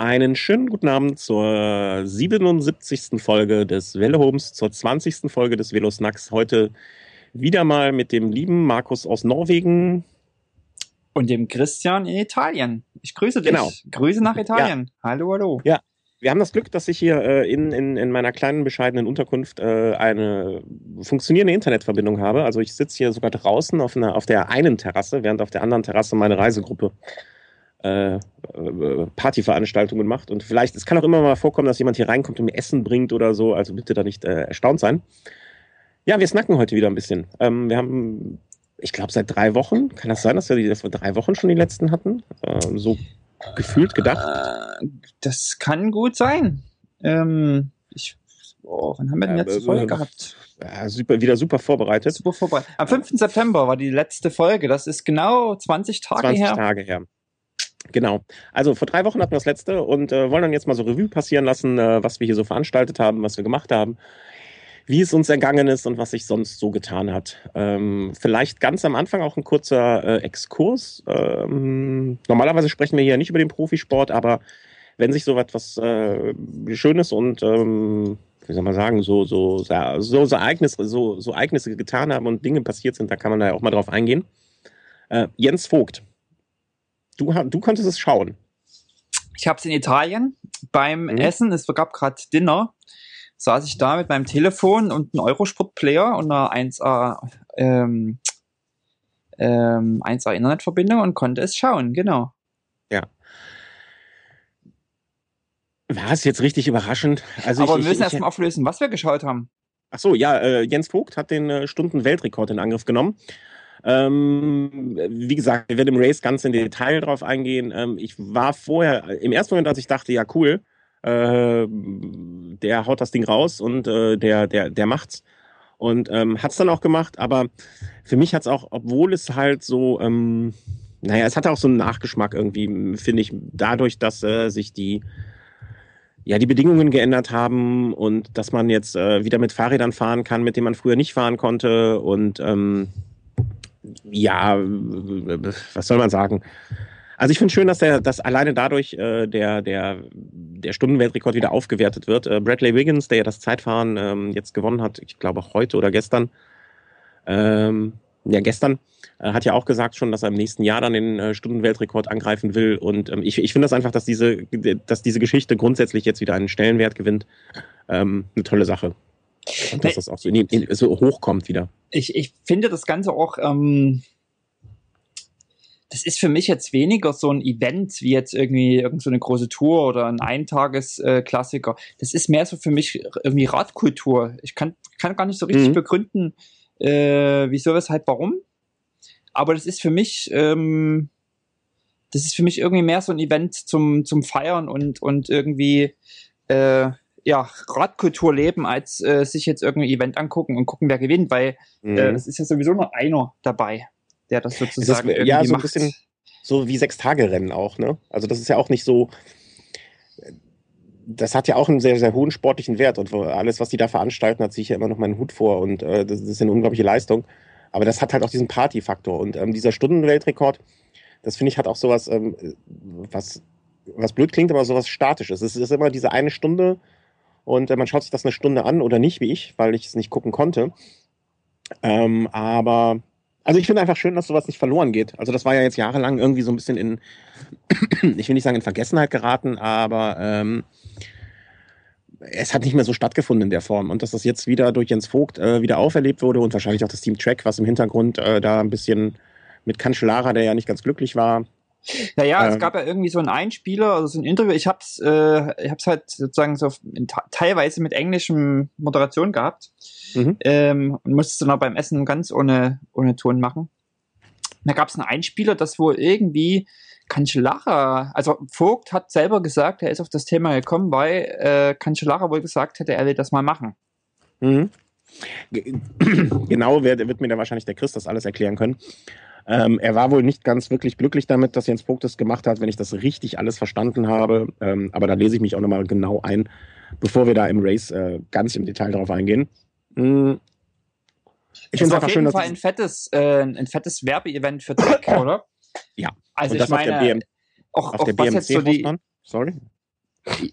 Einen schönen guten Abend zur 77. Folge des Velohomes, zur 20. Folge des Velosnacks. Heute wieder mal mit dem lieben Markus aus Norwegen. Und dem Christian in Italien. Ich grüße dich. Genau. Grüße nach Italien. Ja. Hallo, hallo. Ja, wir haben das Glück, dass ich hier äh, in, in, in meiner kleinen, bescheidenen Unterkunft äh, eine funktionierende Internetverbindung habe. Also ich sitze hier sogar draußen auf, einer, auf der einen Terrasse, während auf der anderen Terrasse meine Reisegruppe Partyveranstaltungen macht. Und vielleicht, es kann auch immer mal vorkommen, dass jemand hier reinkommt und mir Essen bringt oder so. Also bitte da nicht äh, erstaunt sein. Ja, wir snacken heute wieder ein bisschen. Ähm, wir haben, ich glaube, seit drei Wochen, kann das sein, dass wir, die, dass wir drei Wochen schon die letzten hatten? Ähm, so gefühlt gedacht. Äh, das kann gut sein. Ähm, ich, oh, wann haben wir denn Äh, letzte äh, Folge äh, gehabt? Ja, super, wieder super vorbereitet. Super vorbei. Am 5. September war die letzte Folge. Das ist genau 20 Tage 20 her. Tage her. Genau. Also vor drei Wochen hatten wir das letzte und äh, wollen dann jetzt mal so Revue passieren lassen, äh, was wir hier so veranstaltet haben, was wir gemacht haben, wie es uns ergangen ist und was sich sonst so getan hat. Ähm, vielleicht ganz am Anfang auch ein kurzer äh, Exkurs. Ähm, normalerweise sprechen wir hier nicht über den Profisport, aber wenn sich so etwas äh, Schönes und ähm, wie soll man sagen, so, so, so, so, Ereignisse, so, so Ereignisse getan haben und Dinge passiert sind, da kann man da ja auch mal drauf eingehen. Äh, Jens Vogt, du, du konntest es schauen. Ich habe es in Italien beim Mhm. Essen. Es gab gerade Dinner. Saß ich da mit meinem Telefon und einem Eurosport-Player und einer 1A, ähm, ähm, 1A Internetverbindung und konnte es schauen. Genau. War es jetzt richtig überraschend? Also Aber ich, wir müssen erstmal auflösen, was wir geschaut haben. Ach so, ja, äh, Jens Vogt hat den äh, Stunden-Weltrekord in Angriff genommen. Ähm, wie gesagt, wir werden im Race ganz in Detail drauf eingehen. Ähm, ich war vorher, im ersten Moment, als ich dachte, ja cool, äh, der haut das Ding raus und äh, der, der, der macht's. Und ähm, hat's dann auch gemacht, aber für mich hat's auch, obwohl es halt so, ähm, naja, es hatte auch so einen Nachgeschmack irgendwie, finde ich, dadurch, dass äh, sich die ja, die Bedingungen geändert haben und dass man jetzt äh, wieder mit Fahrrädern fahren kann, mit denen man früher nicht fahren konnte. Und ähm, ja, was soll man sagen? Also ich finde schön, dass der, dass alleine dadurch äh, der, der, der Stundenweltrekord wieder aufgewertet wird. Äh, Bradley Wiggins, der ja das Zeitfahren ähm, jetzt gewonnen hat, ich glaube heute oder gestern, ähm, ja gestern, äh, hat ja auch gesagt schon, dass er im nächsten Jahr dann den äh, Stundenweltrekord angreifen will. Und ähm, ich, ich finde das einfach, dass diese, dass diese Geschichte grundsätzlich jetzt wieder einen Stellenwert gewinnt. Ähm, eine tolle Sache. Und dass das auch so, in, in, so hochkommt wieder. Ich, ich finde das Ganze auch, ähm, das ist für mich jetzt weniger so ein Event wie jetzt irgendwie irgend so eine große Tour oder ein Eintagesklassiker. Äh, das ist mehr so für mich irgendwie Radkultur. Ich kann, kann gar nicht so richtig Mhm. begründen, äh, wieso, weshalb, warum. Aber das ist für mich, ähm, das ist für mich irgendwie mehr so ein Event zum, zum Feiern und, und irgendwie, äh, ja, Radkultur leben, als äh, sich jetzt irgendein Event angucken und gucken, wer gewinnt, weil Mhm. äh, es ist ja sowieso nur einer dabei, der das sozusagen ja, irgendwie so ein macht. bisschen- so wie Sechs-Tage-Rennen auch, ne? Also das ist ja auch nicht so. Das hat ja auch einen sehr, sehr hohen sportlichen Wert und alles, was die da veranstalten, hat sich ja immer noch meinen Hut vor und äh, das ist eine unglaubliche Leistung. Aber das hat halt auch diesen Party-Faktor und ähm, dieser Stundenweltrekord, das finde ich hat auch sowas, ähm, was, was blöd klingt, aber sowas Statisches. Es ist immer diese eine Stunde und äh, man schaut sich das eine Stunde an oder nicht, wie ich, weil ich es nicht gucken konnte. Ähm, aber also ich finde einfach schön, dass sowas nicht verloren geht. Also das war ja jetzt jahrelang irgendwie so ein bisschen in, ich will nicht sagen in Vergessenheit geraten, aber ähm, es hat nicht mehr so stattgefunden in der Form. Und dass das jetzt wieder durch Jens Vogt äh, wieder auferlebt wurde und wahrscheinlich auch das Team Track, was im Hintergrund äh, da ein bisschen mit Cancellara, der ja nicht ganz glücklich war. Ja, ja, es Ähm, gab ja irgendwie so einen Einspieler, also so ein Interview. Ich hab's, äh, ich hab's halt sozusagen so teilweise mit englischem Moderation gehabt Mhm. ähm, und musste es dann auch beim Essen ganz ohne, ohne Ton machen. Da gab's einen Einspieler, das wohl irgendwie Cancellara, also Vogt hat selber gesagt, er ist auf das Thema gekommen, weil äh, Cancellara wohl gesagt hätte, er will das mal machen. Mhm. Ge- Genau wird, wird mir da wahrscheinlich der Chris das alles erklären können. Ähm, er war wohl nicht ganz wirklich glücklich damit, dass Jens Vogt das gemacht hat, wenn ich das richtig alles verstanden habe. Ähm, aber da lese ich mich auch nochmal genau ein, bevor wir da im Race äh, ganz im Detail drauf eingehen. Mm. Ich finde es auf jeden schön, Fall ein fettes, äh, ein fettes Werbeevent für Tech, oder? Ja. Also ich meine, auch, auf auch der was jetzt so die. Sorry.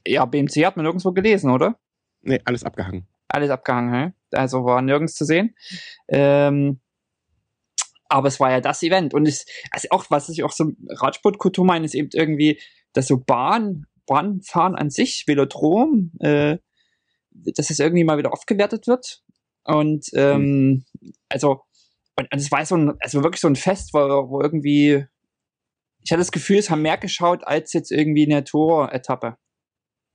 Ja, BMC hat man nirgendwo gelesen, oder? Nee, alles abgehangen. Alles abgehangen, hä? also war nirgends zu sehen. Ähm, aber es war ja das Event und es, also auch, was ich auch so Radsportkultur meine, ist eben irgendwie, dass so Bahn, Bahnfahren an sich, Velodrom, äh, dass es irgendwie mal wieder aufgewertet wird. Und ähm, mhm. also, und, und es war so ein, also wirklich so ein Fest, wo, wo irgendwie, ich hatte das Gefühl, es haben mehr geschaut als jetzt irgendwie eine Tour-Etappe.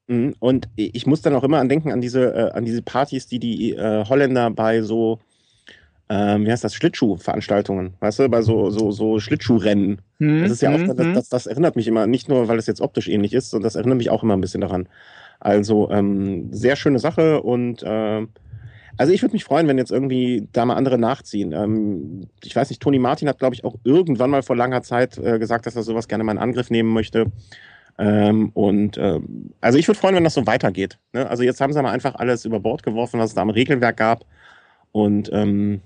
Mhm. Und ich muss dann auch immer an denken an diese, äh, an diese Partys, die die äh, Holländer bei so, ähm, wie heißt das, Schlittschuhveranstaltungen, weißt du, bei so, so, so Schlittschuhrennen. Hm, das ist ja auch, hm, das, hm. das, das, erinnert mich immer, nicht nur, weil es jetzt optisch ähnlich ist, sondern das erinnert mich auch immer ein bisschen daran. Also ähm, sehr schöne Sache und äh, also ich würde mich freuen, wenn jetzt irgendwie da mal andere nachziehen. Ähm, ich weiß nicht, Toni Martin hat, glaube ich, auch irgendwann mal vor langer Zeit äh, gesagt, dass er sowas gerne mal in Angriff nehmen möchte. Ähm, und ähm, also ich würde freuen, wenn das so weitergeht. Ne? Also jetzt haben sie mal einfach alles über Bord geworfen, was es da am Regelwerk gab. Und ähm,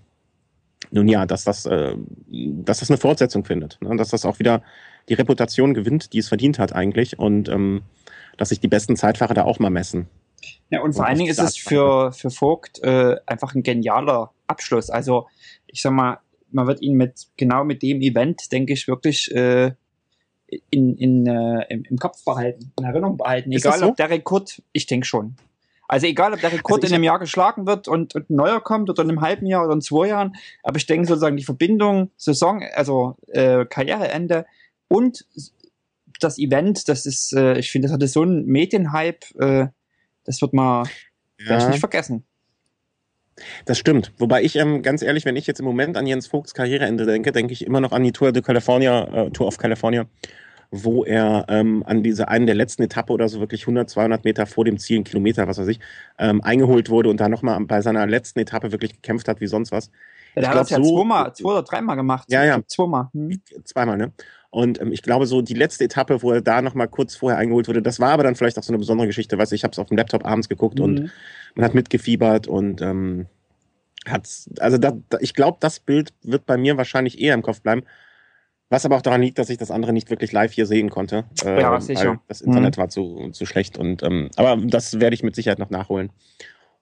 nun ja, dass das, äh, dass das eine Fortsetzung findet. Ne? Dass das auch wieder die Reputation gewinnt, die es verdient hat eigentlich. Und ähm, dass sich die besten Zeitfahrer da auch mal messen. Ja, und vor allen Dingen ist es für, für Vogt äh, einfach ein genialer Abschluss. Also ich sag mal, man wird ihn mit genau mit dem Event, denke ich, wirklich äh, in, in, äh, im, im Kopf behalten, in Erinnerung behalten. Ist egal, so? ob der Rekord, ich denke schon. Also egal, ob der Rekord also in einem Jahr geschlagen wird und, und ein neuer kommt oder in einem halben Jahr oder in zwei Jahren, aber ich denke sozusagen die Verbindung Saison, also äh, Karriereende und das Event, das ist, äh, ich finde, das hatte so einen Medienhype, äh, das wird man ja. nicht vergessen. Das stimmt. Wobei ich, ähm, ganz ehrlich, wenn ich jetzt im Moment an Jens Vogts Karriereende denke, denke ich immer noch an die Tour de California, äh, Tour of California, wo er ähm, an diese einen der letzten Etappe oder so wirklich 100, 200 Meter vor dem Ziel, einen Kilometer, was weiß ich, ähm, eingeholt wurde und da nochmal bei seiner letzten Etappe wirklich gekämpft hat wie sonst was. Ja, der hat das ja so, zweimal, zwei oder dreimal gemacht. Ja, ja. Zweimal. Hm. Zweimal, ne? Und ähm, ich glaube, so die letzte Etappe, wo er da nochmal kurz vorher eingeholt wurde, das war aber dann vielleicht auch so eine besondere Geschichte. Weißt du, ich habe es auf dem Laptop abends geguckt mhm. und man hat mitgefiebert und ähm, hat's, also da, da, ich glaube, das Bild wird bei mir wahrscheinlich eher im Kopf bleiben. Was aber auch daran liegt, dass ich das andere nicht wirklich live hier sehen konnte. Äh, ja, sicher. das Internet mhm. war zu, zu schlecht. Und, ähm, aber das werde ich mit Sicherheit noch nachholen.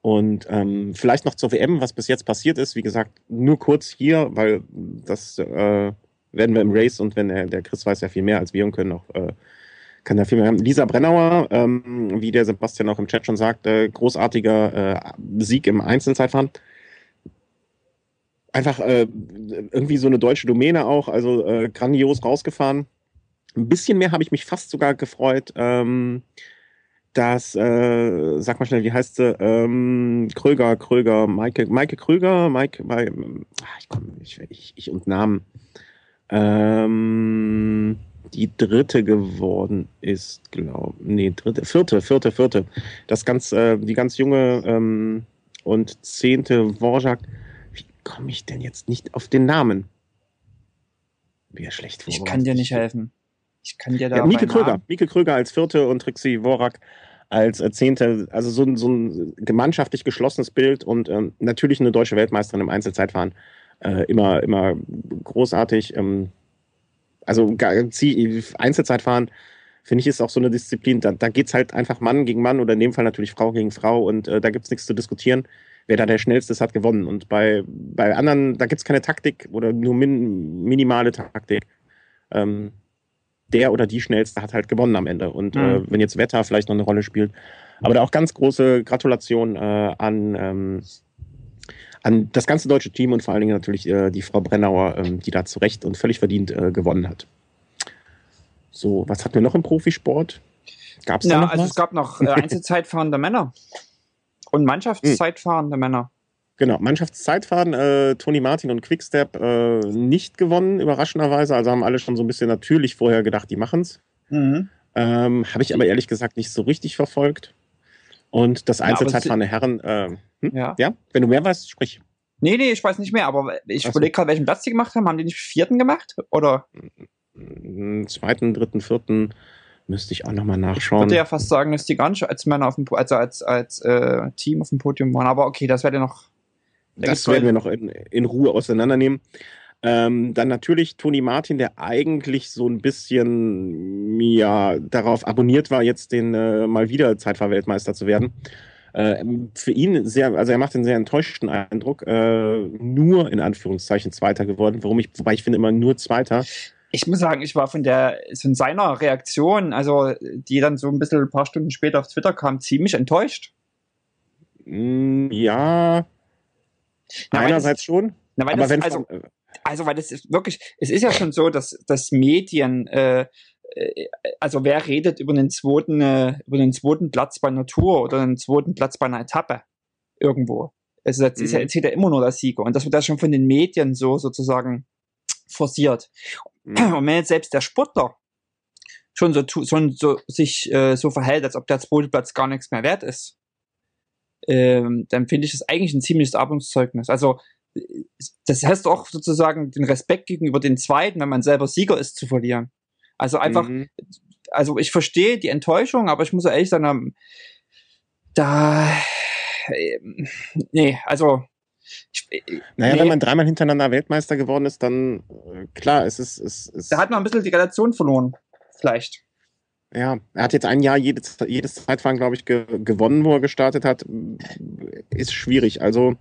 Und ähm, vielleicht noch zur WM, was bis jetzt passiert ist. Wie gesagt, nur kurz hier, weil das äh, werden wir im Race und wenn der, der Chris weiß ja viel mehr als wir und können auch, äh, kann da viel mehr haben. Lisa Brennauer, ähm, wie der Sebastian auch im Chat schon sagt, äh, großartiger äh, Sieg im Einzelzeitfahren. Einfach äh, irgendwie so eine deutsche Domäne auch, also äh, grandios rausgefahren. Ein bisschen mehr habe ich mich fast sogar gefreut. Ähm, dass, äh, sag mal schnell, wie heißt sie? Ähm, Kröger, Kröger, Maike, Maike Kröger, Maike, Maike ach, ich, komm, ich, ich, ich und Namen ähm, die dritte geworden ist, glaube nee, dritte, vierte, vierte, vierte. Das ganz, äh, die ganz junge ähm, und zehnte Worjak. Wie komme ich denn jetzt nicht auf den Namen? Wäre schlecht Ich kann dir nicht helfen. Ich kann dir da. Ja, Mieke Kröger. Namen. Mieke Kröger als vierte und Trixie Worak als äh, zehnte. Also so, ein so ein gemeinschaftlich geschlossenes Bild und ähm, natürlich eine deutsche Weltmeisterin im Einzelzeitfahren äh, immer, immer großartig. Ähm, also Einzelzeitfahren, finde ich, ist auch so eine Disziplin, da, da geht es halt einfach Mann gegen Mann oder in dem Fall natürlich Frau gegen Frau und äh, da gibt es nichts zu diskutieren. Wer da der Schnellste ist, hat gewonnen. Und bei, bei anderen, da gibt es keine Taktik oder nur min, minimale Taktik. Ähm, der oder die Schnellste hat halt gewonnen am Ende. Und äh, mhm. äh, wenn jetzt Wetter vielleicht noch eine Rolle spielt. Aber da auch ganz große Gratulation äh, an ähm, an das ganze deutsche Team und vor allen Dingen natürlich äh, die Frau Brennauer, ähm, die da zu Recht und völlig verdient äh, gewonnen hat. So, was hatten wir noch im Profisport? Gab es ja, noch also es gab noch äh, Einzelzeitfahren der Männer und Mannschaftszeitfahren der Männer. Genau, Mannschaftszeitfahren, äh, Toni Martin und Quickstep äh, nicht gewonnen, überraschenderweise. Also haben alle schon so ein bisschen natürlich vorher gedacht, die machen's. Mhm. Ähm, Habe ich aber ehrlich gesagt nicht so richtig verfolgt. Und das Einzelzeitfahren der Herren, äh, hm? ja. ja, wenn du mehr weißt, sprich. Nee, nee, ich weiß nicht mehr, aber ich überlege gerade, welchen Platz die gemacht haben. Haben die nicht vierten gemacht? Oder? Zweiten, dritten, vierten müsste ich auch nochmal nachschauen. Ich würde ja fast sagen, dass die gar nicht als Männer auf dem, also als, als äh, Team auf dem Podium waren. Aber okay, das werdet ihr noch. Das werden wir noch in, in Ruhe auseinandernehmen. Ähm, dann natürlich Toni Martin, der eigentlich so ein bisschen ja darauf abonniert war, jetzt den äh, mal wieder Zeitfahrweltmeister zu werden. Äh, für ihn sehr, also er macht einen sehr enttäuschten Eindruck, äh, nur in Anführungszeichen Zweiter geworden, warum ich, wobei ich finde immer nur Zweiter. Ich muss sagen, ich war von der, von seiner Reaktion, also die dann so ein bisschen ein paar Stunden später auf Twitter kam, ziemlich enttäuscht. Mm, ja, Na, einerseits das- schon. Na, Aber das, wenn also, von- also, weil das ist wirklich, es ist ja schon so, dass, dass Medien, äh, äh, also wer redet über den zweiten, äh, über den zweiten Platz bei einer Tour oder den zweiten Platz bei einer Etappe irgendwo. Also das ist ja, Mhm. zählt ja immer nur der Sieger. Und das wird ja schon von den Medien so sozusagen forciert. Mhm. Und wenn jetzt selbst der Sportler schon so, schon so sich äh, so verhält, als ob der zweite Platz gar nichts mehr wert ist, ähm, dann finde ich das eigentlich ein ziemliches Armutszeugnis. Also das heißt auch sozusagen den Respekt gegenüber den Zweiten, wenn man selber Sieger ist, zu verlieren. Also einfach, Mhm. also ich verstehe die Enttäuschung, aber ich muss ehrlich sagen, da, ähm, nee, also ich, äh, Naja, nee. wenn man dreimal hintereinander Weltmeister geworden ist, dann äh, klar, es ist, es ist da hat man ein bisschen die Relation verloren, vielleicht. ja, er hat jetzt ein Jahr jedes, jedes Zeitfahren, glaube ich, ge gewonnen, wo er gestartet hat. Ist schwierig. Also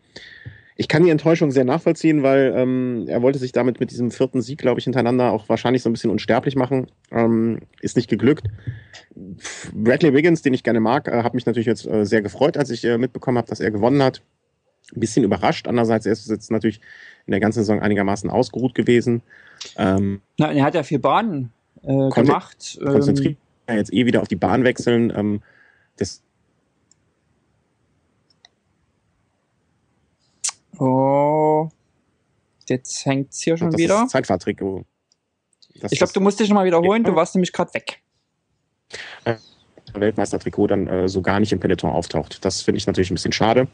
ich kann die Enttäuschung sehr nachvollziehen, weil ähm, er wollte sich damit mit diesem vierten Sieg, glaube ich, hintereinander auch wahrscheinlich so ein bisschen unsterblich machen. Ähm, ist nicht geglückt. Bradley Wiggins, den ich gerne mag, äh, hat mich natürlich jetzt äh, sehr gefreut, als ich äh, mitbekommen habe, dass er gewonnen hat. Ein bisschen überrascht. Andererseits er ist jetzt natürlich in der ganzen Saison einigermaßen ausgeruht gewesen. Ähm, Na, er hat ja vier Bahnen äh, gemacht. konzentriert Ähm, jetzt eh wieder auf die Bahn wechseln. Ähm, das, oh, jetzt hängt's hier schon das wieder. ist Zeitfahrtrikot. Das Ich glaube, du musst dich nochmal wiederholen, Ja. du warst nämlich gerade weg. das Weltmeistertrikot dann äh, so gar nicht im Peloton auftaucht. Das finde ich natürlich ein bisschen schade.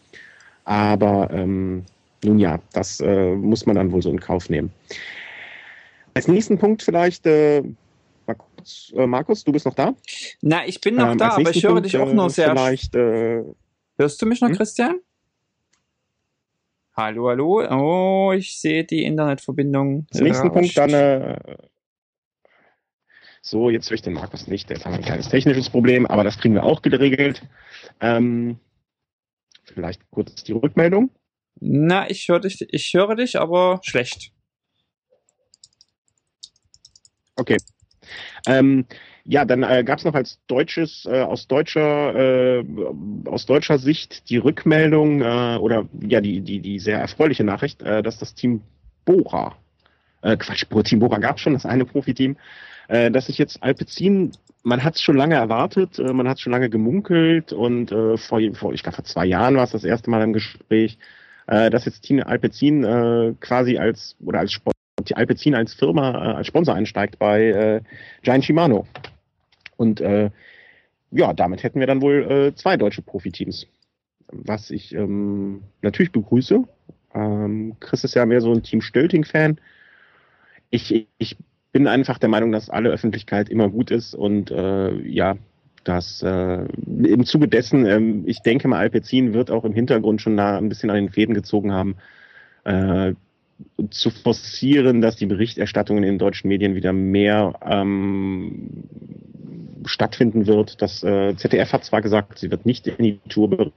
Aber ähm, nun ja, das äh, muss man dann wohl so in Kauf nehmen. Als nächsten Punkt vielleicht, äh, kurz, äh, Markus, du bist noch da? Na, ich bin noch Ähm, da, aber ich höre Punkt, dich auch nur äh, sehr. Vielleicht, äh, Hörst du mich noch, Hm? Christian? Hallo, hallo. Oh, ich sehe die Internetverbindung. Als nächsten. Punkt dann. Äh, so, jetzt höre ich den Markus nicht. Jetzt haben wir ein kleines technisches Problem, aber das kriegen wir auch geregelt. Ähm, vielleicht kurz die Rückmeldung. Na, ich höre dich, ich höre dich, aber schlecht. Okay. Ähm, ja, dann äh, gab es noch als deutsches, äh, aus deutscher, äh, aus deutscher Sicht die Rückmeldung äh, oder ja die, die, die sehr erfreuliche Nachricht, äh, dass das Team Bora, äh, Quatsch, Team Bora gab schon, das eine Profiteam, äh, dass sich jetzt Alpecin, man hat es schon lange erwartet, äh, man hat schon lange gemunkelt und äh, vor, vor, ich glaube vor zwei Jahren war es das erste Mal im Gespräch, äh, dass jetzt Team Alpecin äh, quasi als oder als Sponsor, Alpecin als Firma, äh, als Sponsor einsteigt bei äh, Giant Shimano. Und äh, ja, damit hätten wir dann wohl äh, zwei deutsche Profiteams, was ich ähm, natürlich begrüße. Ähm, Chris ist ja mehr so ein Team Stölting-Fan. Ich, ich bin einfach der Meinung, dass alle Öffentlichkeit immer gut ist und äh, ja, dass äh, im Zuge dessen, ähm, ich denke mal, Alpecin wird auch im Hintergrund schon da ein bisschen an den Fäden gezogen haben, äh, zu forcieren, dass die Berichterstattung in den deutschen Medien wieder mehr ähm, stattfinden wird. Das äh, ZDF hat zwar gesagt, sie wird nicht in die Tour berichten,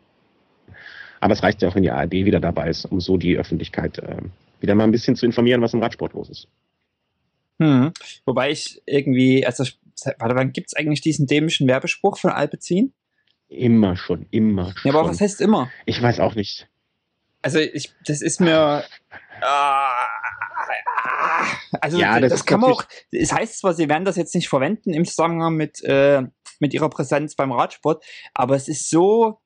aber es reicht ja auch, wenn die ARD wieder dabei ist, um so die Öffentlichkeit äh, wieder mal ein bisschen zu informieren, was im Radsport los ist. Hm. Wobei ich irgendwie, also, warte, wann gibt's eigentlich diesen dämischen Werbespruch von Alpecin? Immer schon, immer schon. Ja, aber was heißt immer? ich weiß auch nicht. Also ich, das ist mir. Ah, also Ja, das das, kann man auch. Es heißt zwar, sie werden das jetzt nicht verwenden im Zusammenhang mit äh, mit ihrer Präsenz beim Radsport, aber es ist so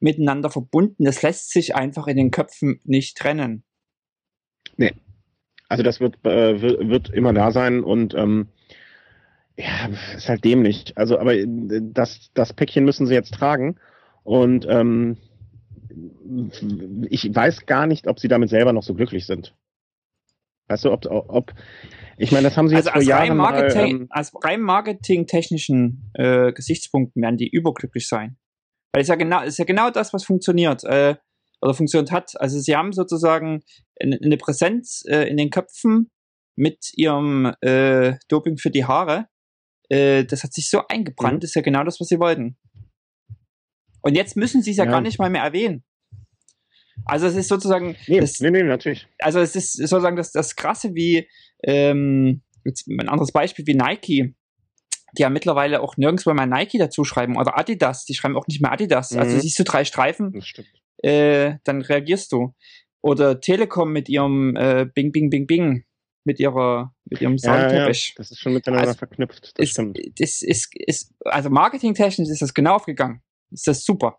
miteinander verbunden. Das lässt sich einfach in den Köpfen nicht trennen. Also das wird, äh, wird, wird immer da sein und ähm, ja, ist halt dämlich. Also, aber äh, das, das Päckchen müssen sie jetzt tragen. Und ähm, ich weiß gar nicht, ob sie damit selber noch so glücklich sind. Weißt du, ob, ob ich meine, das haben sie jetzt Also vor aus rein, Jahren mal, Marketing, ähm, aus rein marketingtechnischen äh, Gesichtspunkten werden die überglücklich sein. Weil es ja genau, ist ja genau das, was funktioniert. Äh, oder funktioniert hat. Also sie haben sozusagen eine, Präsenz äh, in den Köpfen mit ihrem äh, Doping für die Haare. Äh, das hat sich so eingebrannt, Mhm. das ist ja genau das, was sie wollten. Und jetzt müssen sie es ja, Ja. gar nicht mal mehr erwähnen. Also es ist sozusagen, Nee, das, nee, nee, natürlich. also es ist sozusagen das, das Krasse wie, ähm, ein anderes Beispiel wie Nike, die ja mittlerweile auch nirgendwo mehr Nike dazu schreiben oder Adidas, die schreiben auch nicht mehr Adidas. Also Mhm. siehst du drei Streifen, Das stimmt. Äh, dann reagierst du. Oder Telekom mit ihrem äh, Bing, Bing, Bing, Bing, mit ihrer, mit ihrem Ja, ja, Soundteppich. das ist schon miteinander Also, verknüpft. Das ist, stimmt. das ist, ist, also marketingtechnisch ist das genau aufgegangen. Ist das super.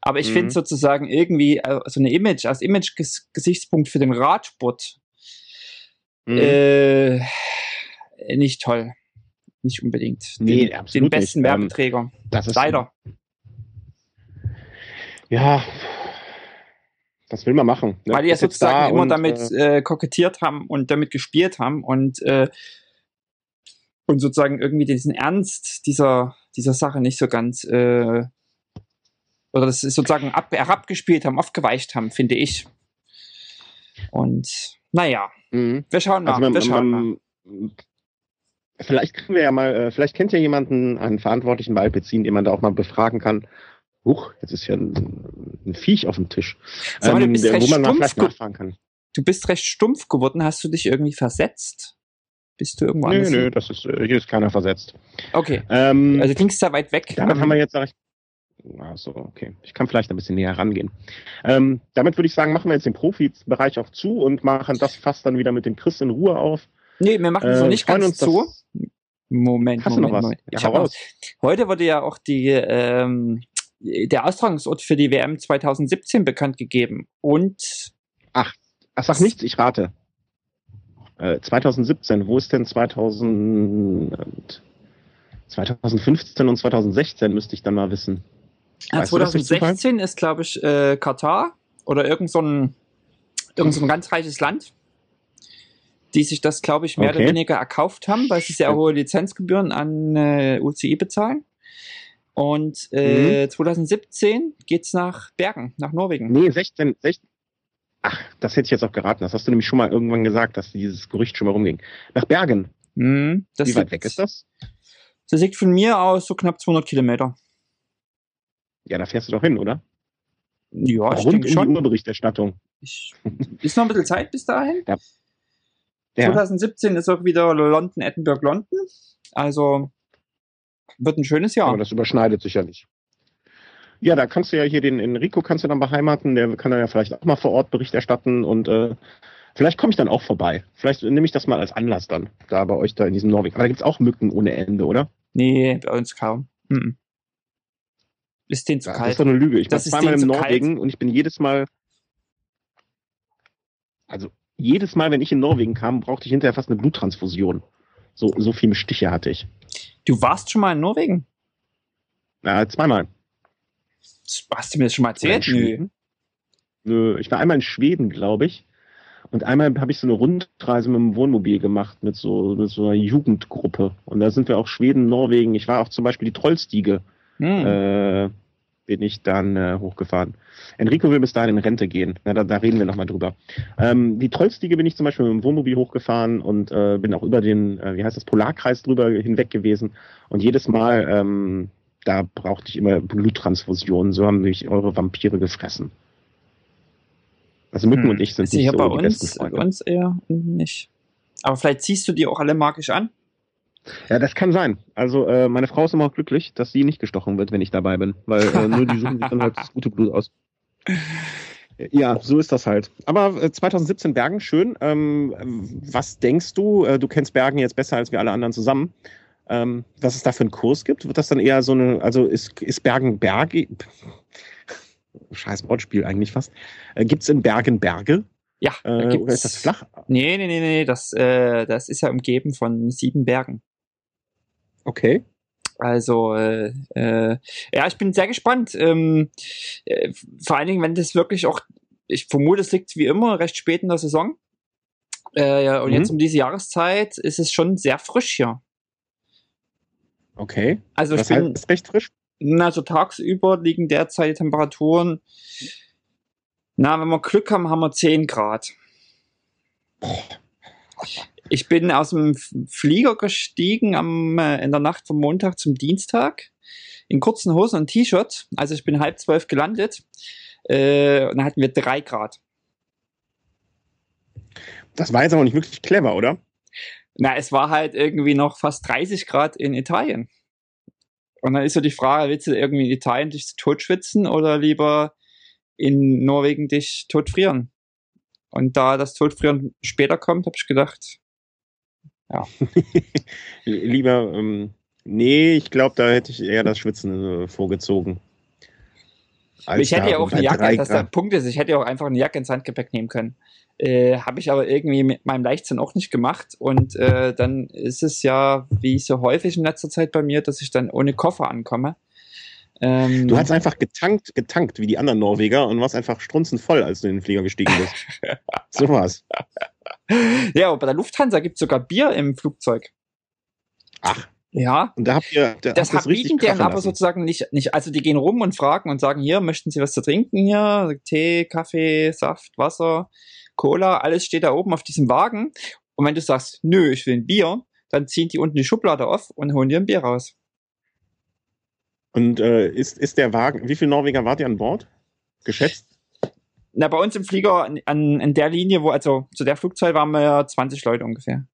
Aber ich Mhm. finde sozusagen irgendwie äh, so eine Image, als Image-Gesichtspunkt für den Radsport Mhm. äh, nicht toll. Nicht unbedingt. Nee, den, absolut den besten nicht. Ähm, Werbeträger. das ist Leider. Ja, was will man machen? ne? Weil die ja sozusagen da immer und, damit äh, äh, kokettiert haben und damit gespielt haben und, äh, und sozusagen irgendwie diesen Ernst dieser, dieser Sache nicht so ganz äh, oder das ist sozusagen ab, herabgespielt haben, aufgeweicht haben, finde ich. Und naja, mhm. wir schauen mal. Also man, wir schauen mal. man, vielleicht kriegen wir ja mal, äh, vielleicht kennt ja jemanden, einen Verantwortlichen bei Alpecin, den man da auch mal befragen kann. Huch, jetzt ist ja ein, ein Viech auf dem Tisch. Du ähm, bist der- wo recht man mal vielleicht nachfragen kann. Du bist recht stumpf geworden. Hast du dich irgendwie versetzt? Bist du irgendwo Nö, anders? nö, hin? das ist, äh, hier ist keiner versetzt. Okay. Ähm, Also klingst da weit weg. damit Ähm, haben wir jetzt, sag ich, ach so, okay. Ich kann vielleicht ein bisschen näher rangehen. Ähm, damit würde ich sagen, machen wir jetzt den Profibereich auch zu und machen das fast dann wieder mit dem Chris in Ruhe auf. nee, wir machen es noch Äh, nicht ganz zu. Moment, Hast du Moment, noch was? Moment. Ja, Ich hau hab noch, raus. heute wurde ja auch die, ähm, der Austragungsort für die WM 2017 bekannt gegeben. Und Ach, sag nichts, ich rate. Äh, 2017, wo ist denn 2000, und 2015 und 2016 müsste ich dann mal wissen. ja, Weißt du das durch Zufall? 2016 ist, glaube ich, äh, Katar oder irgend so ein, irgend so ein ganz reiches Land, die sich das, glaube ich, mehr Okay. oder weniger erkauft haben, weil sie sehr hohe Lizenzgebühren an äh, UCI bezahlen. Und äh, Mhm. 2017 geht's nach Bergen, nach Norwegen. Nee, 16, 16. Ach, das hätte ich jetzt auch geraten. Das hast du nämlich schon mal irgendwann gesagt, dass dieses Gerücht schon mal rumging. Nach Bergen. Mhm, Wie weit weg ist das? Das liegt von mir aus so knapp 200 Kilometer. Ja, da fährst du doch hin, oder? Ja, ich Rund um denke die schon. Urberichterstattung. Ich, ist noch ein bisschen Zeit bis dahin. Ja. 2017 ist auch wieder London, Edinburgh, London. Also wird ein schönes Jahr. Aber das überschneidet sich ja nicht. Ja, da kannst du ja hier den Enrico kannst du dann beheimaten, der kann dann ja vielleicht auch mal vor Ort Bericht erstatten und äh, vielleicht komme ich dann auch vorbei. Vielleicht nehme ich das mal als Anlass dann, da bei euch da in diesem Norwegen. Aber da gibt's auch Mücken ohne Ende, oder? Nee, bei uns kaum. Mhm. Ist denen zu Das kalt. ist doch eine Lüge. Ich war Das ist zweimal zu Norwegen und ich bin jedes Mal, also jedes Mal, wenn ich in Norwegen kam, brauchte ich hinterher fast eine Bluttransfusion. So, so viele Stiche hatte ich. Du warst schon mal in Norwegen? Äh, zweimal. Hast du mir das schon mal erzählt? Nö. Nö, ich war einmal in Schweden, glaube ich. Und einmal habe ich so eine Rundreise mit dem Wohnmobil gemacht, mit so, mit so einer Jugendgruppe. Und da sind wir auch Schweden, Norwegen. Ich war auch zum Beispiel die Trollstiege, Hm. äh, bin ich dann äh, hochgefahren. Enrico will bis dahin in Rente gehen. Na, da, da reden wir nochmal drüber. Ähm, die Trollstiege bin ich zum Beispiel mit dem Wohnmobil hochgefahren und äh, bin auch über den, äh, wie heißt das, Polarkreis drüber hinweg gewesen. Und jedes Mal, ähm, da brauchte ich immer Bluttransfusionen. So haben mich eure Vampire gefressen. Also Mücken Hm. und ich sind nicht so bei die besten uns, Freunde. bei uns eher nicht. Aber vielleicht ziehst du die auch alle magisch an. Ja, das kann sein. Also äh, meine Frau ist immer auch glücklich, dass sie nicht gestochen wird, wenn ich dabei bin, weil äh, nur die suchen sich dann halt das gute Blut aus. Ja, so ist das halt. Aber äh, 2017 Bergen, schön. Ähm, was denkst du? Äh, du kennst Bergen jetzt besser als wir alle anderen zusammen. Ähm, was es da für einen Kurs gibt? Wird das dann eher so eine, also ist, ist Bergen Berge? Scheiß Wortspiel eigentlich fast. Äh, Gibt es in Bergen Berge? Ja, Äh, oder ist das flach? Nee, nee, nee, nee, das, äh, das ist ja umgeben von sieben Bergen. Okay. Also, äh, äh, ja, ich bin sehr gespannt. Ähm, äh, vor allen Dingen, wenn das wirklich auch, ich vermute, es liegt wie immer recht spät in der Saison. Äh, ja, und Mhm. jetzt um diese Jahreszeit ist es schon sehr frisch hier. Okay. Also ich bin, heißt, ist recht frisch. na, so tagsüber liegen derzeit Temperaturen Na, wenn wir Glück haben, haben wir 10 Grad. Ich bin aus dem Flieger gestiegen am, äh, in der Nacht vom Montag zum Dienstag in kurzen Hosen und T-Shirt. Also ich bin halb zwölf gelandet. Äh, und dann hatten wir drei Grad. Das war jetzt aber nicht wirklich clever, oder? Na, es war halt irgendwie noch fast 30 Grad in Italien. Und dann ist so die Frage, willst du irgendwie in Italien dich totschwitzen oder lieber in Norwegen dich totfrieren? Und da das Totfrieren später kommt, habe ich gedacht, ja. lieber, ähm, nee, ich glaube, da hätte ich eher das Schwitzen äh, vorgezogen. ich hätte ja auch eine Jacke, das der Punkt ist, ich hätte ja auch einfach eine Jacke ins Handgepäck nehmen können. Äh, Habe ich aber irgendwie mit meinem Leichtsinn auch nicht gemacht. Und äh, dann ist es ja, wie so häufig in letzter Zeit bei mir, dass ich dann ohne Koffer ankomme. Ähm, du hast einfach getankt, getankt wie die anderen Norweger und warst einfach strunzenvoll, als du in den Flieger gestiegen bist. so war's. Ja, aber bei der Lufthansa gibt es sogar Bier im Flugzeug. Ach. Ja. Und da habt ihr da das habt bieten deren aber sozusagen nicht, nicht. Also die gehen rum und fragen und sagen, hier, möchten Sie was zu trinken hier? Tee, Kaffee, Saft, Wasser, Cola, alles steht da oben auf diesem Wagen. Und wenn du sagst, nö, ich will ein Bier, dann ziehen die unten die Schublade auf und holen dir ein Bier raus. Und äh, ist, ist der Wagen, wie viele Norweger wart ihr an Bord? Geschätzt? Na, bei uns im Flieger an, an, der Linie, wo, also zu der Flugzeit waren wir 20 Leute ungefähr.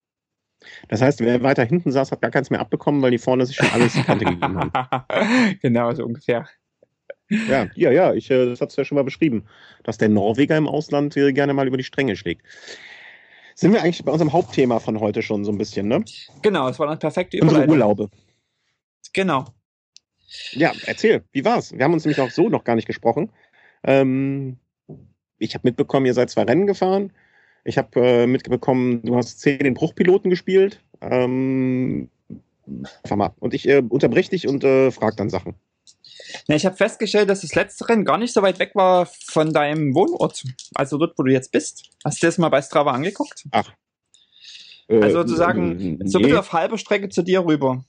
Das heißt, wer weiter hinten saß, hat gar keins mehr abbekommen, weil die vorne sich schon alles die Kante gegeben haben. genau, so ungefähr. Ja, ja, ja, ich, äh, das hat es ja schon mal beschrieben, dass der Norweger im Ausland äh, gerne mal über die Stränge schlägt. Sind wir eigentlich bei unserem Hauptthema von heute schon so ein bisschen, ne? Genau, es war eine perfekte Überleitung. Unsere Urlaube. Genau. Ja, erzähl, wie war's? Wir haben uns nämlich auch so noch gar nicht gesprochen. Ähm, ich habe mitbekommen, ihr seid zwei Rennen gefahren. Ich habe äh, mitbekommen, du hast zehn den Bruchpiloten gespielt. Ähm, und ich äh, unterbreche dich und äh, frage dann Sachen. Ja, ich habe festgestellt, dass das letzte Rennen gar nicht so weit weg war von deinem Wohnort. Also dort, wo du jetzt bist. Hast du das mal bei Strava angeguckt? Ach. Also sozusagen nee. so ein bisschen auf halber Strecke zu dir rüber.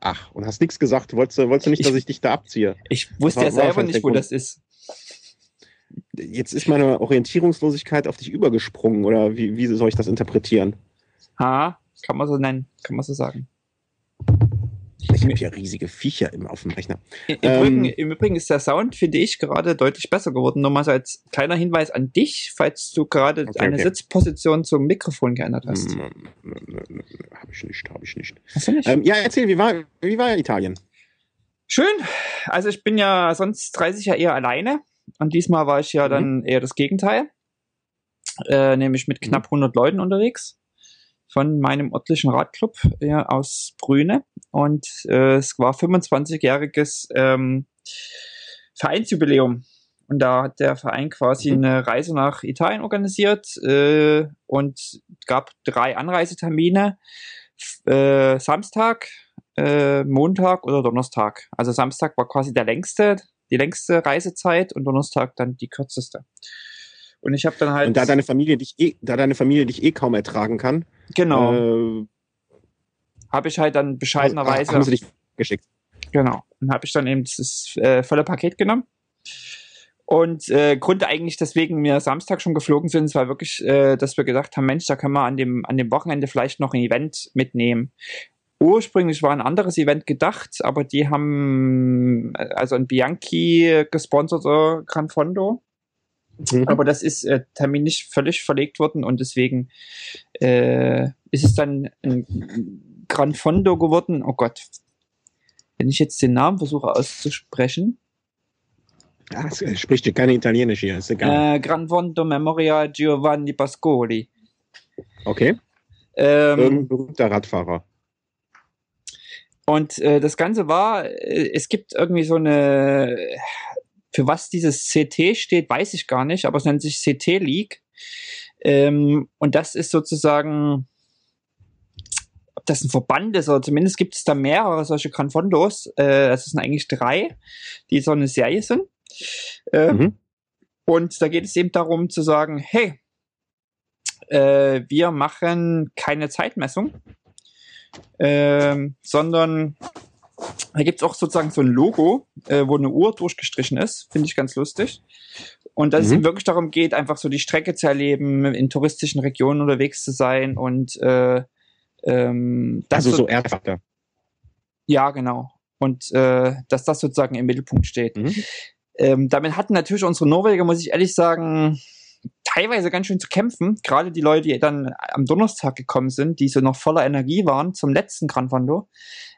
Ach, und hast nichts gesagt. Wolltest du, wolltest du nicht, ich, dass ich dich da abziehe? Ich wusste ja selber nicht, wo das ist. Jetzt ist meine Orientierungslosigkeit auf dich übergesprungen, oder wie, wie soll ich das interpretieren? Ha, kann man so nennen, kann man so sagen. Ich habe ja riesige Viecher im, auf dem Rechner. Im, ähm, Übrigen, Im Übrigen ist der Sound, finde ich, gerade deutlich besser geworden. Nur mal so als kleiner Hinweis an dich, falls du gerade okay, deine okay. Sitzposition zum Mikrofon geändert hast. Hm, habe ich nicht, habe ich nicht. Hast du nicht? Ähm, ja, erzähl, wie war, wie war Italien? Schön. Also ich bin ja sonst 30 ja eher alleine. Und diesmal war ich ja mhm. dann eher das Gegenteil. Äh, nämlich mit knapp 100 Leuten unterwegs von meinem örtlichen Radclub ja, aus Brüne und äh, es war 25-jähriges ähm, Vereinsjubiläum. Und da hat der Verein quasi mhm. eine Reise nach Italien organisiert äh, und gab drei Anreisetermine. Äh, Samstag, äh, Montag oder Donnerstag. Also Samstag war quasi der längste, die längste Reisezeit und Donnerstag dann die kürzeste. Und ich habe dann halt. Und da deine Familie dich eh, da deine Familie dich eh kaum ertragen kann. Genau. Äh, habe ich halt dann bescheidenerweise. Haben sie dich geschickt. Genau. Dann habe ich dann eben das äh, volle Paket genommen. Und äh, Grund eigentlich, deswegen wir Samstag schon geflogen sind, war wirklich, äh, dass wir gedacht haben, Mensch, da können wir an dem, an dem Wochenende vielleicht noch ein Event mitnehmen. Ursprünglich war ein anderes Event gedacht, aber die haben also ein Bianchi gesponserter Gran Fondo. Mhm. Aber das ist äh, terminlich völlig verlegt worden und deswegen äh, ist es dann ein Gran Fondo geworden. Oh Gott, wenn ich jetzt den Namen versuche auszusprechen. Ja, es spricht ja keine Italienisch hier, ist egal. Äh, Gran Fondo Memorial Giovanni Pascoli. Okay. Ähm, Irgendein berühmter Radfahrer. Und äh, das Ganze war, äh, es gibt irgendwie so eine für was dieses CT steht, weiß ich gar nicht, aber es nennt sich CT League. Ähm, und das ist sozusagen, ob das ein Verband ist oder zumindest gibt es da mehrere solche Granfondos. Äh, das sind eigentlich drei, die so eine Serie sind. Äh, mhm. Und da geht es eben darum zu sagen, hey, äh, wir machen keine Zeitmessung, ähm, sondern da gibt's auch sozusagen so ein Logo, äh, wo eine Uhr durchgestrichen ist. Finde ich ganz lustig. Und dass mhm. es ihm wirklich darum geht, einfach so die Strecke zu erleben, in touristischen Regionen unterwegs zu sein und äh, ähm, das also so, so Erdfaktor. Ja, genau. Und äh, dass das sozusagen im Mittelpunkt steht. Mhm. Ähm, damit hatten natürlich unsere Norweger, muss ich ehrlich sagen, teilweise ganz schön zu kämpfen. Gerade die Leute, die dann am Donnerstag gekommen sind, die so noch voller Energie waren zum letzten Gran Fondo,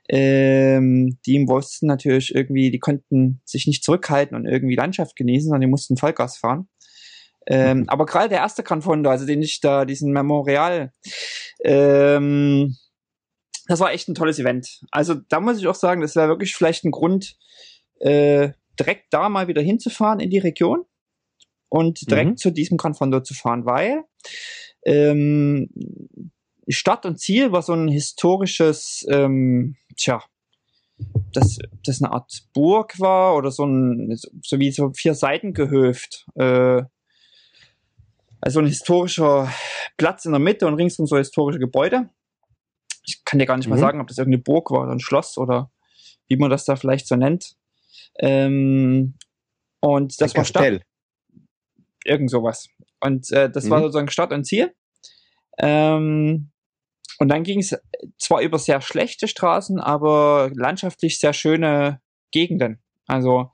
ähm, die wussten natürlich irgendwie, die konnten sich nicht zurückhalten und irgendwie Landschaft genießen, sondern die mussten Vollgas fahren. Ähm, mhm. aber gerade der erste Gran Fondo, also den ich da, diesen Memorial, ähm, das war echt ein tolles Event. Also da muss ich auch sagen, das wäre wirklich vielleicht ein Grund, äh, direkt da mal wieder hinzufahren in die Region und direkt mhm. zu diesem Gran Fondo zu fahren, weil ähm, Stadt und Ziel war so ein historisches, ähm, tja, dass das eine Art Burg war oder so ein, so wie so vier Seiten gehöft. Äh, also ein historischer Platz in der Mitte und ringsum so historische Gebäude. Ich kann dir gar nicht mhm. mal sagen, ob das irgendeine Burg war oder ein Schloss oder wie man das da vielleicht so nennt. Ähm, und das ein war Kastell. Stadt irgend sowas. Und äh, das mhm. war sozusagen Start und Ziel. Ähm, und dann ging es zwar über sehr schlechte Straßen, aber landschaftlich sehr schöne Gegenden. Also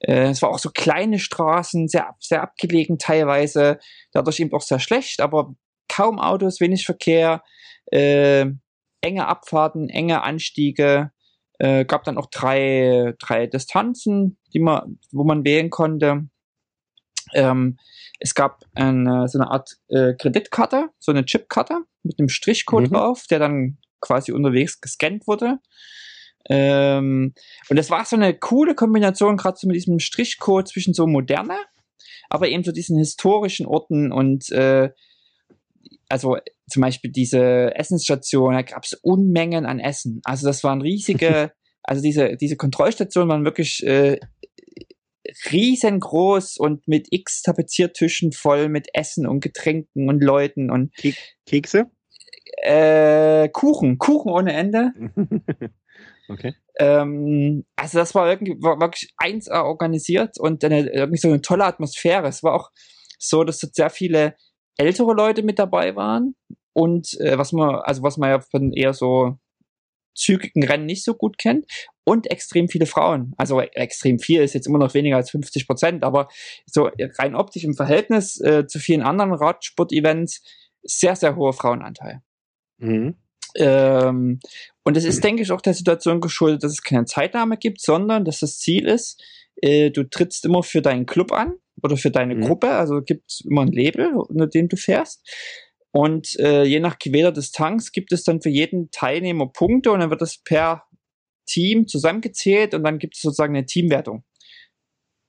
äh, es war auch so kleine Straßen, sehr, sehr abgelegen teilweise, dadurch eben auch sehr schlecht, aber kaum Autos, wenig Verkehr, äh, enge Abfahrten, enge Anstiege. Äh, gab dann auch drei, drei Distanzen, die man, wo man wählen konnte. Ähm, es gab eine, so eine Art äh, Kreditkarte, so eine Chipkarte mit einem Strichcode mhm. drauf, der dann quasi unterwegs gescannt wurde. Ähm, und das war so eine coole Kombination, gerade so mit diesem Strichcode zwischen so moderne, aber eben so diesen historischen Orten und äh, also zum Beispiel diese Essensstation, da gab es Unmengen an Essen. Also das waren riesige, also diese, diese Kontrollstationen waren wirklich äh, riesengroß und mit x Tapeziertischen voll mit Essen und Getränken und Leuten und Kekse? Äh, Kuchen, Kuchen ohne Ende. okay. Ähm, also das war irgendwie war wirklich eins organisiert und eine, irgendwie so eine tolle Atmosphäre. Es war auch so, dass dort sehr viele ältere Leute mit dabei waren und äh, was man, also was man ja von eher so zügigen Rennen nicht so gut kennt und extrem viele Frauen. Also extrem viel ist jetzt immer noch weniger als 50 Prozent, aber so rein optisch im Verhältnis äh, zu vielen anderen Radsport-Events sehr, sehr hoher Frauenanteil. Mhm. Ähm, und es ist, denke ich, auch der Situation geschuldet, dass es keine Zeitnahme gibt, sondern dass das Ziel ist, äh, du trittst immer für deinen Club an oder für deine mhm. Gruppe, also gibt es immer ein Label, unter dem du fährst. Und äh, je nach gewählter Distanz gibt es dann für jeden Teilnehmer Punkte und dann wird das per Team zusammengezählt und dann gibt es sozusagen eine Teamwertung.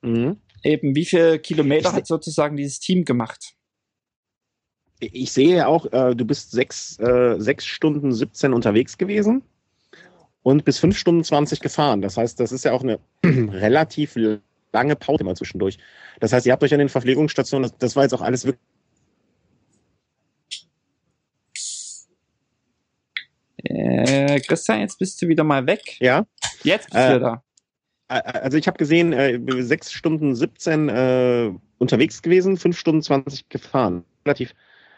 Mhm. Eben, wie viele Kilometer hat sozusagen dieses Team gemacht? Ich sehe auch, äh, du bist sechs, äh, sechs Stunden 17 unterwegs gewesen und bis fünf Stunden 20 gefahren. Das heißt, das ist ja auch eine relativ lange Pause immer zwischendurch. Das heißt, ihr habt euch an den Verpflegungsstationen, das, das war jetzt auch alles wirklich Äh, Christian, jetzt bist du wieder mal weg. Ja. Jetzt bist äh, du da. Also ich habe gesehen, äh, 6 Stunden 17 äh, unterwegs gewesen, 5 Stunden 20 gefahren. Relativ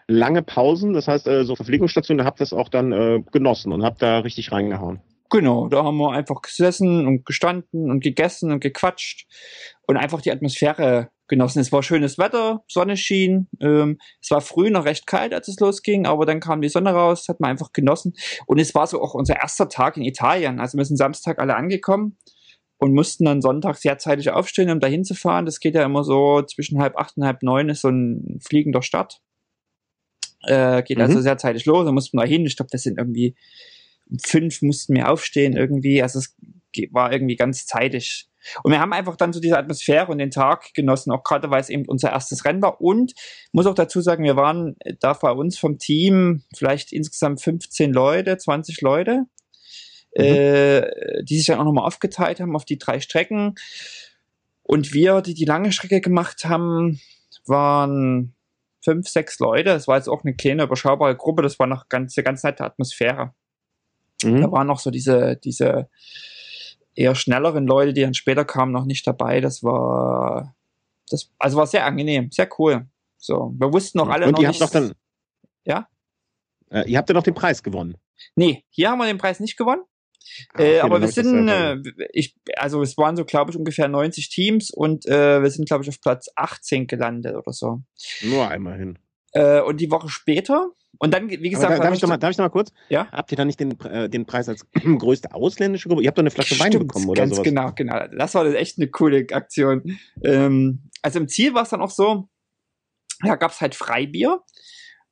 lange Pausen, das heißt, äh, so Verpflegungsstationen, da habt ihr es auch dann äh, genossen und habt da richtig reingehauen. Genau, da haben wir einfach gesessen und gestanden und gegessen und gequatscht und einfach die Atmosphäre genossen. Es war schönes Wetter, Sonne schien. Ähm, es war früh noch recht kalt, als es losging, aber dann kam die Sonne raus, hat man einfach genossen. Und es war so auch unser erster Tag in Italien. Also wir sind Samstag alle angekommen und mussten dann Sonntag sehr zeitig aufstehen, um dahin zu fahren. Das geht ja immer so zwischen halb acht und halb neun ist so ein fliegender Start. Äh, geht also mhm. also sehr zeitig los, da mussten wir hin. Ich glaube, das sind irgendwie um fünf mussten wir aufstehen irgendwie. Also es war irgendwie ganz zeitig und wir haben einfach dann so diese Atmosphäre und den Tag genossen, auch gerade weil es eben unser erstes Rennen war. Und muss auch dazu sagen, wir waren da bei uns vom Team vielleicht insgesamt 15 Leute, 20 Leute, mhm. äh, die sich dann auch nochmal aufgeteilt haben auf die drei Strecken. Und wir, die die lange Strecke gemacht haben, waren fünf, sechs Leute. Das war jetzt auch eine kleine, überschaubare Gruppe. Das war noch ganz, ganz nette Atmosphäre. Mhm. Da waren noch so diese, diese eher schnelleren Leute, die dann später kamen, noch nicht dabei. Das war das, also war sehr angenehm, sehr cool. So, wir wussten noch alle Und noch ihr nicht. habt doch dann. Ja? Äh, ihr habt ja noch den Preis gewonnen. Nee, hier haben wir den Preis nicht gewonnen. Ah, äh, okay, aber wir sind, äh, ich, also es waren so, glaube ich, ungefähr 90 Teams und äh, wir sind, glaube ich, auf Platz 18 gelandet oder so. Nur einmal hin. Äh, und die Woche später, und dann, wie Aber gesagt, hab darf, ich noch mal, darf ich noch mal kurz? Ja? Habt ihr da nicht den, äh, den Preis als größte ausländische Gruppe? Ihr habt doch eine Flasche Wein Stimmt, bekommen oder ganz sowas. genau, genau. Das war echt eine coole Aktion. Ähm, also im Ziel war es dann auch so, da gab es halt Freibier.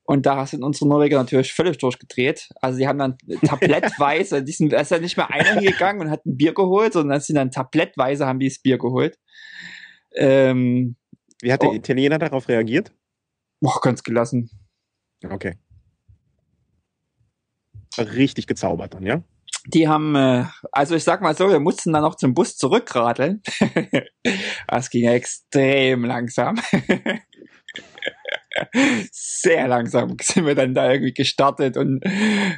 Und da sind unsere Norweger natürlich völlig durchgedreht. Also die haben dann tablettweise, die sind, da ist ja nicht mehr einer hingegangen und hat ein Bier geholt, sondern sind dann tablettweise haben die das Bier geholt. Ähm, Wie hat der Oh. Italiener darauf reagiert? Boah, ganz gelassen. Okay. Richtig gezaubert dann, ja? Die haben, äh, also ich sag mal so, wir mussten dann noch zum Bus zurückradeln. das ging extrem langsam. Sehr langsam sind wir dann da irgendwie gestartet und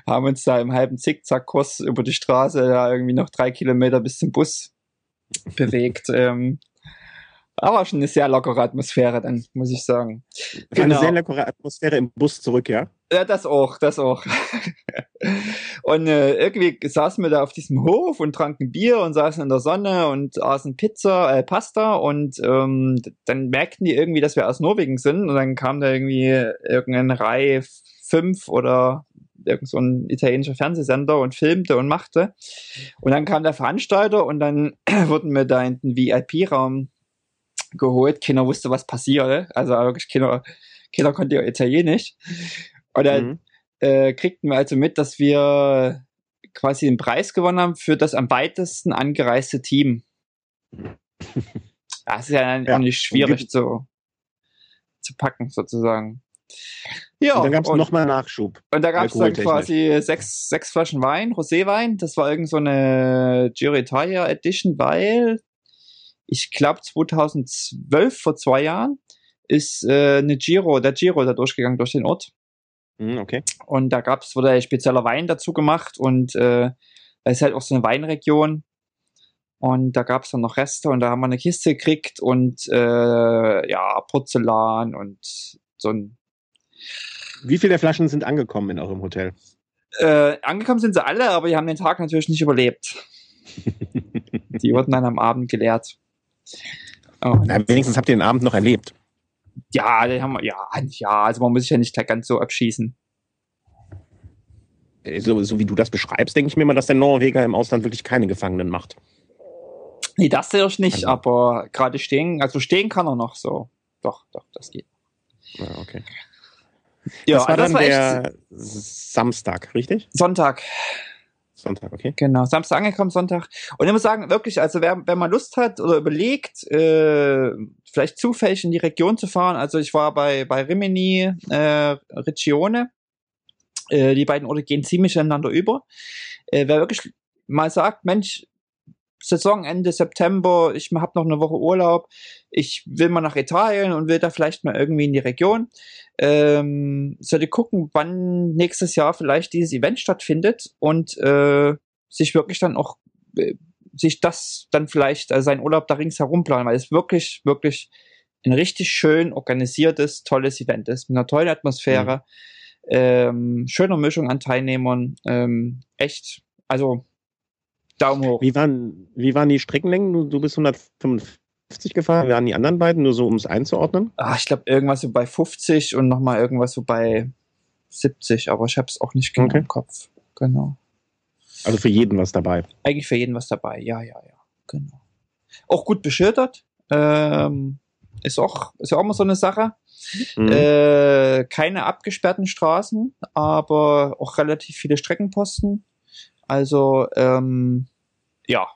haben uns da im halben Zickzackkurs über die Straße da irgendwie noch drei Kilometer bis zum Bus bewegt. ähm, aber schon eine sehr lockere Atmosphäre dann, muss ich sagen. War Eine Genau. sehr leckere Atmosphäre im Bus zurück, ja? Ja, das auch, das auch. und äh, irgendwie saßen wir da auf diesem Hof und tranken Bier und saßen in der Sonne und aßen Pizza, äh, Pasta und ähm, dann merkten die irgendwie, dass wir aus Norwegen sind und dann kam da irgendwie irgendein Reihe 5 oder irgend so ein italienischer Fernsehsender und filmte und machte. Und dann kam der Veranstalter und dann wurden wir da in den VIP-Raum geholt. Keiner wusste, was passierte. Also wirklich keiner, keiner konnte ja Italienisch. Und dann Mhm. äh, kriegten wir also mit, dass wir quasi den Preis gewonnen haben für das am weitesten angereiste Team. Das ist ja Ja. auch nicht schwierig zu, zu packen, sozusagen. Ja, und dann gab es nochmal Nachschub. und da gab es dann quasi sechs, sechs Flaschen Wein, Roséwein. Das war irgend so eine Giro Edition, weil ich glaube 2012, vor zwei Jahren, ist äh, eine Giro, der Giro da durchgegangen durch den Ort. Mhm, okay. Und da gab's wurde ein spezieller Wein dazu gemacht und äh, da ist halt auch so eine Weinregion. Und da gab's dann noch Reste und da haben wir eine Kiste gekriegt und äh, ja, Porzellan und so ein Wie viele der Flaschen sind angekommen in eurem Hotel? äh, angekommen sind sie alle, aber die haben den Tag natürlich nicht überlebt. Die wurden dann am Abend geleert. Und, Na, wenigstens habt ihr den Abend noch erlebt. ja, die haben wir, ja, ja, also man muss sich ja nicht ganz so abschießen. Äh, So, so wie du das beschreibst, denke ich mir mal, dass der Norweger im Ausland wirklich keine Gefangenen macht. Nee, das natürlich nicht, Also- aber gerade stehen, also stehen kann er noch so. Doch, doch, das geht. Ja, okay. Ja, das war das dann war der Samstag, richtig? Sonntag, Sonntag, okay. genau. Samstag angekommen, Sonntag. Und ich muss sagen, wirklich, also wer, wer mal Lust hat oder überlegt, äh, vielleicht zufällig in die Region zu fahren, also ich war bei, bei Rimini, äh, Regione, äh, die beiden Orte gehen ziemlich ineinander über. Äh, wer wirklich mal sagt, Mensch, Saisonende September, ich habe noch eine Woche Urlaub, ich will mal nach Italien und will da vielleicht mal irgendwie in die Region. Ähm, sollte gucken, wann nächstes Jahr vielleicht dieses Event stattfindet und äh, sich wirklich dann auch äh, sich das dann vielleicht äh, seinen Urlaub da ringsherum planen, weil es wirklich, wirklich ein richtig schön organisiertes, tolles Event ist, mit einer tollen Atmosphäre, ähm, schöner Mischung an Teilnehmern, ähm, echt, also Daumen hoch. Wie waren, wie waren die Streckenlängen? Du, du bist 155 gefahren, wie waren die anderen beiden, nur so um es einzuordnen? Ah, ich glaube irgendwas so bei 50 und nochmal irgendwas so bei 70, aber ich habe es auch nicht genau Okay. im Kopf. Genau. Also für jeden was dabei. Eigentlich für jeden was dabei. Ja, ja, ja. Genau. Auch gut beschildert. Ähm, ist auch, ist ja auch mal so eine Sache. Mhm. Äh, keine abgesperrten Straßen, aber auch relativ viele Streckenposten. Also, ähm, ja,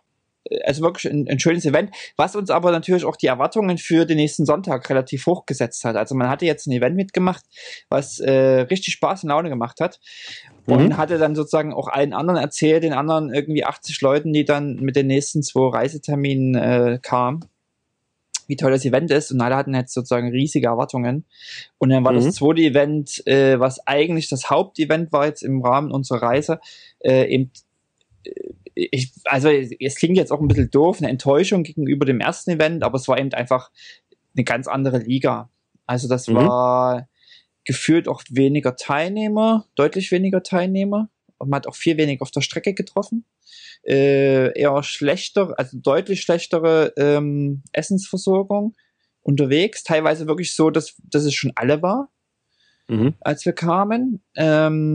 also wirklich ein, ein schönes Event, was uns aber natürlich auch die Erwartungen für den nächsten Sonntag relativ hochgesetzt hat. Also man hatte jetzt ein Event mitgemacht, was äh, richtig Spaß und Laune gemacht hat und Mhm. hatte dann sozusagen auch allen anderen erzählt, den anderen irgendwie 80 Leuten, die dann mit den nächsten zwei Reiseterminen äh, kamen, wie toll das Event ist und alle hatten jetzt sozusagen riesige Erwartungen. Und dann war Mhm. das zweite Event, äh, was eigentlich das Hauptevent war jetzt im Rahmen unserer Reise, äh, eben äh, ich, also es klingt jetzt auch ein bisschen doof, eine Enttäuschung gegenüber dem ersten Event, aber es war eben einfach eine ganz andere Liga. Also das mhm. war gefühlt auch weniger Teilnehmer, deutlich weniger Teilnehmer. Und man hat auch viel weniger auf der Strecke getroffen. Äh, eher schlechter, also deutlich schlechtere ähm, Essensversorgung unterwegs. Teilweise wirklich so, dass, dass es schon alle war, mhm. als wir kamen. Ähm,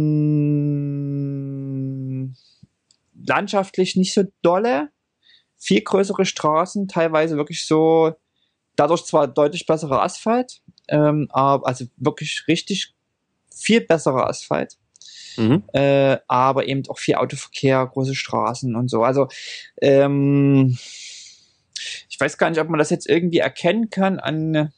landschaftlich nicht so dolle. Viel größere Straßen, teilweise wirklich so, dadurch zwar deutlich besserer Asphalt, ähm, aber, also wirklich richtig viel besserer Asphalt. Mhm. Äh, aber eben auch viel Autoverkehr, große Straßen und so. Also ähm, ich weiß gar nicht, ob man das jetzt irgendwie erkennen kann an.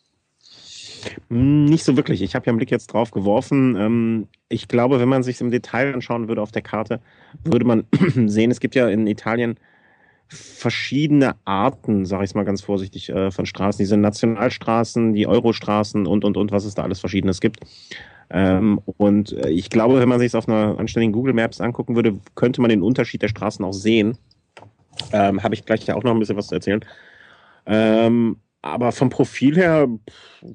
Nicht so wirklich. Ich habe ja einen Blick jetzt drauf geworfen. Ähm, ich glaube, wenn man sich im Detail anschauen würde auf der Karte, würde man sehen, es gibt ja in Italien verschiedene Arten, sage ich es mal ganz vorsichtig, äh, von Straßen. Diese Nationalstraßen, die Eurostraßen und, und, und, was es da alles Verschiedenes gibt. Ähm, und äh, ich glaube, wenn man sich es auf einer anständigen Google Maps angucken würde, könnte man den Unterschied der Straßen auch sehen. Ähm, Habe ich gleich ja auch noch ein bisschen was zu erzählen. Ähm, aber vom Profil her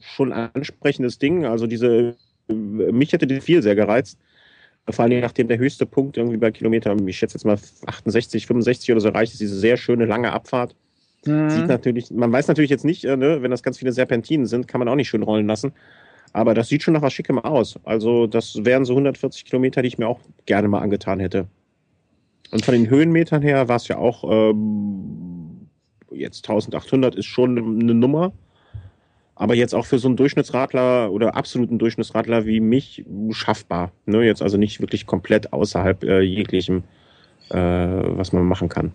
schon ein ansprechendes Ding. Also diese, mich hätte die viel sehr gereizt. Vor allem nachdem der höchste Punkt irgendwie bei Kilometer, ich schätze jetzt mal 68, 65 oder so reicht, ist diese sehr schöne lange Abfahrt. Mhm. Sieht natürlich, man weiß natürlich jetzt nicht, äh, ne, wenn das ganz viele Serpentinen sind, kann man auch nicht schön rollen lassen. Aber das sieht schon nach was Schickem aus. Also das wären so 140 Kilometer, die ich mir auch gerne mal angetan hätte. Und von den Höhenmetern her war es ja auch ähm, jetzt 1800 ist schon eine Nummer. Aber jetzt auch für so einen Durchschnittsradler oder absoluten Durchschnittsradler wie mich schaffbar. Ne? Jetzt also nicht wirklich komplett außerhalb äh, jeglichem, äh, was man machen kann.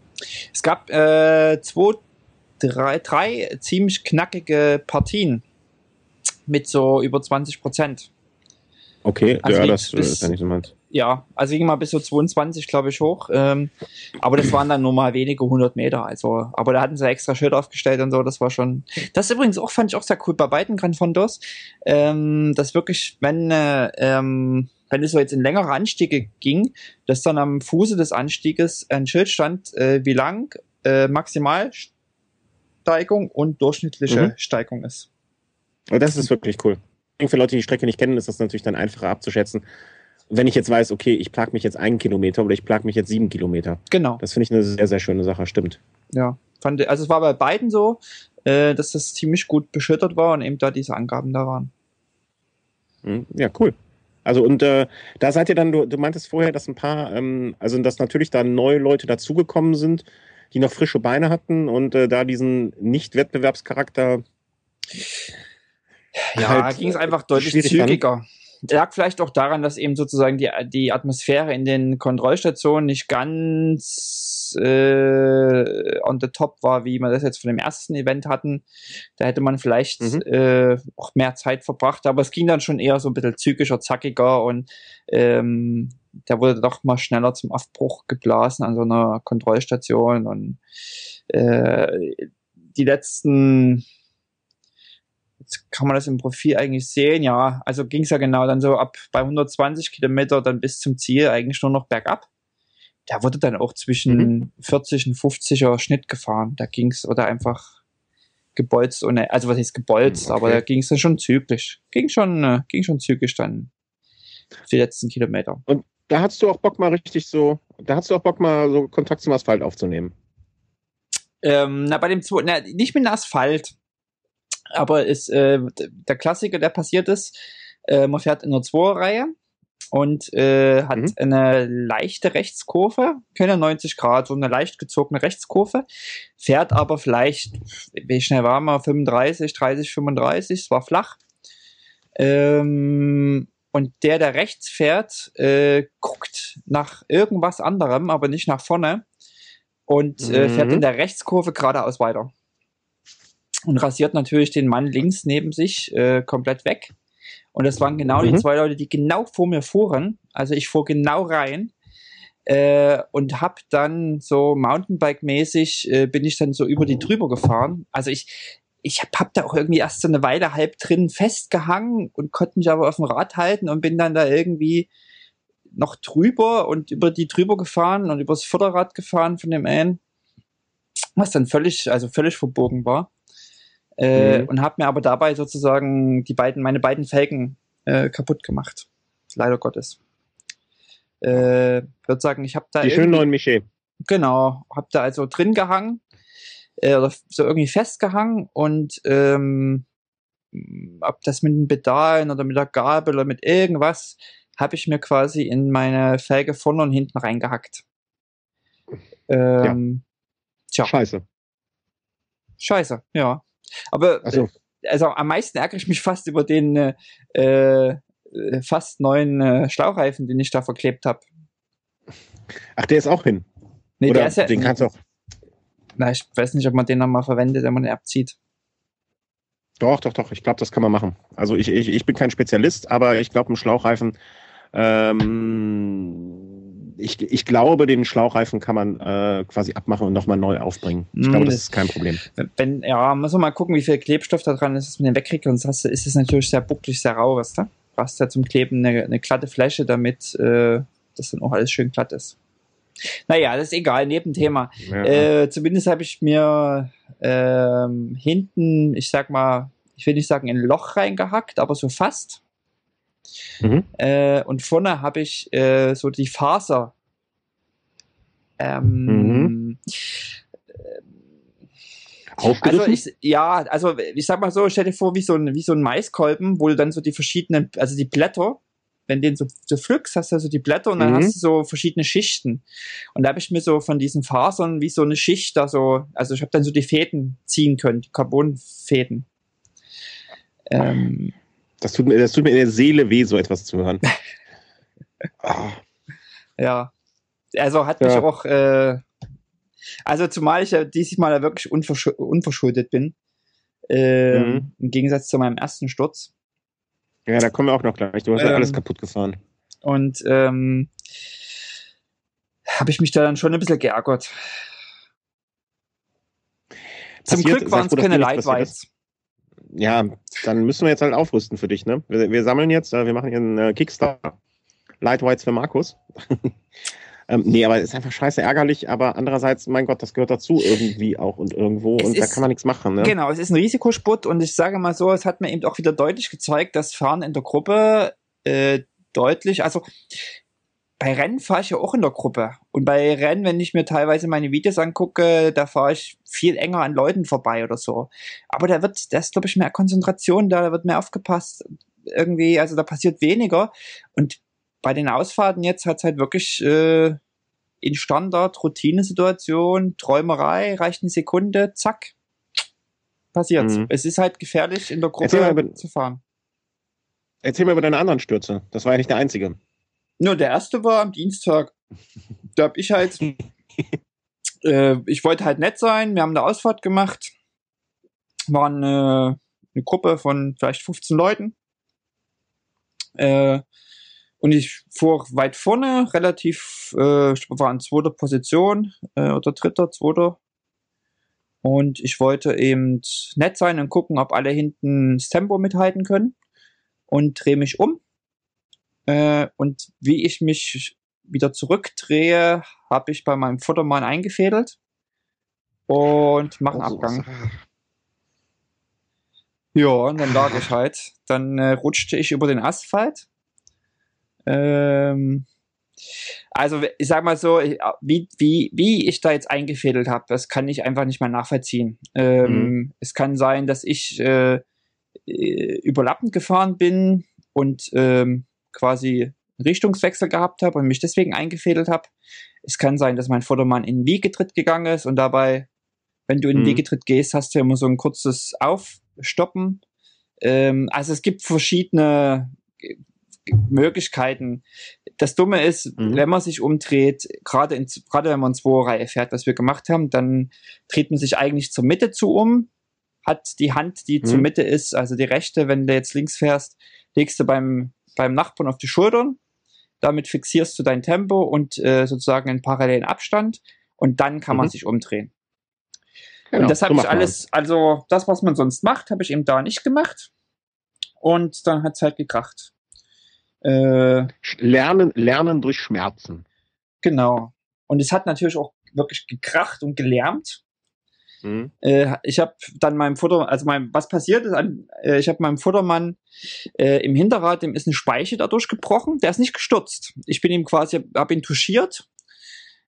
Es gab äh, zwei, drei, drei ziemlich knackige Partien mit so über 20 Prozent. Okay, also ja, das bis, ist ja nicht so meins. Ja, also ging mal bis so 22, glaube ich, hoch. Ähm, aber das waren dann nur mal wenige hundert Meter. Also, aber da hatten sie extra Schild aufgestellt und so. Das war schon. Das übrigens auch fand ich auch sehr cool bei beiden Gran Fondos. Ähm, dass wirklich, wenn äh, ähm, wenn es so jetzt in längere Anstiege ging, dass dann am Fuße des Anstieges ein Schild stand, äh, wie lang äh, Maximalsteigung und durchschnittliche mhm. Steigung ist. Und das ist wirklich cool. Für Leute, die die Strecke nicht kennen, ist das natürlich dann einfacher abzuschätzen. Wenn ich jetzt weiß, okay, ich plag mich jetzt einen Kilometer oder ich plag mich jetzt sieben Kilometer. Genau. Das finde ich eine sehr, sehr schöne Sache, stimmt. Ja, fand, also es war bei beiden so, äh, dass das ziemlich gut beschüttert war und eben da diese Angaben da waren. Hm, ja, cool. Also und äh, da seid ihr dann, du, du meintest vorher, dass ein paar, ähm, also dass natürlich da neue Leute dazugekommen sind, die noch frische Beine hatten und äh, da diesen Nicht-Wettbewerbscharakter ja, halt ging es einfach deutlich zügiger. Lag vielleicht auch daran, dass eben sozusagen die, die Atmosphäre in den Kontrollstationen nicht ganz äh, on the top war, wie wir das jetzt von dem ersten Event hatten. Da hätte man vielleicht mhm. äh, auch mehr Zeit verbracht, aber es ging dann schon eher so ein bisschen zügiger, zackiger und ähm, der wurde doch mal schneller zum Aufbruch geblasen an so einer Kontrollstation und äh, die letzten kann man das im Profil eigentlich sehen, ja. Also ging es ja genau dann so ab bei 120 Kilometer dann bis zum Ziel eigentlich nur noch bergab. Da wurde dann auch zwischen mhm. 40 und 50er Schnitt gefahren. Da ging es oder einfach gebolzt ohne, also was heißt gebolzt, okay. aber da ging es dann schon zügig. Ging schon, äh, ging schon zügig dann für die letzten Kilometer. Und da hast du auch Bock mal richtig so, da hast du auch Bock mal so Kontakt zum Asphalt aufzunehmen. Ähm, na, bei dem, na, nicht mit dem Asphalt aber ist äh, der Klassiker, der passiert ist, äh, man fährt in einer Zweierreihe und äh, hat mhm. eine leichte Rechtskurve, keine 90 Grad, so eine leicht gezogene Rechtskurve, fährt aber vielleicht, wie schnell war man, 35, 30, 35, es war flach. Ähm, und der, der rechts fährt, äh, guckt nach irgendwas anderem, aber nicht nach vorne und äh, fährt in mhm. der Rechtskurve geradeaus weiter und rasiert natürlich den Mann links neben sich äh, komplett weg. Und das waren genau mhm. die zwei Leute, die genau vor mir fuhren. Also ich fuhr genau rein äh, und hab dann so Mountainbike-mäßig äh, bin ich dann so über die drüber gefahren. Also ich ich hab, hab da auch irgendwie erst so eine Weile halb drin festgehangen und konnte mich aber auf dem Rad halten und bin dann da irgendwie noch drüber und über die drüber gefahren und übers Vorderrad gefahren von dem einen, was dann völlig, also völlig verbogen war. Äh, mhm. Und habe mir aber dabei sozusagen die beiden, meine beiden Felgen äh, kaputt gemacht. Leider Gottes. Äh, würde sagen, ich habe da. Die schönen neuen Miché. Genau, habe da also drin gehangen äh, oder so irgendwie festgehangen und ähm, ob das mit den Pedalen oder mit der Gabel oder mit irgendwas, habe ich mir quasi in meine Felge vorne und hinten reingehackt. Ähm, ja. Tja. Scheiße. Scheiße, ja. Aber also. also am meisten ärgere ich mich fast über den äh, äh, fast neuen äh, Schlauchreifen, den ich da verklebt habe. Ach, der ist auch hin. Nee, Oder der ist ja, den kannst du auch. Na, ich weiß nicht, ob man den nochmal verwendet, wenn man den abzieht. Doch, doch, doch. Ich glaube, das kann man machen. Also ich, ich, ich bin kein Spezialist, aber ich glaube, ein Schlauchreifen ähm, ich, ich glaube, den Schlauchreifen kann man äh, quasi abmachen und nochmal neu aufbringen. Ich glaube, das, das, ist kein Problem. Wenn, ja, muss man mal gucken, wie viel Klebstoff da dran ist, dass man den wegkriegt. Sonst hast ist es natürlich sehr bucklig, sehr rau, du? Du brauchst ja zum Kleben eine, eine glatte Fläche, damit äh, das dann auch alles schön glatt ist. Naja, das ist egal, Nebenthema. Ja. Äh, zumindest habe ich mir ähm, hinten, ich sag mal, ich will nicht sagen, ein Loch reingehackt, aber so fast. Mhm. Äh, und vorne habe ich äh, so die Faser. Ähm, mhm. Also ich, ja, also ich sag mal so, stell dir vor, wie so ein, wie so ein Maiskolben, wo du dann so die verschiedenen, also die Blätter, wenn den so, so pflückst, hast du so die Blätter und dann mhm. hast du so verschiedene Schichten. Und da habe ich mir so von diesen Fasern wie so eine Schicht da so, also ich habe dann so die Fäden ziehen können, die Carbonfäden. Ähm, das tut, mir, das tut mir in der Seele weh, so etwas zu hören. oh. Ja. Also hat mich ja. auch, äh, also zumal ich ja dieses Mal wirklich unversch unverschuldet bin, äh, mhm. im Gegensatz zu meinem ersten Sturz. Ja, da kommen wir auch noch gleich. Du hast ähm, ja alles kaputt gefahren. Und ähm, habe ich mich da dann schon ein bisschen geärgert. Zum Glück waren es keine Lightweights ja, dann müssen wir jetzt halt aufrüsten für dich, ne? Wir, wir sammeln jetzt, äh, wir machen hier einen äh, Kickstarter. Lightweights für Markus. ähm, nee, aber ist einfach scheiße ärgerlich, aber andererseits, mein Gott, das gehört dazu irgendwie auch und irgendwo es und ist, da kann man nichts machen. Ne? Genau, es ist ein Risikosport und ich sage mal so, es hat mir eben auch wieder deutlich gezeigt, dass Fahren in der Gruppe äh, deutlich, also bei Rennen fahre ich ja auch in der Gruppe. Und bei Rennen, wenn ich mir teilweise meine Videos angucke, da fahre ich viel enger an Leuten vorbei oder so. Aber da wird, da ist, glaube ich, mehr Konzentration da, da wird mehr aufgepasst. Irgendwie, also da passiert weniger. Und bei den Ausfahrten jetzt hat es halt wirklich äh, in Standard, Routinesituation, Träumerei, reicht eine Sekunde, zack, passiert. Mhm. Es ist halt gefährlich, in der Gruppe über, zu fahren. Erzähl mal über deine anderen Stürze. Das war ja nicht der einzige. Nur der erste war am Dienstag. Da hab ich halt, äh, ich wollte halt nett sein. Wir haben eine Ausfahrt gemacht. Waren äh, eine Gruppe von vielleicht 15 Leuten. Äh, und ich fuhr weit vorne, relativ, äh, ich war in zweiter Position äh, oder dritter, zweiter. Und ich wollte eben nett sein und gucken, ob alle hinten das Tempo mithalten können. Und drehe mich um äh, und wie ich mich wieder zurückdrehe, habe ich bei meinem Futtermann eingefädelt und mache einen oh, Abgang. Ja, und dann lag ich halt. Dann äh, rutschte ich über den Asphalt. Ähm, also ich sag mal so, wie, wie, wie ich da jetzt eingefädelt habe, das kann ich einfach nicht mehr nachvollziehen. Ähm, mhm. Es kann sein, dass ich äh, äh überlappend gefahren bin und ähm, quasi Richtungswechsel gehabt habe und mich deswegen eingefädelt habe. Es kann sein, dass mein Vordermann in den Wiegetritt gegangen ist und dabei, wenn du in den mhm. Wiegetritt gehst, hast du ja immer so ein kurzes Aufstoppen. Ähm, also es gibt verschiedene äh, Möglichkeiten. Das Dumme ist, mhm. wenn man sich umdreht, gerade gerade wenn man zwei Reihe fährt, was wir gemacht haben, dann dreht man sich eigentlich zur Mitte zu um, hat die Hand, die mhm. zur Mitte ist, also die rechte, wenn du jetzt links fährst, legst du beim beim Nachbarn auf die Schultern. Damit fixierst du dein Tempo und äh, sozusagen einen parallelen Abstand und dann kann mhm. man sich umdrehen. Genau, und das habe so ich alles, also das, was man sonst macht, habe ich eben da nicht gemacht. Und dann hat es halt gekracht. Äh, lernen, lernen durch Schmerzen. Genau. Und es hat natürlich auch wirklich gekracht und gelärmt. Mhm. Äh, ich habe dann meinem Futter, also mein, was passiert ist, an, äh, ich habe meinem Futtermann äh, im Hinterrad, dem ist eine Speiche dadurch gebrochen, der ist nicht gestürzt. Ich bin ihm quasi, habe ihn touchiert.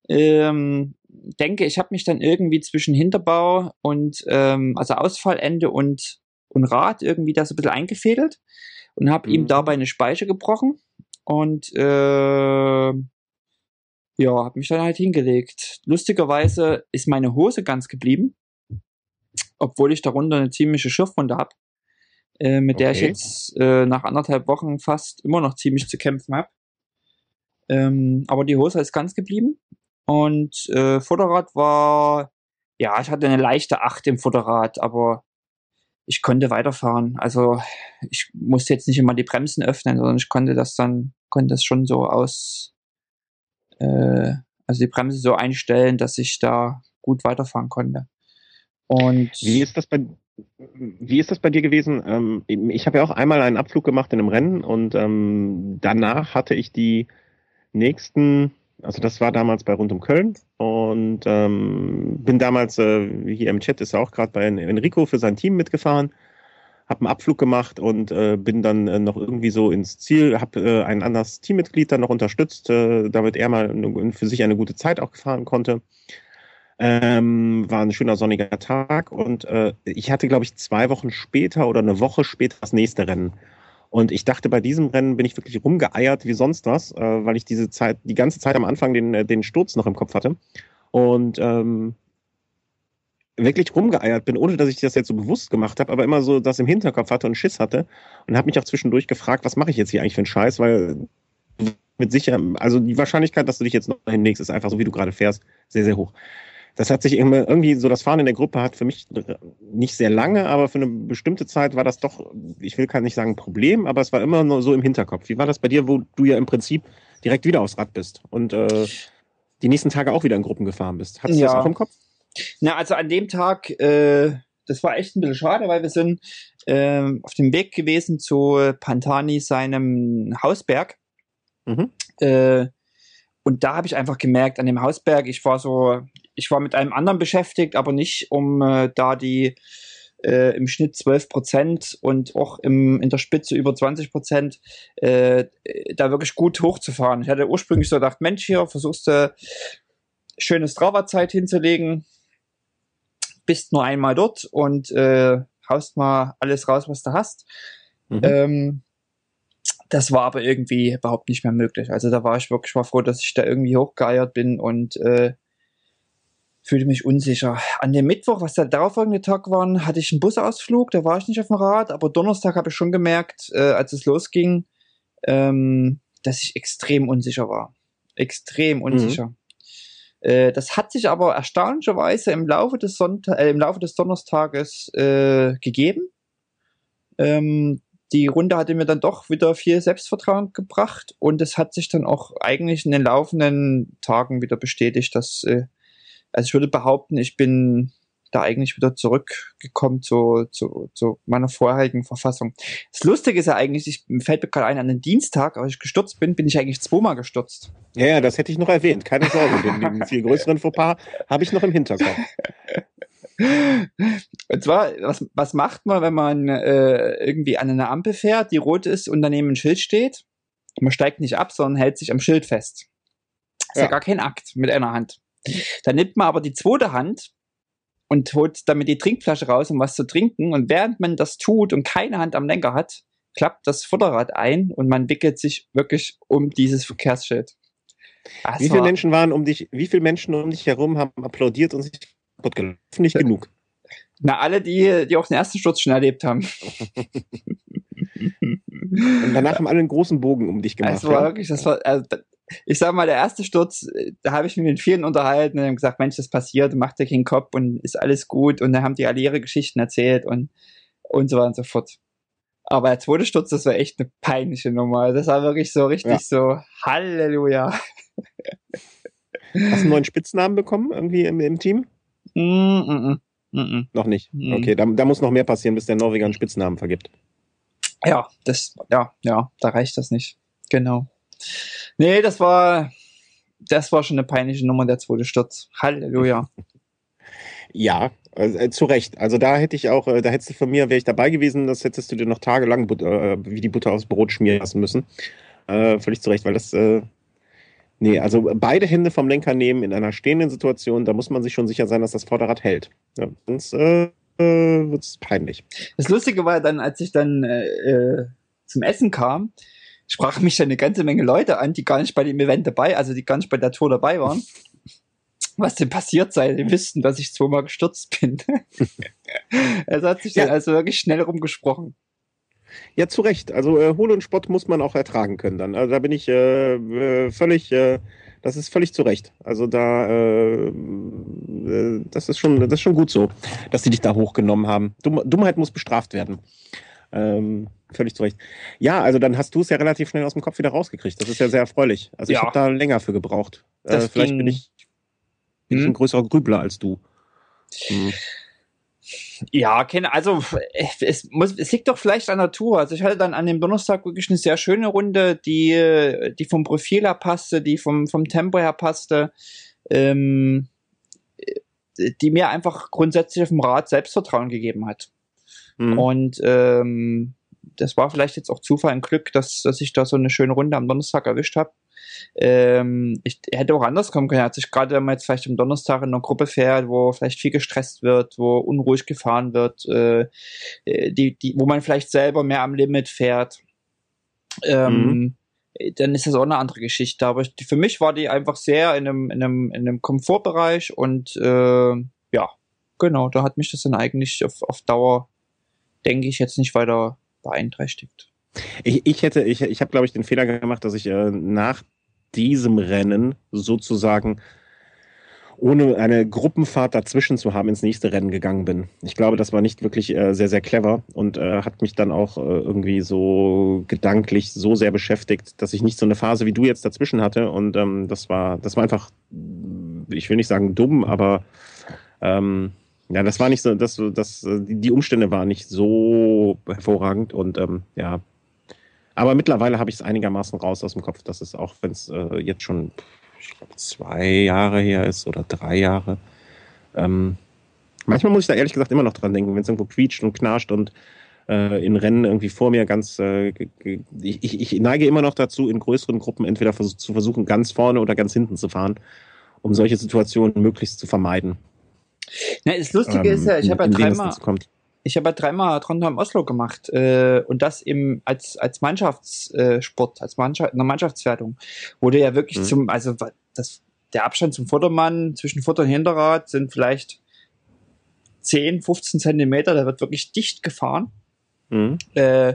Ähm, denke, ich habe mich dann irgendwie zwischen Hinterbau und ähm, also Ausfallende und und Rad irgendwie da so ein bisschen eingefädelt und habe mhm. ihm dabei eine Speiche gebrochen und äh, ja, habe mich dann halt hingelegt. Lustigerweise ist meine Hose ganz geblieben, obwohl ich darunter eine ziemliche Schürfwunde habe, äh, mit okay. der ich jetzt äh, nach anderthalb Wochen fast immer noch ziemlich zu kämpfen habe. Ähm, aber die Hose ist ganz geblieben und äh, Futterrad war, ja, ich hatte eine leichte Acht im Futterrad, aber ich konnte weiterfahren. Also ich musste jetzt nicht immer die Bremsen öffnen, sondern ich konnte das dann, konnte das schon so aus, äh, also die Bremse so einstellen, dass ich da gut weiterfahren konnte. Und wie ist das bei wie ist das bei dir gewesen? Ähm, ich habe ja auch einmal einen Abflug gemacht in einem Rennen und ähm, danach hatte ich die nächsten, also das war damals bei Rund um Köln und ähm, bin damals, äh, hier im Chat ist er auch gerade bei Enrico für sein Team mitgefahren habe einen Abflug gemacht und äh, bin dann äh, noch irgendwie so ins Ziel, habe äh, ein anderes Teammitglied dann noch unterstützt, damit er mal für sich eine gute Zeit auch fahren konnte. Ähm, war ein schöner sonniger Tag und äh, ich hatte, glaube ich, zwei Wochen später oder eine Woche später das nächste Rennen. Und ich dachte, bei diesem Rennen bin ich wirklich rumgeeiert wie sonst was, äh, weil ich diese Zeit, die ganze Zeit am Anfang den, äh, den Sturz noch im Kopf hatte. Und ähm, wirklich rumgeeiert bin, ohne dass ich das jetzt so bewusst gemacht habe, aber immer so das im Hinterkopf hatte und Schiss hatte und habe mich auch zwischendurch gefragt, was mache ich jetzt hier eigentlich für einen Scheiß, weil mit sicher, also die Wahrscheinlichkeit, dass du dich jetzt noch hinlegst, ist einfach so, wie du gerade fährst, sehr, sehr hoch. Das hat sich irgendwie so, das Fahren in der Gruppe hat für mich nicht sehr lange, aber für eine bestimmte Zeit war das doch, ich will gar nicht sagen Problem, aber es war immer nur so im Hinterkopf. Wie war das bei dir, wo du ja im Prinzip direkt wieder aufs Rad bist und äh, die nächsten Tage auch wieder in Gruppen gefahren bist? Hattest ja. du das auch im Kopf? Na, also an dem Tag, äh, das war echt ein bisschen schade, weil wir sind äh, auf dem Weg gewesen zu Pantani, seinem Hausberg. Mhm. Äh, und da habe ich einfach gemerkt, an dem Hausberg, ich war so, ich war mit einem anderen beschäftigt, aber nicht um äh, da die äh, im Schnitt 12 Prozent und auch im, in der Spitze über 20 Prozent äh, da wirklich gut hochzufahren. Ich hatte ursprünglich so gedacht, Mensch, hier versuchst du schöne Strava-Zeit hinzulegen, bist nur einmal dort und äh, haust mal alles raus, was du hast. Mhm. Ähm, das war aber irgendwie überhaupt nicht mehr möglich. Also da war ich wirklich mal froh, dass ich da irgendwie hochgeeiert bin und äh, fühlte mich unsicher. An dem Mittwoch, was der darauffolgende Tag war, hatte ich einen Busausflug, da war ich nicht auf dem Rad, aber Donnerstag habe ich schon gemerkt, äh, als es losging, ähm, dass ich extrem unsicher war. Extrem mhm. unsicher. Mhm. Äh, das hat sich aber erstaunlicherweise im Laufe des, Sonntag, äh, im Laufe des Donnerstages äh, gegeben. Ähm, die Runde hatte mir dann doch wieder viel Selbstvertrauen gebracht und es hat sich dann auch eigentlich in den laufenden Tagen wieder bestätigt, dass, äh, also ich würde behaupten, ich bin da eigentlich wieder zurückgekommen zu, zu, zu meiner vorherigen Verfassung. Das Lustige ist ja eigentlich, ich fällt mir gerade ein, an den Dienstag, als ich gestürzt bin, bin ich eigentlich zweimal gestürzt. Ja, ja, das hätte ich noch erwähnt. Keine Sorge, den, den viel größeren Fauxpas habe ich noch im Hinterkopf. Und zwar, was, was macht man, wenn man äh, irgendwie an einer Ampel fährt, die rot ist und daneben ein Schild steht? Man steigt nicht ab, sondern hält sich am Schild fest. Das ist ja. ja gar kein Akt mit einer Hand. Dann nimmt man aber die zweite Hand und holt damit die Trinkflasche raus, um was zu trinken. Und während man das tut und keine Hand am Lenker hat, klappt das Futterrad ein und man wickelt sich wirklich um dieses Verkehrsschild. Das wie viele Menschen waren um dich, wie viele Menschen um dich herum haben applaudiert und sich kaputt gelaufen? Nicht genug. Na, alle, die, die auch den ersten Sturz schon erlebt haben. und danach haben alle einen großen Bogen um dich gemacht. Das war ja? wirklich, das war, also, ich sag mal, der erste Sturz, äh, da habe ich mich mit vielen unterhalten und haben gesagt, Mensch, das passiert, macht dir keinen Kopf und ist alles gut und dann haben die alle ihre Geschichten erzählt und, und so weiter und so fort. Aber der zweite Sturz, das war echt eine peinliche Nummer. Das war wirklich so richtig ja. so, Halleluja. Hast du einen neuen Spitznamen bekommen, irgendwie im, im Team? Mm -mm. Mm noch nicht. Mm. Okay, da, da muss noch mehr passieren, bis der Norweger einen Spitznamen vergibt. Ja, das, ja, ja, da reicht das nicht. Genau. Nee, das war, das war schon eine peinliche Nummer, der zweite Sturz. Halleluja. Ja, äh, zu Recht. Also da hätte ich auch, äh, da hättest du von mir, wäre ich dabei gewesen, das hättest du dir noch tagelang äh, wie die Butter aufs Brot schmieren lassen müssen. Äh, völlig zu Recht, weil das, äh, nee, also beide Hände vom Lenker nehmen in einer stehenden Situation, da muss man sich schon sicher sein, dass das Vorderrad hält. Ja, sonst äh, wird es peinlich. Das Lustige war dann, als ich dann zum Essen kam, sprachen mich dann eine ganze Menge Leute an, die gar nicht bei dem Event dabei, also die gar nicht bei der Tour dabei waren was denn passiert sei. Die wüssten, dass ich zweimal gestürzt bin. es hat sich ja. dann also wirklich schnell rumgesprochen. Ja, zu Recht. Also äh, Hohl und Spott muss man auch ertragen können dann. Also da bin ich äh, äh völlig, äh, das ist völlig zu Recht. Also da, äh, äh, das ist schon, das ist schon gut so, dass die dich da hochgenommen haben. Dumm, Dummheit muss bestraft werden. Ähm, völlig zu Recht. Ja, also dann hast du es ja relativ schnell aus dem Kopf wieder rausgekriegt. Das ist ja sehr erfreulich. Also ja. ich habe da länger für gebraucht. Äh, vielleicht bin ich bin hm. ich ein größerer Grübler als du. Hm. Ja, kenne, also es, muss, es liegt doch vielleicht an der Tour. Also ich hatte dann an dem Donnerstag wirklich eine sehr schöne Runde, die, die vom Profil her passte, die vom, vom Tempo her passte, ähm, die mir einfach grundsätzlich auf dem Rad Selbstvertrauen gegeben hat. Mhm. Und ähm, das war vielleicht jetzt auch Zufall und Glück, dass, dass ich da so eine schöne Runde am Donnerstag erwischt habe. Ähm, ich hätte auch anders kommen können. Also ich gerade wenn man jetzt vielleicht am Donnerstag in einer Gruppe fährt, wo vielleicht viel gestresst wird, wo unruhig gefahren wird, äh, äh die, die, wo man vielleicht selber mehr am Limit fährt. Ähm, mhm dann ist das auch eine andere Geschichte. Aber für mich war die einfach sehr in einem, in einem, in einem Komfortbereich und äh, ja, genau, da hat mich das dann eigentlich auf, auf Dauer, denke ich, jetzt nicht weiter beeinträchtigt. Ich, ich hätte, ich, ich habe, glaube ich, den Fehler gemacht, dass ich äh, nach diesem Rennen sozusagen ohne eine Gruppenfahrt dazwischen zu haben, ins nächste Rennen gegangen bin. Ich glaube, das war nicht wirklich äh, sehr, sehr clever und äh, hat mich dann auch äh, irgendwie so gedanklich so sehr beschäftigt, dass ich nicht so eine Phase wie du jetzt dazwischen hatte. Und ähm, das war, das war einfach, ich will nicht sagen dumm, aber ähm, ja, das war nicht so, das, das, die Umstände waren nicht so hervorragend und ähm, ja, aber mittlerweile habe ich es einigermaßen raus aus dem Kopf, dass es auch, wenn es äh, jetzt schon, ich glaube, zwei Jahre her ist oder drei Jahre. Ähm, manchmal muss ich da ehrlich gesagt immer noch dran denken, wenn es irgendwo quietscht und knarscht und äh, in Rennen irgendwie vor mir ganz. Äh, ich, ich, neige immer noch dazu, in größeren Gruppen entweder vers zu versuchen, ganz vorne oder ganz hinten zu fahren, um solche Situationen möglichst zu vermeiden. Na, das Lustige ähm, ist ja, ich habe ja dreimal ich habe ja dreimal Trondheim Oslo gemacht äh, und das eben als als Mannschaftssport, als Mannschaft, in der Mannschaftswertung, wurde ja wirklich mhm. zum, also das, der Abstand zum Vordermann zwischen Vorder- und Hinterrad sind vielleicht 10, 15 Zentimeter, da wird wirklich dicht gefahren. Mhm. Äh,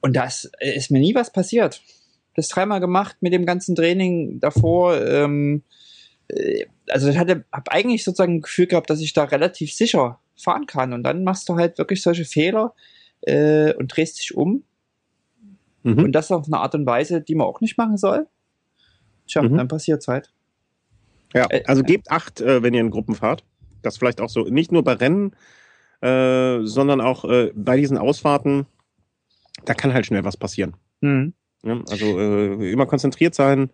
und das ist mir nie was passiert. Das dreimal gemacht mit dem ganzen Training davor. Ähm, äh, also ich hatte, habe eigentlich sozusagen ein Gefühl gehabt, dass ich da relativ sicher fahren kann. Und dann machst du halt wirklich solche Fehler äh, und drehst dich um. Mhm. Und das auf eine Art und Weise, die man auch nicht machen soll. Tja, mhm. dann passiert es halt. Ja, äh, also gebt acht, äh, wenn ihr in Gruppen fahrt. Das vielleicht auch so, nicht nur bei Rennen, äh, sondern auch äh, bei diesen Ausfahrten, da kann halt schnell was passieren. Mhm. Ja, also äh, immer konzentriert sein,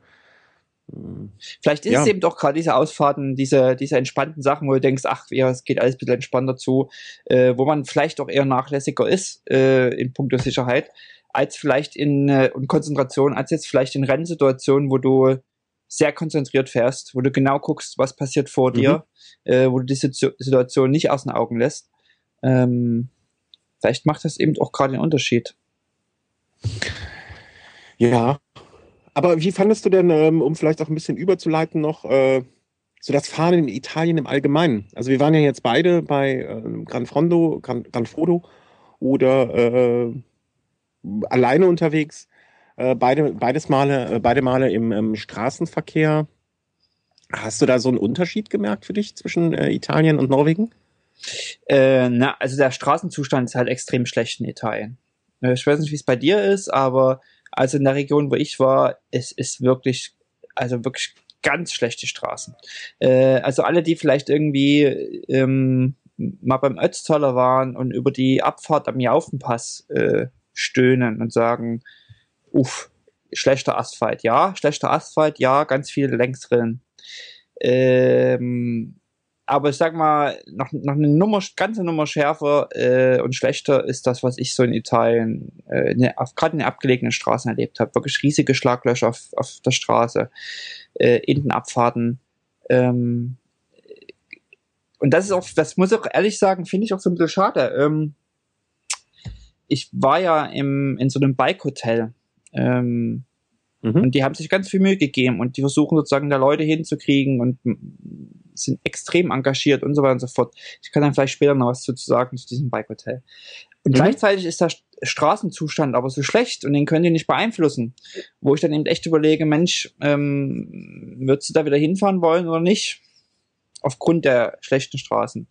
Vielleicht ist ja. es eben doch gerade diese Ausfahrten, diese, diese entspannten Sachen, wo du denkst, ach, ja, es geht alles ein bisschen entspannter zu, äh, wo man vielleicht auch eher nachlässiger ist äh, in puncto Sicherheit, als vielleicht in äh, und Konzentration, als jetzt vielleicht in Rennsituationen, wo du sehr konzentriert fährst, wo du genau guckst, was passiert vor mhm. dir, äh, wo du die Situation nicht aus den Augen lässt. Ähm, vielleicht macht das eben auch gerade den Unterschied. Ja, aber wie fandest du denn, ähm, um vielleicht auch ein bisschen überzuleiten noch, äh, so das Fahren in Italien im Allgemeinen? Also wir waren ja jetzt beide bei äh, Gran Fondo, Gran, Gran Fodo oder äh, alleine unterwegs. Äh, beide, beides Male, äh, beide Male im, im, Straßenverkehr. Hast du da so einen Unterschied gemerkt für dich zwischen Italien und Norwegen? Äh, na, also der Straßenzustand ist halt extrem schlecht in Italien. Ich weiß nicht, wie es bei dir ist, aber also in der Region, wo ich war, es ist wirklich, also wirklich ganz schlechte Straßen. Äh, also alle, die vielleicht irgendwie ähm, mal beim Ötztaler waren und über die Abfahrt am Jaufenpass äh, stöhnen und sagen, uff, schlechter Asphalt, ja, schlechter Asphalt, ja, ganz viele Längsrillen. Ähm, aber ich sag mal, noch, noch eine Nummer, ganze Nummer schärfer äh, und schlechter ist das, was ich so in Italien, äh, gerade in den abgelegenen Straßen erlebt habe. Wirklich riesige Schlaglöcher auf, auf der Straße, äh, in den Abfahrten. Ähm, und das ist auch, das muss ich auch ehrlich sagen, finde ich auch so ein bisschen schade. Ähm, ich war ja im, in so einem Bike-Hotel. Ähm, mhm. Und die haben sich ganz viel Mühe gegeben und die versuchen sozusagen da Leute hinzukriegen und sind extrem engagiert und so weiter und so fort. Ich kann dann vielleicht später noch was zu sagen zu diesem Bike-Hotel. Und mhm. gleichzeitig ist der Straßenzustand aber so schlecht und den können die nicht beeinflussen. Wo ich dann eben echt überlege, Mensch, ähm, würdest du da wieder hinfahren wollen oder nicht? Aufgrund der schlechten Straßen.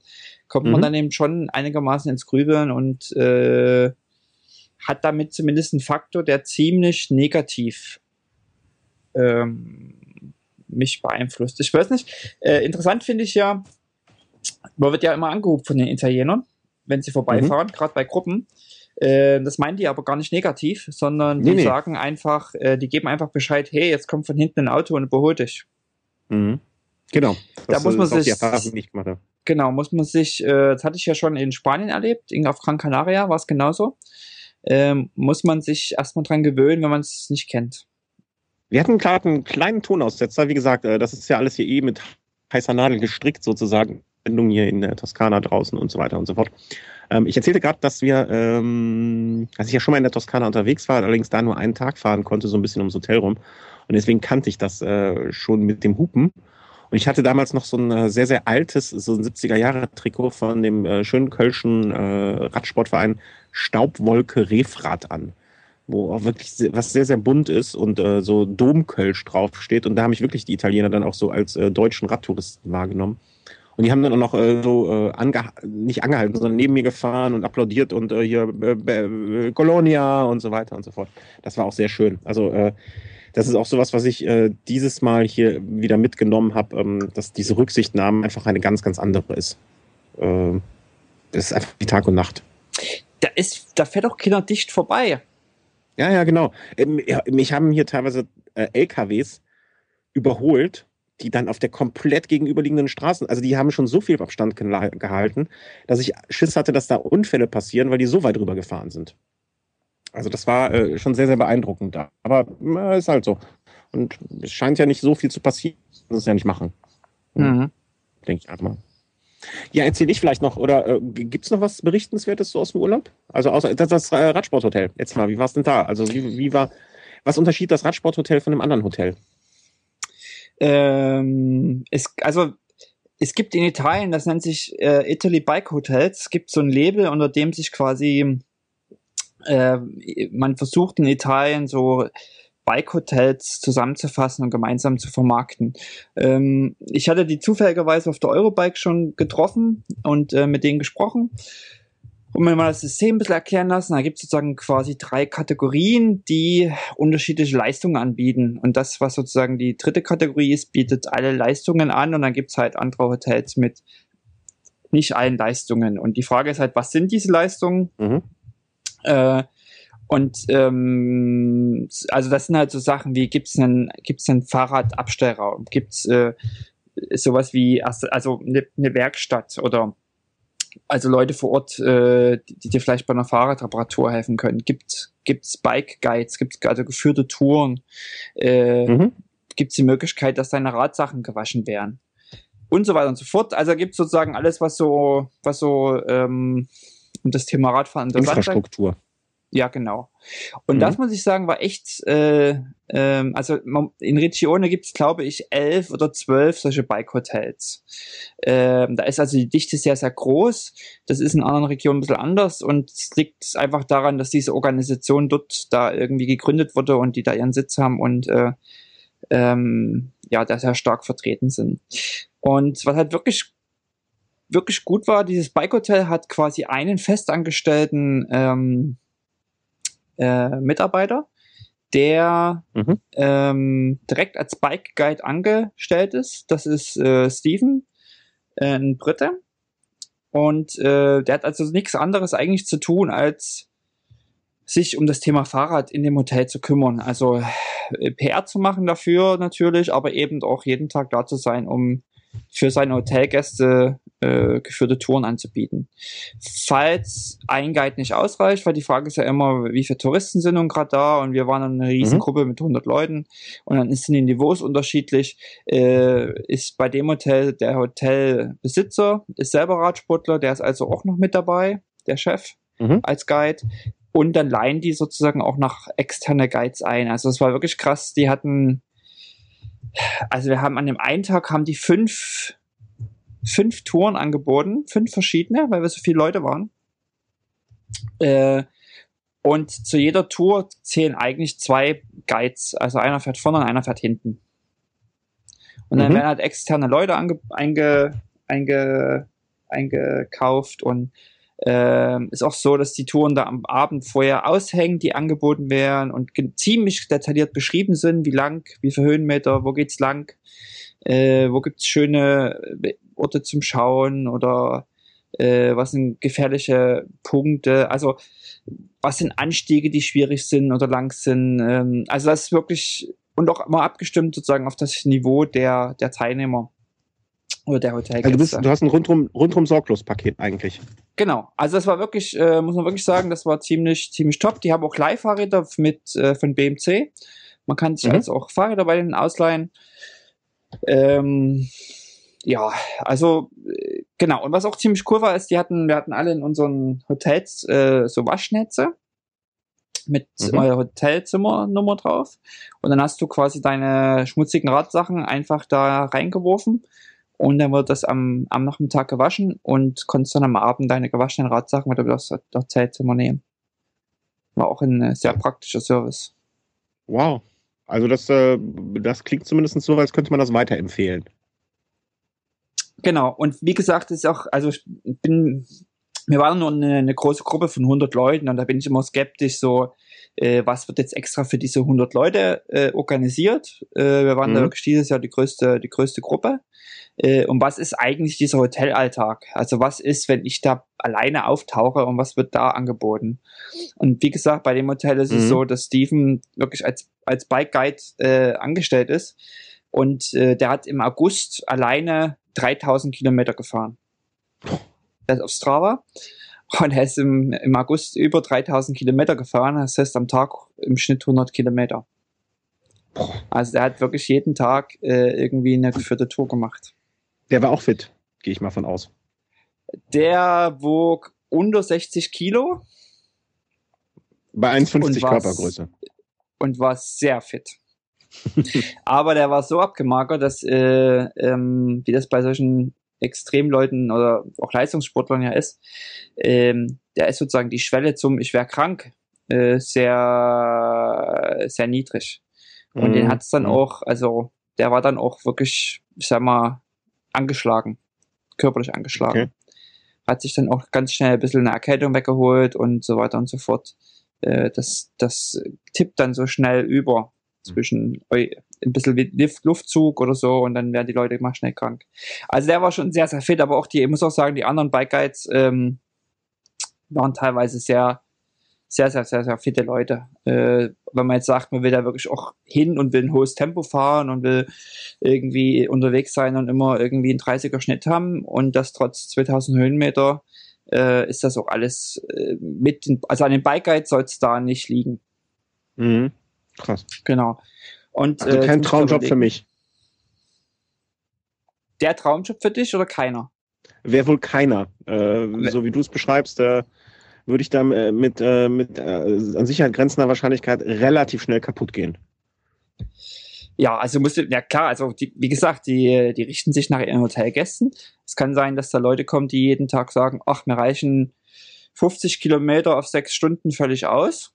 Kommt mhm. man dann eben schon einigermaßen ins Grübeln und äh, hat damit zumindest einen Faktor, der ziemlich negativ ähm, mich beeinflusst. Ich weiß nicht. Äh, interessant finde ich ja, man wird ja immer angehoben von den Italienern, wenn sie vorbeifahren, mhm. gerade bei Gruppen. Äh, das meinen die aber gar nicht negativ, sondern nee, die nee. sagen einfach, äh, die geben einfach Bescheid, hey, jetzt kommt von hinten ein Auto und überholt dich. Mhm. Genau. Da muss man sich, genau, muss man sich, äh, das hatte ich ja schon in Spanien erlebt, auf Gran Canaria war es genauso. Ähm, muss man sich erstmal dran gewöhnen, wenn man es nicht kennt. Wir hatten gerade einen kleinen Tonaussetzer. Wie gesagt, äh, das ist ja alles hier eh mit heißer Nadel gestrickt sozusagen. Sendung hier in der Toskana draußen und so weiter und so fort. Ähm, ich erzählte gerade, dass wir, ähm, dass ich ja schon mal in der Toskana unterwegs war, allerdings da nur einen Tag fahren konnte, so ein bisschen ums Hotel rum. Und deswegen kannte ich das äh, schon mit dem Hupen. Und ich hatte damals noch so ein äh, sehr, sehr altes, so ein 70er-Jahre-Trikot von dem äh, schönen kölschen äh, Radsportverein Staubwolke Refrad an wo auch wirklich was sehr, sehr bunt ist und äh, so Domkölsch draufsteht. Und da haben mich wirklich die Italiener dann auch so als äh, deutschen Radtouristen wahrgenommen. Und die haben dann auch noch äh, so äh, ange nicht angehalten, sondern neben mir gefahren und applaudiert und äh, hier äh, Colonia und so weiter und so fort. Das war auch sehr schön. Also äh, das ist auch sowas, was ich äh, dieses Mal hier wieder mitgenommen habe, ähm, dass diese Rücksichtnahme einfach eine ganz, ganz andere ist. Äh, das ist einfach wie Tag und Nacht. Da ist, da fährt auch Kinder dicht vorbei. Ja, ja, genau. Ähm, mich haben hier teilweise äh, LKWs überholt, die dann auf der komplett gegenüberliegenden Straßen, also die haben schon so viel Abstand gehalten, dass ich Schiss hatte, dass da Unfälle passieren, weil die so weit rüber gefahren sind. Also das war äh, schon sehr, sehr beeindruckend da. Aber äh, ist halt so. Und es scheint ja nicht so viel zu passieren, das ist ja nicht machen. Mhm. Denke ich einfach mal. Ja, erzähle ich vielleicht noch, oder äh, gibt es noch was Berichtenswertes so aus dem Urlaub? Also außer das, das äh, Radsporthotel. Jetzt mal, wie war es denn da? Also wie, wie war, was unterschied das Radsporthotel von einem anderen Hotel? Ähm, es, also es gibt in Italien, das nennt sich äh, Italy Bike Hotels, es gibt so ein Label, unter dem sich quasi äh, man versucht in Italien so Bike-Hotels zusammenzufassen und gemeinsam zu vermarkten. Ähm, ich hatte die zufälligerweise auf der Eurobike schon getroffen und äh, mit denen gesprochen und mir mal das System ein bisschen erklären lassen. Da gibt es sozusagen quasi drei Kategorien, die unterschiedliche Leistungen anbieten. Und das, was sozusagen die dritte Kategorie ist, bietet alle Leistungen an und dann gibt es halt andere Hotels mit nicht allen Leistungen. Und die Frage ist halt, was sind diese Leistungen? Mhm. Äh, und ähm, also das sind halt so Sachen wie gibt's einen gibt's einen Fahrradabstellraum, gibt's äh, sowas wie also eine, eine Werkstatt oder also Leute vor Ort, äh, die, dir vielleicht bei einer Fahrradreparatur helfen können. Gibt gibt's Bike Guides, gibt's also geführte Touren, äh, mhm. gibt's die Möglichkeit, dass deine Radsachen gewaschen werden und so weiter und so fort. Also gibt's sozusagen alles, was so was so ähm, um das Thema Radfahren Infrastruktur. Ja, genau. Und mhm. das muss ich sagen, war echt, äh, ähm, also in Regione gibt es, glaube ich, elf oder zwölf solche Bike-Hotels. Ähm, da ist also die Dichte sehr, sehr groß. Das ist in anderen Regionen ein bisschen anders und es liegt einfach daran, dass diese Organisation dort da irgendwie gegründet wurde und die da ihren Sitz haben und äh, ähm, ja, da sehr stark vertreten sind. Und was halt wirklich wirklich gut war, dieses Bike Hotel hat quasi einen festangestellten ähm, äh, Mitarbeiter, der mhm. ähm, direkt als Bike Guide angestellt ist. Das ist äh, Steven, äh, ein Brite. Und äh, der hat also nichts anderes eigentlich zu tun, als sich um das Thema Fahrrad in dem Hotel zu kümmern. Also äh, PR zu machen dafür natürlich, aber eben auch jeden Tag da zu sein, um für seine Hotelgäste äh, geführte Touren anzubieten. Falls ein Guide nicht ausreicht, weil die Frage ist ja immer, wie viele Touristen sind nun gerade da und wir waren eine Riesengruppe mhm. mit 100 Leuten und dann sind die Niveaus unterschiedlich, äh, ist bei dem Hotel der Hotelbesitzer, ist selber Radsportler, der ist also auch noch mit dabei, der Chef mhm. als Guide und dann leihen die sozusagen auch noch externe Guides ein. Also es war wirklich krass, die hatten also wir haben an dem einen Tag haben die fünf fünf Touren angeboten, fünf verschiedene, weil wir so viele Leute waren. Äh, und zu jeder Tour zählen eigentlich zwei Guides. Also einer fährt vorne und einer fährt hinten. Und dann mhm. werden halt externe Leute ange, einge, einge, eingekauft und äh, ist auch so, dass die Touren da am Abend vorher aushängen, die angeboten werden und ziemlich detailliert beschrieben sind, wie lang, wie viele Höhenmeter, wo geht's lang, äh, wo gibt's schöne Orte zum Schauen oder äh, was sind gefährliche Punkte, also was sind Anstiege, die schwierig sind oder lang sind. Ähm, also das ist wirklich und auch immer abgestimmt sozusagen auf das Niveau der, der Teilnehmer oder der Hotelgäste. Also du, bist, du hast ein rundrum, rundrum sorglos Paket eigentlich. Genau, also das war wirklich, äh, muss man wirklich sagen, das war ziemlich, ziemlich top. Die haben auch Leihfahrräder mit äh, von BMC. Man kann sich mhm. also auch Fahrräder bei denen ausleihen. Ähm, ja, also äh, genau. Und was auch ziemlich cool war, ist, die hatten, wir hatten alle in unseren Hotels äh, so Waschnetze mit mhm. eurer Hotelzimmernummer drauf. Und dann hast du quasi deine schmutzigen Radsachen einfach da reingeworfen. Und dann wird das am, am Nachmittag gewaschen und konntest dann am Abend deine gewaschenen Radsachen wieder aus das Hotelzimmer nehmen. War auch ein äh, sehr praktischer Service. Wow. Also das, äh, das klingt zumindest so, als könnte man das weiterempfehlen. Genau, und wie gesagt, ist auch, also ich bin, wir waren nur eine, eine, große Gruppe von 100 Leuten und da bin ich immer skeptisch, so, äh, was wird jetzt extra für diese 100 Leute äh, organisiert? Äh, wir waren mhm. da wirklich dieses Jahr die größte, die größte Gruppe. Äh, und was ist eigentlich dieser Hotelalltag? Also was ist, wenn ich da alleine auftauche und was wird da angeboten? Und wie gesagt, bei dem Hotel ist mhm. es so, dass Steven wirklich als, als Bike Guide äh, angestellt ist. Und äh, der hat im August alleine 3000 Kilometer gefahren. Das ist auf Strava. Und er ist im, im August über 3000 Kilometer gefahren. Das heißt am Tag im Schnitt 100 Kilometer. Also der hat wirklich jeden Tag äh, irgendwie eine geführte Tour gemacht. Der war auch fit, gehe ich mal von aus. Der wog unter 60 Kilo. Bei 1,50 Körpergröße. Und war sehr fit. Aber der war so abgemagert, dass, äh, ähm, wie das bei solchen Extremleuten oder auch Leistungssportlern ja ist, ähm, der ist sozusagen die Schwelle zum Ich wäre krank äh, sehr, sehr niedrig. Und mhm. den hat es dann mhm. auch, also der war dann auch wirklich, ich sag mal, angeschlagen, körperlich angeschlagen. Okay. Hat sich dann auch ganz schnell ein bisschen eine Erkältung weggeholt und so weiter und so fort. Äh, das, das tippt dann so schnell über zwischen ein bisschen Luftzug oder so und dann werden die Leute immer schnell krank. Also der war schon sehr, sehr fit, aber auch die, ich muss auch sagen, die anderen Bike Guides ähm, waren teilweise sehr, sehr, sehr, sehr, sehr fitte Leute. Äh, wenn man jetzt sagt, man will da wirklich auch hin und will ein hohes Tempo fahren und will irgendwie unterwegs sein und immer irgendwie einen 30er Schnitt haben und das trotz 2000 Höhenmeter, äh, ist das auch alles äh, mit, also an den Bike Guides soll es da nicht liegen. Mhm. Krass. Genau. Und, also kein äh, Traumjob für mich. Der Traumjob für dich oder keiner? Wäre wohl keiner. Äh, so wie du es beschreibst, äh, würde ich da äh, mit, äh, mit äh, an Sicherheit grenzender Wahrscheinlichkeit relativ schnell kaputt gehen. Ja, also musste, ja klar, also die, wie gesagt, die, die richten sich nach ihren Hotelgästen. Es kann sein, dass da Leute kommen, die jeden Tag sagen, ach, mir reichen 50 Kilometer auf sechs Stunden völlig aus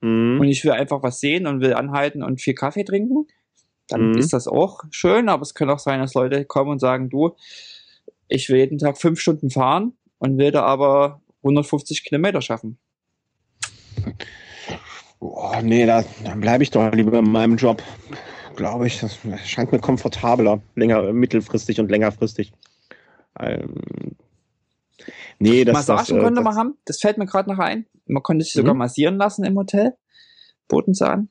mhm. und ich will einfach was sehen und will anhalten und viel Kaffee trinken, dann mhm. ist das auch schön, aber es kann auch sein, dass Leute kommen und sagen, du, ich will jeden Tag fünf Stunden fahren und will da aber 150 Kilometer schaffen. Boah, nee, da, dann bleibe ich doch lieber in meinem Job. Glaube ich, das scheint mir komfortabler, länger, mittelfristig und längerfristig. Ähm, nee, das Massagen das, äh, konnte man haben, das fällt mir gerade noch ein. Man konnte sich sogar mhm. massieren lassen im Hotel. Boten sie an.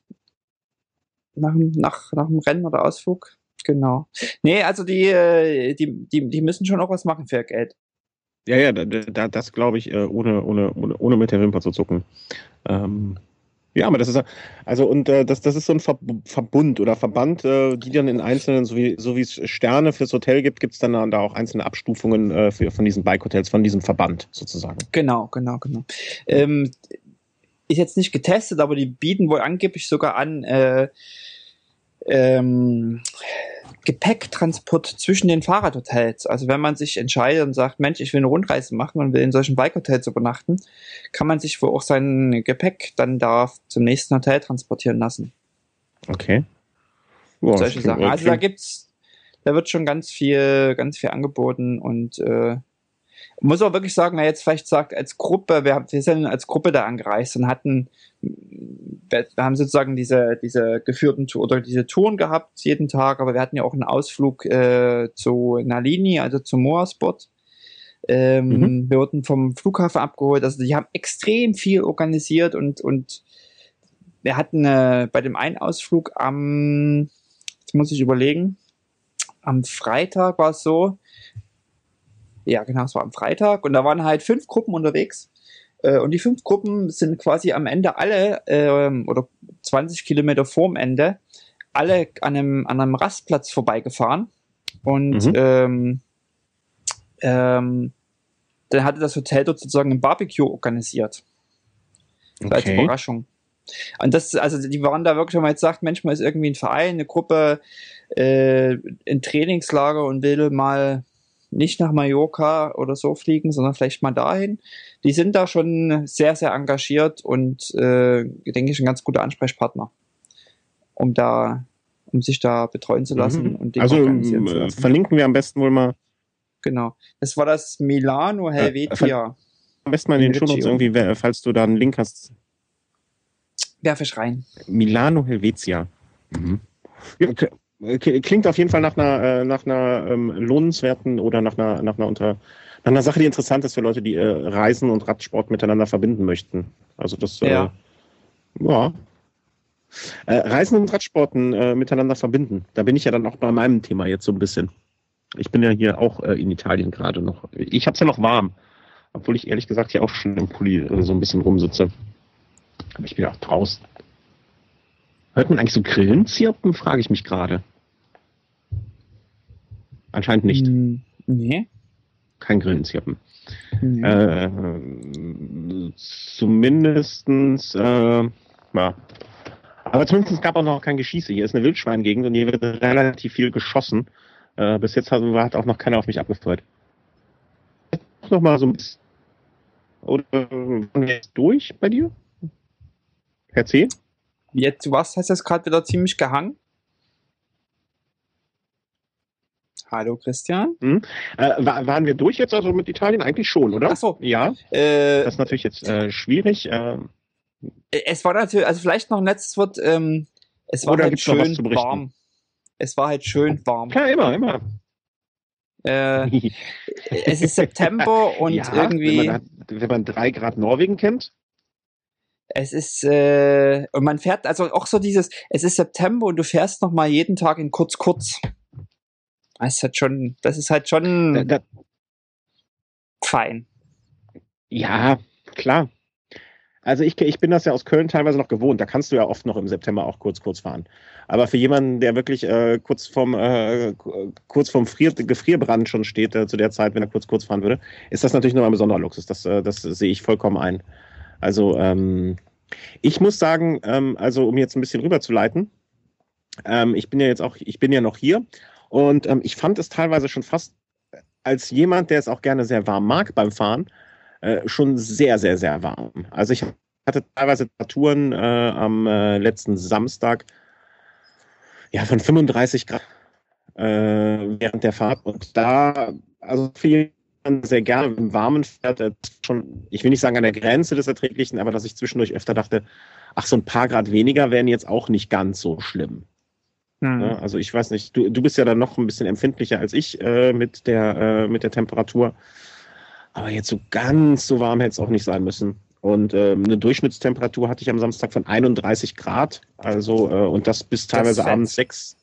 Nach, nach, nach dem Rennen oder Ausflug. Genau. Nee, also die, äh, die, die, die müssen schon auch was machen für Geld. Ja, ja, da, da, das glaube ich, äh, ohne, ohne, ohne, ohne mit der Wimper zu zucken. Ähm, ja, aber das ist also und äh, das, das ist so ein Verbund oder Verband, äh, die dann in einzelnen, so wie, so wie es Sterne fürs Hotel gibt, gibt es dann da auch einzelne Abstufungen äh, für, von diesen Bike-Hotels, von diesem Verband sozusagen. Genau, genau, genau. Ähm, ist jetzt nicht getestet, aber die bieten wohl angeblich sogar an, äh, ähm, Gepäcktransport zwischen den Fahrradhotels. Also wenn man sich entscheidet und sagt, Mensch, ich will eine Rundreise machen und will in solchen Bike-Hotels übernachten, kann man sich wohl auch sein Gepäck dann da zum nächsten Hotel transportieren lassen. Okay. Boah, Solche Sachen. Also da gibt's, da wird schon ganz viel, ganz viel angeboten und äh, muss auch wirklich sagen, wer jetzt vielleicht sagt, als Gruppe, wir, wir sind als Gruppe da angereist und hatten, wir, haben sozusagen diese, diese geführten oder diese Touren gehabt jeden Tag, aber wir hatten ja auch einen Ausflug äh, zu Nalini, also zum Moorspot. Ähm, mhm. Wir wurden vom Flughafen abgeholt, also die haben extrem viel organisiert und, und wir hatten äh, bei dem einen Ausflug am, jetzt muss ich überlegen, am Freitag war es so, ja, genau, es war am Freitag und da waren halt fünf Gruppen unterwegs. Äh, und die fünf Gruppen sind quasi am Ende alle, ähm, oder 20 Kilometer vorm Ende, alle an einem, an einem Rastplatz vorbeigefahren. Und mhm. ähm, ähm, dann hatte das Hotel dort sozusagen ein Barbecue organisiert. Okay. Als Überraschung. Und das, also die waren da wirklich, wenn man jetzt sagt, Mensch, man ist irgendwie ein Verein, eine Gruppe, äh, ein Trainingslager und will mal nicht nach Mallorca oder so fliegen, sondern vielleicht mal dahin. Die sind da schon sehr, sehr engagiert und äh, denke ich ein ganz guter Ansprechpartner, um da, um sich da betreuen zu lassen mhm. und also äh, verlinken wir am besten wohl mal. Genau. Das war das Milano äh, Helvetia. Äh, am besten mal in den Shownotes irgendwie, falls du da einen Link hast. Werfe ich rein. Milano Helvetia. Mhm. Okay. Klingt auf jeden Fall nach einer, äh, nach einer ähm, lohnenswerten oder nach einer, nach einer unter nach einer Sache, die interessant ist für Leute, die äh, Reisen und Radsport miteinander verbinden möchten. Also das äh, ja. ja. Äh, Reisen und Radsporten äh, miteinander verbinden. Da bin ich ja dann auch bei meinem Thema jetzt so ein bisschen. Ich bin ja hier auch äh, in Italien gerade noch. Ich habe es ja noch warm, obwohl ich ehrlich gesagt hier auch schon im Pulli äh, so ein bisschen rumsitze. Aber ich bin auch draußen. Hört man eigentlich so Grillen zirpen, frage ich mich gerade. Anscheinend nicht. Hm, nee. Kein Grillenzirpen. Nee. Äh, zumindestens, äh, ja. Aber zumindest gab auch noch kein Geschieße. Hier ist eine Wildschweingegend und hier wird relativ viel geschossen. Äh, bis jetzt hat, hat, auch noch keiner auf mich abgefeuert. Noch mal so ein bisschen. Oder waren wir jetzt durch bei dir? Herr C? Jetzt, was heißt das gerade wieder ziemlich gehangen? Hallo Christian. Hm. Äh, waren wir durch jetzt also mit Italien? Eigentlich schon, oder? Ach so. Ja. Äh, das ist natürlich jetzt äh, schwierig. Äh, es war natürlich, also vielleicht noch ein letztes Wort. Ähm, es war halt schön warm. Es war halt schön warm. Klar, immer, immer. Äh, es ist September und ja, irgendwie. Wenn man, wenn man drei Grad Norwegen kennt. Es ist, äh, und man fährt, also auch so dieses, es ist September und du fährst noch mal jeden Tag in kurz kurz. Das ist halt schon, das ist halt schon da, da, fein. Ja, klar. Also ich, ich bin das ja aus Köln teilweise noch gewohnt. Da kannst du ja oft noch im September auch kurz, kurz fahren. Aber für jemanden, der wirklich äh, kurz vorm, äh, kurz vorm Frier, Gefrierbrand schon steht, äh, zu der Zeit, wenn er kurz, kurz fahren würde, ist das natürlich nochmal ein besonderer Luxus. Das, äh, das sehe ich vollkommen ein. Also ähm, ich muss sagen, ähm, also um jetzt ein bisschen rüberzuleiten, ähm, ich bin ja jetzt auch, ich bin ja noch hier und ähm, ich fand es teilweise schon fast als jemand, der es auch gerne sehr warm mag beim Fahren, äh, schon sehr, sehr, sehr warm. Also ich hatte teilweise Temperaturen äh, am äh, letzten Samstag ja von 35 Grad äh, während der Fahrt und da also viel sehr gerne im Warmen fährt, äh, schon, ich will nicht sagen an der Grenze des Erträglichen, aber dass ich zwischendurch öfter dachte, ach, so ein paar Grad weniger wären jetzt auch nicht ganz so schlimm. Mhm. Also ich weiß nicht, du, du bist ja dann noch ein bisschen empfindlicher als ich äh, mit, der, äh, mit der Temperatur. Aber jetzt so ganz so warm hätte es auch nicht sein müssen. Und äh, eine Durchschnittstemperatur hatte ich am Samstag von 31 Grad. Also, äh, und das bis teilweise das abends 6.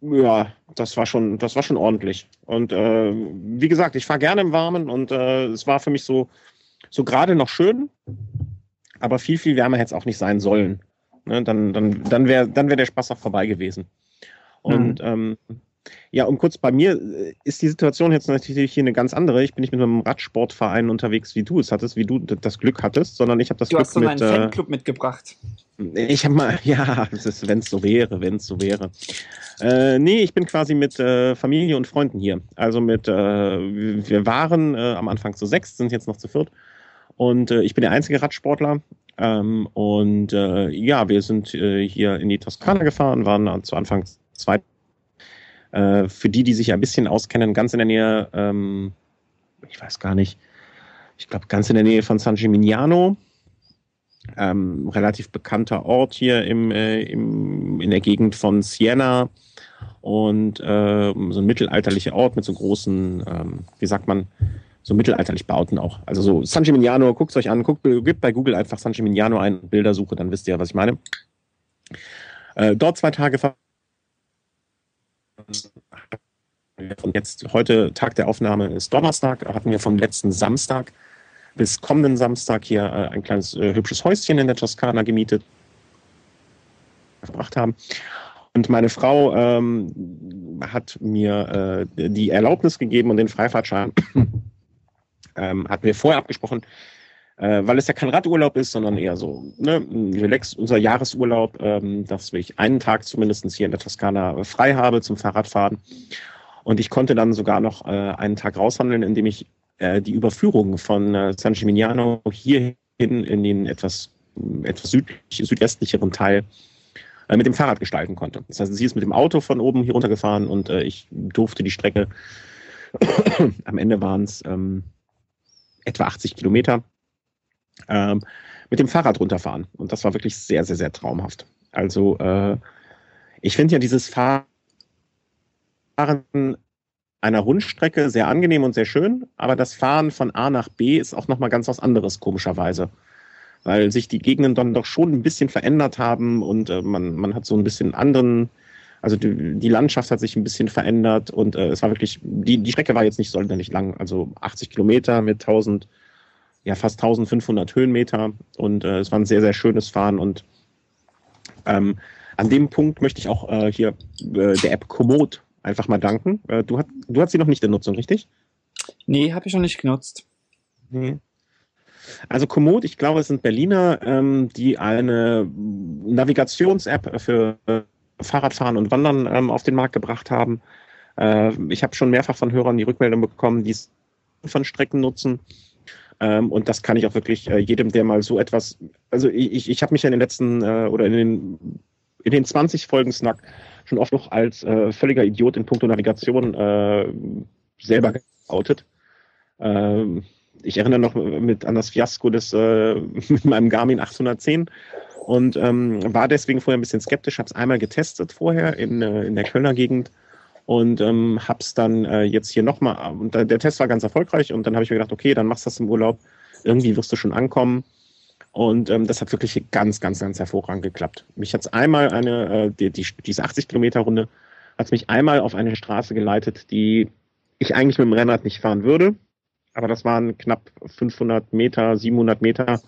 ja, das war schon, das war schon ordentlich. Und äh, wie gesagt, ich fahre gerne im Warmen und äh, es war für mich so, so gerade noch schön, aber viel, viel wärmer hätte es auch nicht sein sollen. Ne, dann dann, dann wäre dann wär der Spaß auch vorbei gewesen. Und mhm. ähm, ja, und kurz bei mir äh, ist die Situation jetzt natürlich hier eine ganz andere. Ich bin nicht mit einem Radsportverein unterwegs, wie du es hattest, wie du das Glück hattest, sondern ich habe das du Glück hast so mit. einen äh, Fanclub mitgebracht. Ich habe mal, ja, wenn es so wäre, wenn es so wäre. Äh, nee, ich bin quasi mit äh, Familie und Freunden hier. Also mit, äh, wir waren äh, am Anfang zu sechs, sind jetzt noch zu viert. Und äh, ich bin der einzige Radsportler. Ähm, und ja, wir sind hier in die Toskana gefahren, waren zu Anfang zwei. Äh, für die, die sich ein bisschen auskennen, ganz in der Nähe, ähm, ich weiß gar nicht, ich glaube ganz in der Nähe von San Gimignano. Ähm, relativ bekannter Ort hier im, äh, im, in der Gegend von Siena und äh, so ein mittelalterlicher Ort mit so großen, ähm, wie sagt man, so mittelalterlich Bauten auch. Also so San Gimignano, guckt es euch an, guckt, gebt bei Google einfach San Gimignano ein, Bildersuche, dann wisst ihr, was ich meine. Äh, dort zwei Tage und jetzt heute Tag der Aufnahme ist Donnerstag, hatten wir vom letzten Samstag bis kommenden Samstag hier äh, ein kleines äh, hübsches Häuschen in der Toskana gemietet verbracht haben. Und meine Frau ähm, hat mir äh, die Erlaubnis gegeben und den Freifahrtschein ähm, hatten wir vorher abgesprochen, äh, weil es ja kein Radurlaub ist, sondern eher so ne, relax, unser Jahresurlaub, ähm, dass ich einen Tag zumindest hier in der Toskana frei habe zum Fahrradfahren. Und ich konnte dann sogar noch äh, einen Tag raushandeln, indem ich äh, die Überführung von äh, San Gimignano hierhin in den etwas, etwas südlich, südwestlicheren Teil äh, mit dem Fahrrad gestalten konnte. Das heißt, sie ist mit dem Auto von oben hier runtergefahren und äh, ich durfte die Strecke, am Ende waren es ähm, etwa 80 Kilometer, ähm, mit dem Fahrrad runterfahren. Und das war wirklich sehr, sehr, sehr traumhaft. Also äh, ich finde ja dieses Fahren einer Rundstrecke sehr angenehm und sehr schön, aber das Fahren von A nach B ist auch nochmal ganz was anderes, komischerweise. Weil sich die Gegenden dann doch schon ein bisschen verändert haben und äh, man, man hat so ein bisschen anderen, also die, die Landschaft hat sich ein bisschen verändert und äh, es war wirklich, die, die Strecke war jetzt nicht sonderlich lang, also 80 Kilometer mit 1000 ja fast 1500 Höhenmeter und äh, es war ein sehr, sehr schönes Fahren und ähm, an dem Punkt möchte ich auch äh, hier äh, der App Komoot einfach mal danken. Äh, du, hat, du hast sie noch nicht in Nutzung, richtig? Nee, habe ich noch nicht genutzt. Nee. Also Komoot, ich glaube, es sind Berliner, ähm, die eine Navigations-App für äh, Fahrradfahren und Wandern ähm, auf den Markt gebracht haben. Äh, ich habe schon mehrfach von Hörern die Rückmeldung bekommen, die es von Strecken nutzen. Ähm, und das kann ich auch wirklich äh, jedem, der mal so etwas, also ich, ich habe mich ja in den letzten äh, oder in den, in den 20 Folgen Snack schon oft noch als äh, völliger Idiot in puncto Navigation äh, selber geoutet. Ähm, ich erinnere noch mit an das Fiasko des, äh, mit meinem Garmin 810 und ähm, war deswegen vorher ein bisschen skeptisch, habe es einmal getestet vorher in, äh, in der Kölner Gegend und ähm, habe es dann äh, jetzt hier nochmal, und der Test war ganz erfolgreich und dann habe ich mir gedacht, okay, dann machst du das im Urlaub, irgendwie wirst du schon ankommen. Und ähm, das hat wirklich ganz, ganz, ganz hervorragend geklappt. Mich hat es einmal eine, äh, die, die, diese 80 Kilometer Runde, hat es mich einmal auf eine Straße geleitet, die ich eigentlich mit dem Rennrad nicht fahren würde. Aber das waren knapp 500 Meter, 700 Meter.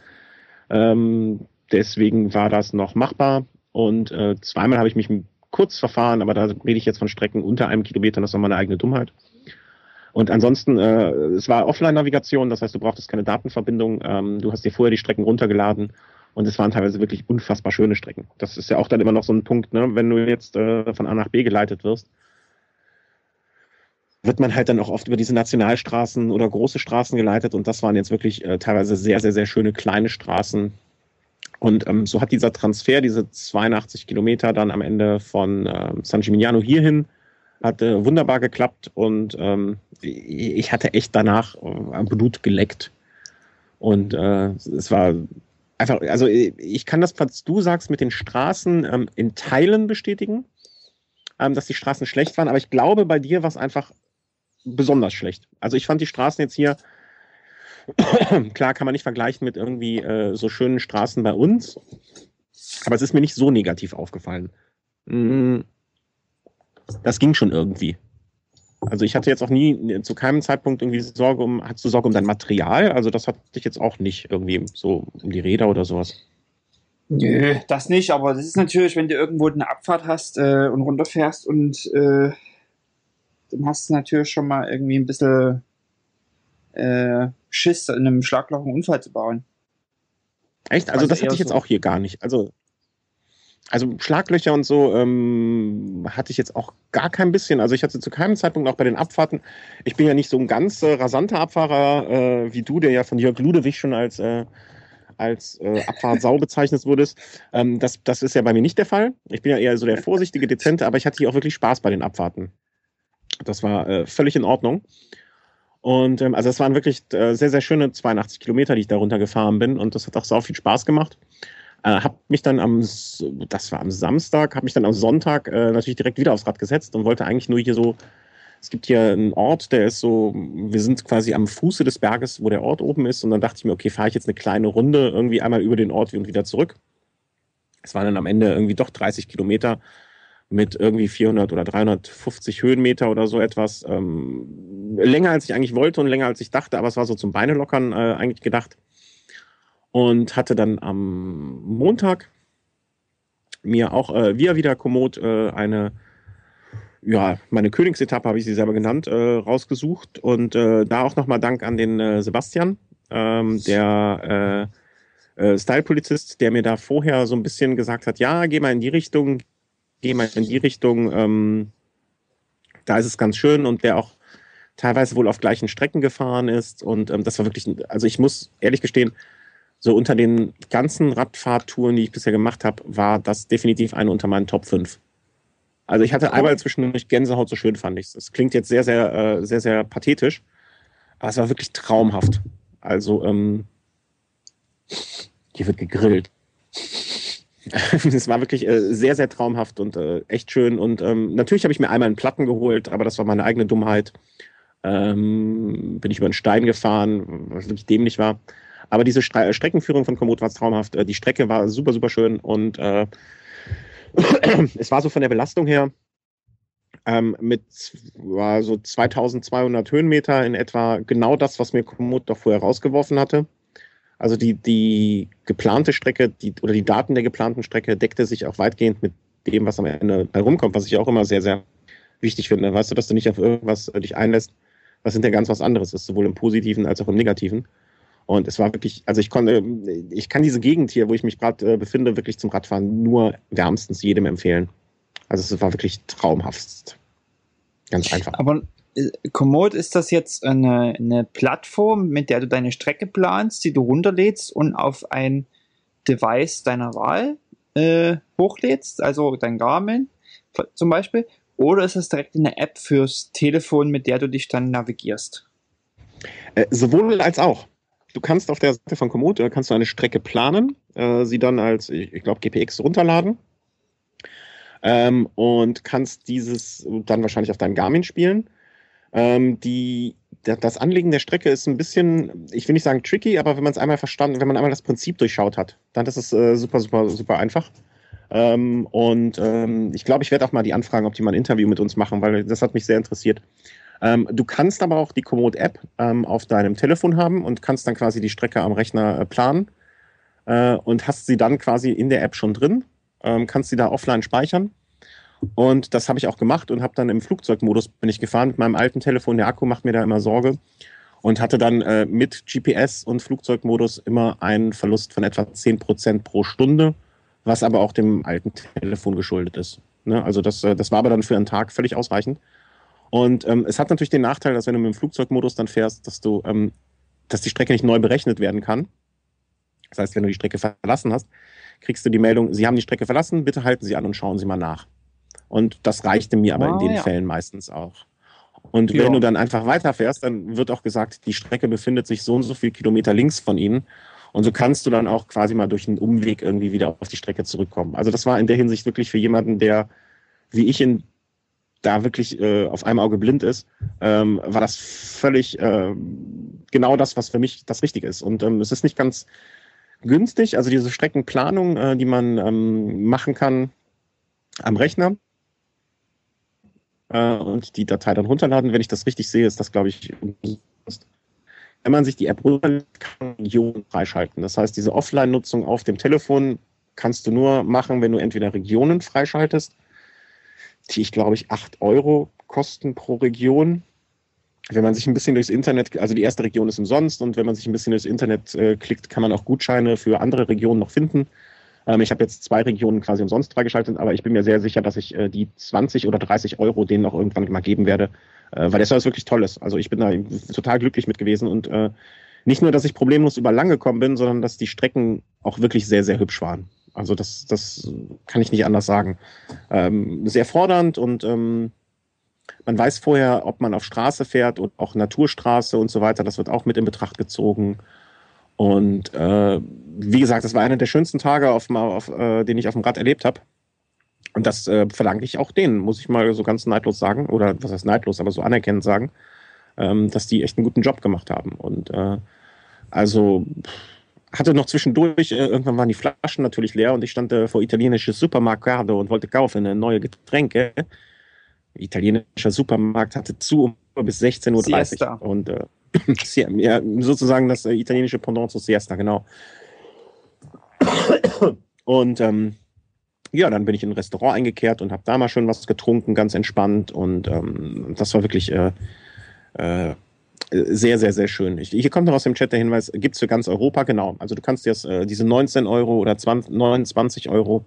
Ähm, deswegen war das noch machbar. Und äh, zweimal habe ich mich kurz verfahren, aber da rede ich jetzt von Strecken unter einem Kilometer, das war meine eigene Dummheit. Und ansonsten, äh, es war Offline-Navigation, das heißt, du brauchtest keine Datenverbindung, ähm, du hast dir vorher die Strecken runtergeladen und es waren teilweise wirklich unfassbar schöne Strecken. Das ist ja auch dann immer noch so ein Punkt, ne? wenn du jetzt äh, von A nach B geleitet wirst, wird man halt dann auch oft über diese Nationalstraßen oder große Straßen geleitet und das waren jetzt wirklich äh, teilweise sehr, sehr, sehr schöne kleine Straßen, und ähm, so hat dieser Transfer, diese 82 Kilometer dann am Ende von äh, San Gimignano hierhin, hat äh, wunderbar geklappt und ähm, ich hatte echt danach äh, Blut geleckt. Und äh, es war einfach, also ich kann das, was du sagst, mit den Straßen ähm, in Teilen bestätigen, ähm, dass die Straßen schlecht waren, aber ich glaube, bei dir war es einfach besonders schlecht. Also ich fand die Straßen jetzt hier Klar kann man nicht vergleichen mit irgendwie äh, so schönen Straßen bei uns, aber es ist mir nicht so negativ aufgefallen. Mhm. das ging schon irgendwie. Also ich hatte jetzt auch nie zu keinem Zeitpunkt irgendwie Sorge um, hast du Sorge um dein Material? Also das hatte ich jetzt auch nicht irgendwie so um die Räder oder sowas. Nö, das nicht, aber das ist natürlich, wenn du irgendwo eine Abfahrt hast äh, und runterfährst und äh, dann hast du natürlich schon mal irgendwie ein bisschen äh, Schiss, in einem Schlagloch einen Unfall zu bauen. Echt? Also, also das hatte ich jetzt so. auch hier gar nicht. Also also Schlaglöcher und so ähm, hatte ich jetzt auch gar kein bisschen. Also ich hatte zu keinem Zeitpunkt auch bei den Abfahrten. Ich bin ja nicht so ein ganz äh, rasanter Abfahrer äh, wie du, der ja von Jörg Ludewig schon als äh, als äh, Abfahrtsau bezeichnet wurdest. Ähm, das, das ist ja bei mir nicht der Fall. Ich bin ja eher so der vorsichtige, dezente, aber ich hatte hier auch wirklich Spaß bei den Abfahrten. Das war äh, völlig in Ordnung. Und ähm, also es waren wirklich äh, sehr, sehr schöne 82 Kilometer, die ich da runtergefahren bin. Und das hat auch so viel Spaß gemacht. Äh, habe mich dann am, das war am Samstag, habe mich dann am Sonntag äh, natürlich direkt wieder aufs Rad gesetzt und wollte eigentlich nur hier so, es gibt hier einen Ort, der ist so, wir sind quasi am Fuße des Berges, wo der Ort oben ist und dann dachte ich mir, okay, fahre ich jetzt eine kleine Runde irgendwie einmal über den Ort und wieder zurück. Es waren dann am Ende irgendwie doch 30 Kilometer mit irgendwie 400 oder 350 Höhenmeter oder so etwas. Ähm, länger als ich eigentlich wollte und länger als ich dachte, aber es war so zum Beine lockern äh, eigentlich gedacht und hatte dann am Montag mir auch äh, via wieder Komoot äh, eine ja, meine Königsetappe habe ich sie selber genannt, äh, rausgesucht. Und äh, da auch nochmal Dank an den äh, Sebastian, ähm, der äh, äh, Style-Polizist, der mir da vorher so ein bisschen gesagt hat, ja, geh mal in die Richtung, geh mal in die Richtung, ähm, da ist es ganz schön und der auch teilweise wohl auf gleichen Strecken gefahren ist. Und ähm, das war wirklich, also ich muss ehrlich gestehen, so unter den ganzen Radfahrtouren, die ich bisher gemacht habe, war das definitiv eine unter meinen Top 5. Also ich hatte einmal zwischendurch Gänsehaut, so schön fand ich es. Das klingt jetzt sehr, sehr, äh, sehr, sehr pathetisch, aber es war wirklich traumhaft. Also, ähm, hier wird gegrillt. es war wirklich äh, sehr, sehr traumhaft und äh, echt schön. Und ähm, natürlich habe ich mir einmal einen Platten geholt, aber das war meine eigene Dummheit. Ähm, bin ich über einen Stein gefahren, was wirklich dämlich war. Aber diese Stre Streckenführung von Komoot war traumhaft. Äh, die Strecke war super, super schön und äh, es war so von der Belastung her ähm, mit war so 2200 Höhenmeter in etwa genau das, was mir Komoot doch vorher rausgeworfen hatte. Also die, die geplante Strecke die, oder die Daten der geplanten Strecke deckte sich auch weitgehend mit dem, was am Ende bei rumkommt, was ich auch immer sehr, sehr wichtig finde. Weißt du, dass du nicht auf irgendwas äh, dich einlässt, was hinterher ganz was anderes ist, sowohl im Positiven als auch im Negativen. Und es war wirklich, also ich konnte, ich kann diese Gegend hier, wo ich mich gerade äh, befinde, wirklich zum Radfahren nur wärmstens jedem empfehlen. Also es war wirklich traumhaft. Ganz einfach. Aber Komoot, ist das jetzt eine, eine Plattform, mit der du deine Strecke planst, die du runterlädst und auf ein Device deiner Wahl äh, hochlädst, also dein Garmin zum Beispiel? Oder ist das direkt eine App fürs Telefon, mit der du dich dann navigierst? Äh, sowohl als auch. Du kannst auf der Seite von Komoot äh, kannst du eine Strecke planen, äh, sie dann als, ich, ich glaube, GPX runterladen ähm, und kannst dieses dann wahrscheinlich auf deinem Garmin spielen. Ähm, die, das Anlegen der Strecke ist ein bisschen, ich will nicht sagen tricky, aber wenn man es einmal verstanden, wenn man einmal das Prinzip durchschaut hat, dann ist es äh, super, super, super einfach. Ähm, und ähm, ich glaube, ich werde auch mal die anfragen, ob die mal ein Interview mit uns machen, weil das hat mich sehr interessiert. Ähm, du kannst aber auch die Komoot-App ähm, auf deinem Telefon haben und kannst dann quasi die Strecke am Rechner äh, planen äh, und hast sie dann quasi in der App schon drin, ähm, kannst sie da offline speichern. Und das habe ich auch gemacht und habe dann im Flugzeugmodus bin ich gefahren mit meinem alten Telefon. Der Akku macht mir da immer Sorge und hatte dann äh, mit GPS und Flugzeugmodus immer einen Verlust von etwa 10% pro Stunde, was aber auch dem alten Telefon geschuldet ist. Ne? Also das, äh, das war aber dann für einen Tag völlig ausreichend. Und ähm, es hat natürlich den Nachteil, dass wenn du mit dem Flugzeugmodus dann fährst, dass du, ähm, dass die Strecke nicht neu berechnet werden kann. Das heißt, wenn du die Strecke verlassen hast, kriegst du die Meldung, Sie haben die Strecke verlassen, bitte halten Sie an und schauen Sie mal nach. Und das reichte mir aber ah, in den ja. Fällen meistens auch. Und ja. wenn du dann einfach weiterfährst, dann wird auch gesagt, die Strecke befindet sich so und so viele Kilometer links von Ihnen. Und so kannst du dann auch quasi mal durch einen Umweg irgendwie wieder auf die Strecke zurückkommen. Also das war in der Hinsicht wirklich für jemanden, der wie ich in da wirklich äh, auf einem Auge blind ist, ähm, war das völlig äh, genau das, was für mich das Richtige ist. Und ähm, es ist nicht ganz günstig, also diese Streckenplanung, äh, die man ähm, machen kann am Rechner, äh, und die Datei dann runterladen. Wenn ich das richtig sehe, ist das, glaube ich, wenn man sich die App runterlädt, kann man Regionen freischalten. Das heißt, diese Offline-Nutzung auf dem Telefon kannst du nur machen, wenn du entweder Regionen freischaltest, die ich glaube ich 8 Euro kosten pro Region. Wenn man sich ein bisschen durchs Internet, also die erste Region ist umsonst und wenn man sich ein bisschen durchs Internet äh, klickt, kann man auch Gutscheine für andere Regionen noch finden. Ähm, ich habe jetzt zwei Regionen quasi umsonst freigeschaltet, aber ich bin mir sehr sicher, dass ich äh, die 20 oder 30 Euro denen auch irgendwann mal geben werde, äh, weil der Service wirklich toll ist. Also ich bin da total glücklich mit gewesen und äh, nicht nur, dass ich problemlos über lang gekommen bin, sondern dass die Strecken auch wirklich sehr, sehr hübsch waren. Also das, das kann ich nicht anders sagen. Ähm, sehr fordernd und ähm, man weiß vorher, ob man auf Straße fährt und auch Naturstraße und so weiter. Das wird auch mit in Betracht gezogen. Und äh, wie gesagt, das war einer der schönsten Tage, auf, auf, äh, den ich auf dem Rad erlebt habe. Und das äh, verlange ich auch denen, muss ich mal so ganz neidlos sagen, oder was heißt neidlos, aber so anerkennend sagen, ähm, dass die echt einen guten Job gemacht haben. Und äh, also hatte noch zwischendurch, äh, irgendwann waren die Flaschen natürlich leer und ich stand äh, vor italienisches Supermarkt und wollte kaufen eine neue Getränke. Italienischer Supermarkt hatte zu um bis 16.30 Uhr. Und äh, ja, sozusagen das äh, italienische Pendant zur Siesta, genau. Und ähm, ja, dann bin ich in ein Restaurant eingekehrt und habe da mal schön was getrunken, ganz entspannt. Und ähm, das war wirklich äh, äh, sehr, sehr, sehr schön. Ich, hier kommt noch aus dem Chat der Hinweis, gibt es für ganz Europa, genau. Also du kannst dir äh, diese 19 Euro oder 20, 29 Euro,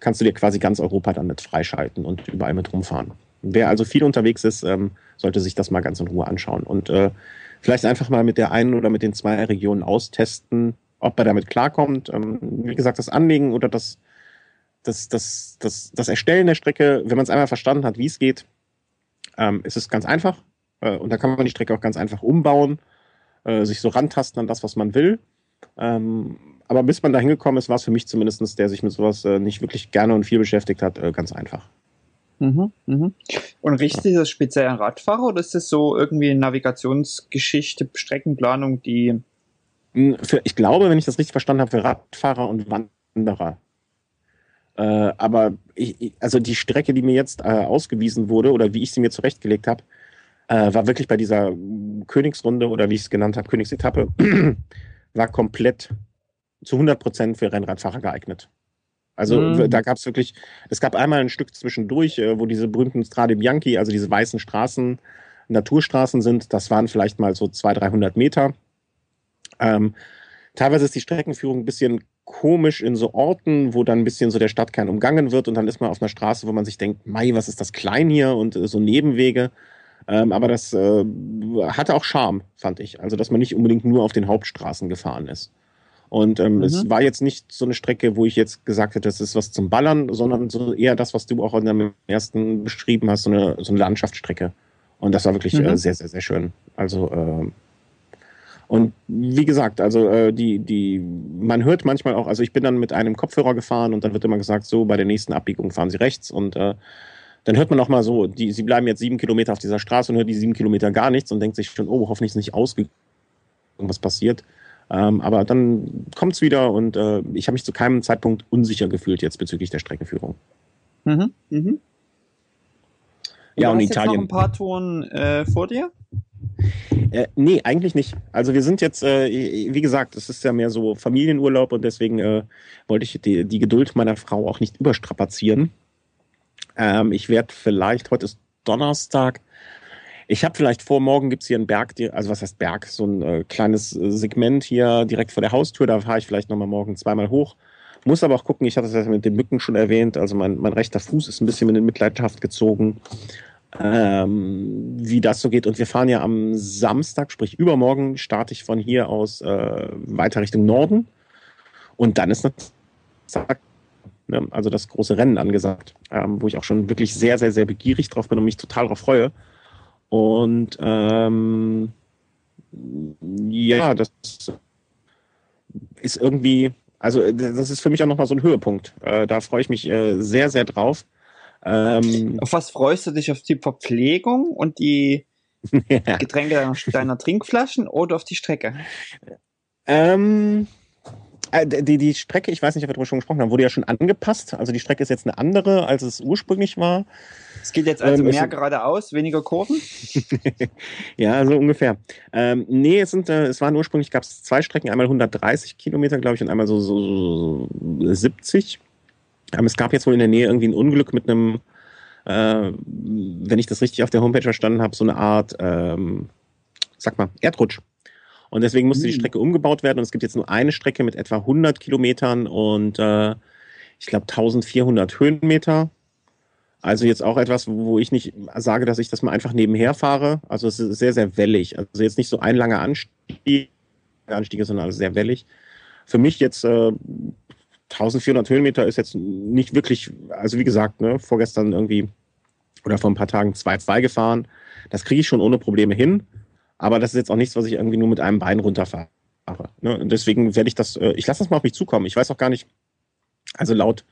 kannst du dir quasi ganz Europa dann mit freischalten und überall mit rumfahren. Wer also viel unterwegs ist, ähm, sollte sich das mal ganz in Ruhe anschauen. Und äh, vielleicht einfach mal mit der einen oder mit den zwei Regionen austesten, ob er damit klarkommt. Ähm, wie gesagt, das Anlegen oder das, das, das, das, das Erstellen der Strecke, wenn man es einmal verstanden hat, wie es geht, ähm, ist es ganz einfach. Äh, und da kann man die Strecke auch ganz einfach umbauen, äh, sich so rantasten an das, was man will. Ähm, aber bis man da hingekommen ist, war es für mich zumindest, der sich mit sowas äh, nicht wirklich gerne und viel beschäftigt hat, äh, ganz einfach. Mhm, mhm. Und richtet sich das speziell an Radfahrer oder ist das so irgendwie Navigationsgeschichte, Streckenplanung, die. Hm, für, ich glaube, wenn ich das richtig verstanden habe, für Radfahrer und Wanderer. Äh, aber ich, also die Strecke, die mir jetzt äh, ausgewiesen wurde oder wie ich sie mir zurechtgelegt habe, äh, war wirklich bei dieser Königsrunde oder wie ich es genannt habe, Königsetappe, war komplett zu 100 Prozent für Rennradfahrer geeignet. Also mhm. da gab es wirklich, es gab einmal ein Stück zwischendurch, äh, wo diese berühmten Strade Bianchi, also diese weißen Straßen, Naturstraßen sind. Das waren vielleicht mal so 200, 300 Meter. Ähm, teilweise ist die Streckenführung ein bisschen komisch in so Orten, wo dann ein bisschen so der Stadtkern umgangen wird und dann ist man auf einer Straße, wo man sich denkt, Mai, was ist das klein hier und äh, so Nebenwege. Ähm, aber das äh, hatte auch Charme, fand ich. Also, dass man nicht unbedingt nur auf den Hauptstraßen gefahren ist. Und ähm, mhm. es war jetzt nicht so eine Strecke, wo ich jetzt gesagt hätte, das ist was zum Ballern, sondern so eher das, was du auch in deinem ersten beschrieben hast, so eine, so eine Landschaftsstrecke. Und das war wirklich mhm. äh, sehr, sehr, sehr schön. Also, äh, und wie gesagt, also äh, die, die, man hört manchmal auch, also ich bin dann mit einem Kopfhörer gefahren und dann wird immer gesagt, so bei der nächsten Abbiegung fahren Sie rechts und äh, dann hört man auch mal so, die, sie bleiben jetzt sieben Kilometer auf dieser Straße und hört die sieben Kilometer gar nichts und denkt sich schon, oh, hoffentlich ist nicht ausgegangen, was passiert. Ähm, aber dann kommt es wieder und äh, ich habe mich zu keinem Zeitpunkt unsicher gefühlt jetzt bezüglich der Streckenführung. Mhm, mhm. Ja, und, und Italien. Noch ein paar Touren äh, vor dir? Äh, nee, eigentlich nicht. Also wir sind jetzt, äh, wie gesagt, es ist ja mehr so Familienurlaub und deswegen äh, wollte ich die, die Geduld meiner Frau auch nicht überstrapazieren. Ähm, ich werde vielleicht, heute ist Donnerstag, ich habe vielleicht vor, morgen gibt es hier einen Berg, also was heißt Berg, so ein äh, kleines äh, Segment hier direkt vor der Haustür, da fahre ich vielleicht nochmal morgen zweimal hoch. Muss aber auch gucken, ich hatte das ja mit den Mücken schon erwähnt, also mein, mein rechter Fuß ist ein bisschen in Mitleidenschaft gezogen, ähm, wie das so geht. Und wir fahren ja am Samstag, sprich übermorgen, starte ich von hier aus äh, weiter Richtung Norden. Und dann ist ne, also das große Rennen angesagt, ähm, wo ich auch schon wirklich sehr, sehr, sehr begierig drauf bin und mich total darauf freue. Und ähm, ja, das ist irgendwie, also das ist für mich auch nochmal so ein Höhepunkt. Äh, da freue ich mich äh, sehr, sehr drauf. Ähm, auf was freust du dich? Auf die Verpflegung und die. Getränke deiner, deiner, Trinkflaschen oder auf die Strecke? Ähm, Äh, die, die Strecke, ich weiß nicht, ob wir darüber schon gesprochen haben, wurde ja schon angepasst. Also die Strecke ist jetzt eine andere, als es ursprünglich war. Es geht jetzt also ähm, mehr geradeaus, weniger Kurven? ja, so ungefähr. Ähm, nee, es, sind, äh, es waren ursprünglich, gab es zwei Strecken, einmal 130 Kilometer, glaube ich, und einmal so, so, so 70. Ähm, es gab jetzt wohl in der Nähe irgendwie ein Unglück mit einem, äh, wenn ich das richtig auf der Homepage verstanden habe, so eine Art, ähm, sag mal, Erdrutsch. Und deswegen musste mhm. die Strecke umgebaut werden. Und es gibt jetzt nur eine Strecke mit etwa 100 Kilometern und äh, ich glaube 1400 Höhenmeter. Also jetzt auch etwas, wo ich nicht sage, dass ich das mal einfach nebenher fahre. Also es ist sehr, sehr wellig. Also jetzt nicht so ein langer Anstieg, Anstiege, sondern also sehr wellig. Für mich jetzt äh, 1400 Höhenmeter ist jetzt nicht wirklich, also wie gesagt, ne, vorgestern irgendwie oder vor ein paar Tagen 2-2 gefahren. Das kriege ich schon ohne Probleme hin. Aber das ist jetzt auch nichts, was ich irgendwie nur mit einem Bein runterfahre. Ne? Und deswegen werde ich das, äh, ich lasse das mal auf mich zukommen. Ich weiß auch gar nicht, also laut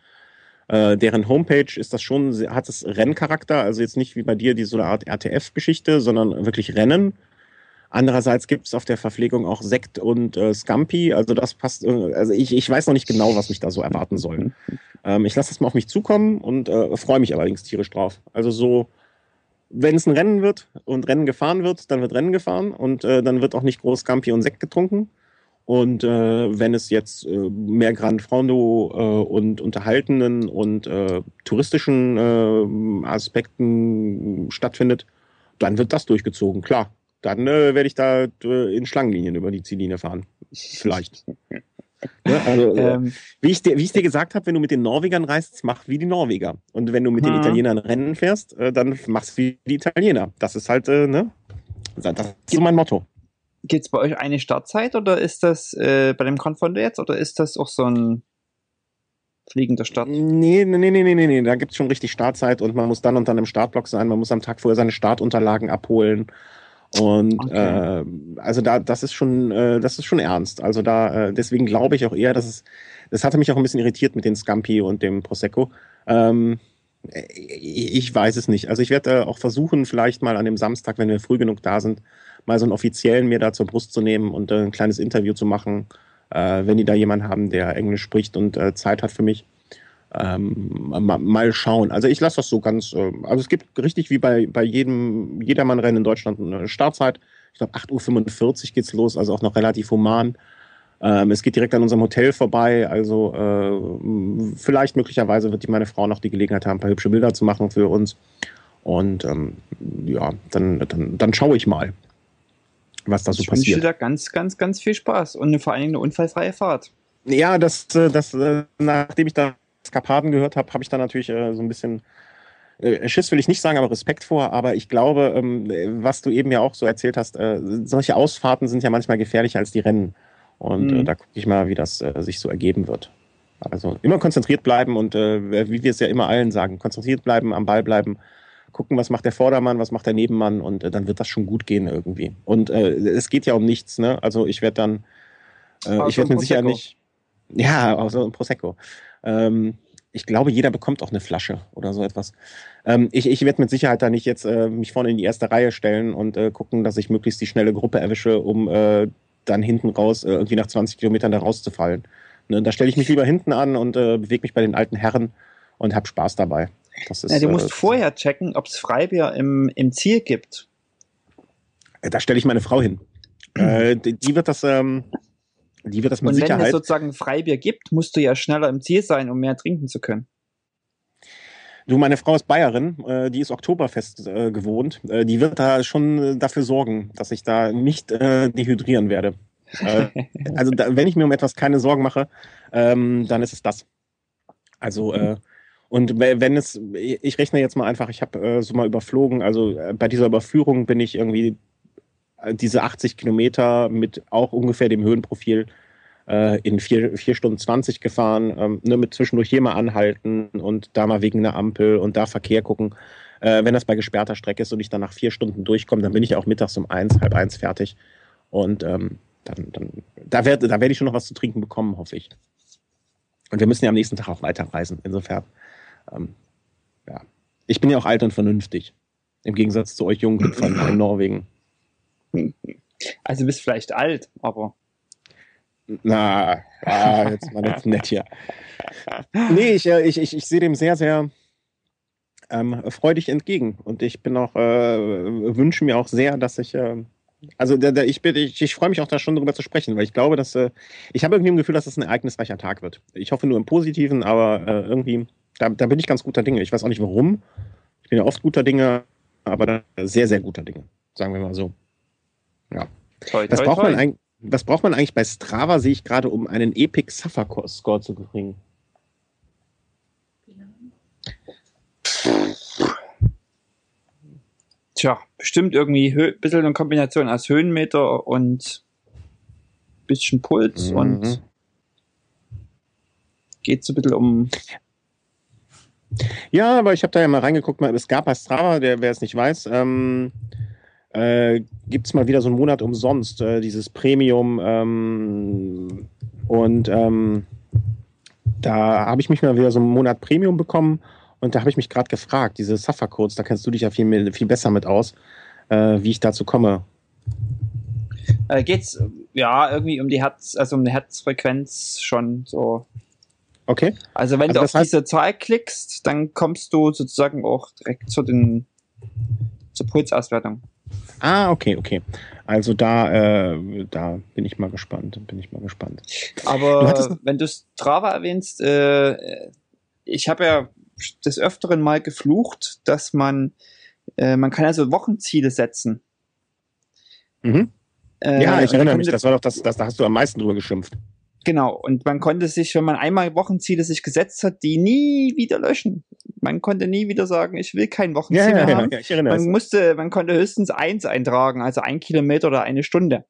äh, deren Homepage ist das schon, hat es Renncharakter, also jetzt nicht wie bei dir die so eine Art RTF-Geschichte, sondern wirklich Rennen. Andererseits gibt es auf der Verpflegung auch Sekt und äh, Scampi. Also das passt. Äh, also ich, ich weiß noch nicht genau, was mich da so erwarten soll. Ähm, ich lasse das mal auf mich zukommen und äh, freue mich allerdings tierisch drauf. Also so, wenn es ein Rennen wird und Rennen gefahren wird, dann wird Rennen gefahren und äh, dann wird auch nicht groß Scampi und Sekt getrunken. Und äh, wenn es jetzt äh, mehr Grand Fondo äh, und unterhaltenen und äh, touristischen äh, Aspekten stattfindet, dann wird das durchgezogen, klar dann werde ich da in Schlangenlinien über die Ziellinie fahren. Vielleicht. Ja, also, äh, ähm, wie, ich dir, wie ich dir gesagt habe, wenn du mit den Norwegern reist, mach wie die Norweger. Und wenn du mit den hm. Italienern Rennen fährst, äh, dann machst wie die Italiener. Das ist halt, äh, ne? Das ist so mein Motto. Gibt es bei euch eine Startzeit oder ist das äh, bei dem Confounder jetzt oder ist das auch so ein fliegender Start? Nee, nee, nee, nee, nee, nee. Da gibt es schon richtig Startzeit und man muss dann und dann im Startblock sein. Man muss am Tag vorher seine Startunterlagen abholen und okay. äh, also da, das ist schon, äh, das ist schon ernst. Also da, äh, deswegen glaube ich auch eher, dass es, das hatte mich auch ein bisschen irritiert mit den Scampi und dem Prosecco. Ähm, ich weiß es nicht. Also ich werde äh, auch versuchen, vielleicht mal an dem Samstag, wenn wir früh genug da sind, mal so einen offiziellen mir da zur Brust zu nehmen und äh, ein kleines Interview zu machen, äh, wenn die da jemanden haben, der Englisch spricht und äh, Zeit hat für mich. Ähm, mal schauen. Also ich lasse das so ganz, äh, also es gibt richtig wie bei, bei jedem Jedermann-Rennen in Deutschland eine Startzeit. Ich glaube 8.45 Uhr geht's los, also auch noch relativ human. Ähm, es geht direkt an unserem Hotel vorbei, also äh, vielleicht möglicherweise wird die meine Frau noch die Gelegenheit haben, ein paar hübsche Bilder zu machen für uns. Und ähm, ja, dann, dann, dann schaue ich mal, was da so ich passiert. Ich wünsche da ganz, ganz, ganz viel Spaß und vor allen Dingen eine unfallfreie Fahrt. Ja, das, äh, das, äh, nachdem ich da Eskapaden gehört habe, habe ich da natürlich äh, so ein bisschen äh, Schiss will ich nicht sagen, aber Respekt vor. Aber ich glaube, ähm, was du eben ja auch so erzählt hast, äh, solche Ausfahrten sind ja manchmal gefährlicher als die Rennen. Und äh, mhm. da gucke ich mal, wie das sich so ergeben wird. Also immer konzentriert bleiben und wie wir es ja immer allen sagen, konzentriert bleiben, am Ball bleiben, gucken, was macht der Vordermann, was macht der Nebenmann und dann wird das schon gut gehen irgendwie. Und es geht ja um nichts, ne? Also ich werde dann, ich werde mir sicher nicht, ja, also ein Prosecco. Ähm, ich glaube, jeder bekommt auch eine Flasche oder so etwas. Ähm, ich ich werde mit Sicherheit da nicht jetzt äh, mich vorne in die erste Reihe stellen und äh, gucken, dass ich möglichst die schnelle Gruppe erwische, um äh, dann hinten raus, äh, irgendwie nach 20 Kilometern da rauszufallen. Ne, da stelle ich mich lieber hinten an und äh, bewege mich bei den alten Herren und habe Spaß dabei. Ist, ja, du musst äh, vorher checken, ob es Freibier im, im Ziel gibt. Da stelle ich meine Frau hin. die, die wird das, ähm, die wird das mit Und Sicherheit. Wenn es sozusagen Freibier gibt, musst du ja schneller im Ziel sein, um mehr trinken zu können. Du, meine Frau ist Bayerin, äh, die ist Oktoberfest äh, gewohnt. Äh, die wird da schon dafür sorgen, dass ich da nicht dehydrieren werde. also da, wenn ich mir um etwas keine Sorgen mache, ähm, dann ist es das. Also und wenn es, ich rechne jetzt mal einfach, ich habe so mal überflogen, also bei dieser Überführung bin ich irgendwie diese 80 Kilometer mit auch ungefähr dem Höhenprofil äh, in 4, vier Stunden 20 gefahren, ähm, ne, mit zwischendurch hier mal anhalten und da mal wegen einer Ampel und da Verkehr gucken. Äh, wenn das bei gesperrter Strecke ist und ich dann nach vier Stunden durchkomme, dann bin ich auch mittags um eins, halb eins fertig. Und ähm, dann, dann, da werde da werd ich schon noch was zu trinken bekommen, hoffe ich. Und wir müssen ja am nächsten Tag auch weiterreisen. Insofern, ähm, ja. Ich bin ja auch alt und vernünftig. Im Gegensatz zu euch Jungen von Norwegen. Also du bist vielleicht alt, aber. Na, ah, jetzt mal jetzt nett hier. Nee, ich, äh, ich, ich, ich sehe dem sehr, sehr ähm, freudig entgegen. Und ich bin auch, äh, wünsche mir auch sehr, dass ich, äh, also der, der, ich, ich, ich freue mich auch da schon drüber zu sprechen, weil ich glaube, dass, äh, ich habe irgendwie ein Gefühl, dass es das ein ereignisreicher Tag wird. Ich hoffe nur im Positiven, aber äh, irgendwie, da, da bin ich ganz guter Dinge. Ich weiß auch nicht warum. Ich bin ja oft guter Dinge, aber sehr, sehr guter Dinge. Sagen wir mal so. Ja. Toi, toi, was, braucht toi. Man eigentlich, was braucht man eigentlich bei Strava, sehe ich gerade, um einen Epic Suffer Score zu bringen? Tja, bestimmt irgendwie ein bisschen eine Kombination aus Höhenmeter und bisschen Puls mhm. und geht so ein bisschen um. Ja, aber ich habe da ja mal reingeguckt, es gab bei Strava, der, wer es nicht weiß, ähm, äh, gibt es mal wieder so einen Monat umsonst, äh, dieses Premium. Ähm, und ähm, da habe ich mich mal wieder so einen Monat Premium bekommen und da habe ich mich gerade gefragt, diese Suffer-Codes, da kennst du dich ja viel, viel besser mit aus, äh, wie ich dazu komme. Äh, geht's ja irgendwie um die Herz, also um die Herzfrequenz schon so. Okay. Also wenn also du auf heißt, diese Zahl klickst, dann kommst du sozusagen auch direkt zu den zur Pulsauswertung. Ah, okay, okay. Also da, äh, da bin ich mal gespannt. Bin ich mal gespannt. Aber du wenn du Strava erwähnst, äh, ich habe ja des Öfteren mal geflucht, dass man, äh, man kann ja so Wochenziele setzen. Mhm. Äh, ja, ich erinnere mich, das war doch das, das, da hast du am meisten drüber geschimpft. Genau, und man konnte sich, wenn man einmal Wochenziele sich gesetzt hat, die nie wieder löschen. Man konnte nie wieder sagen, ich will kein Wochenziel ja, mehr haben. Ja, ich erinnere man musste, man konnte höchstens eins eintragen, also ein Kilometer oder eine Stunde.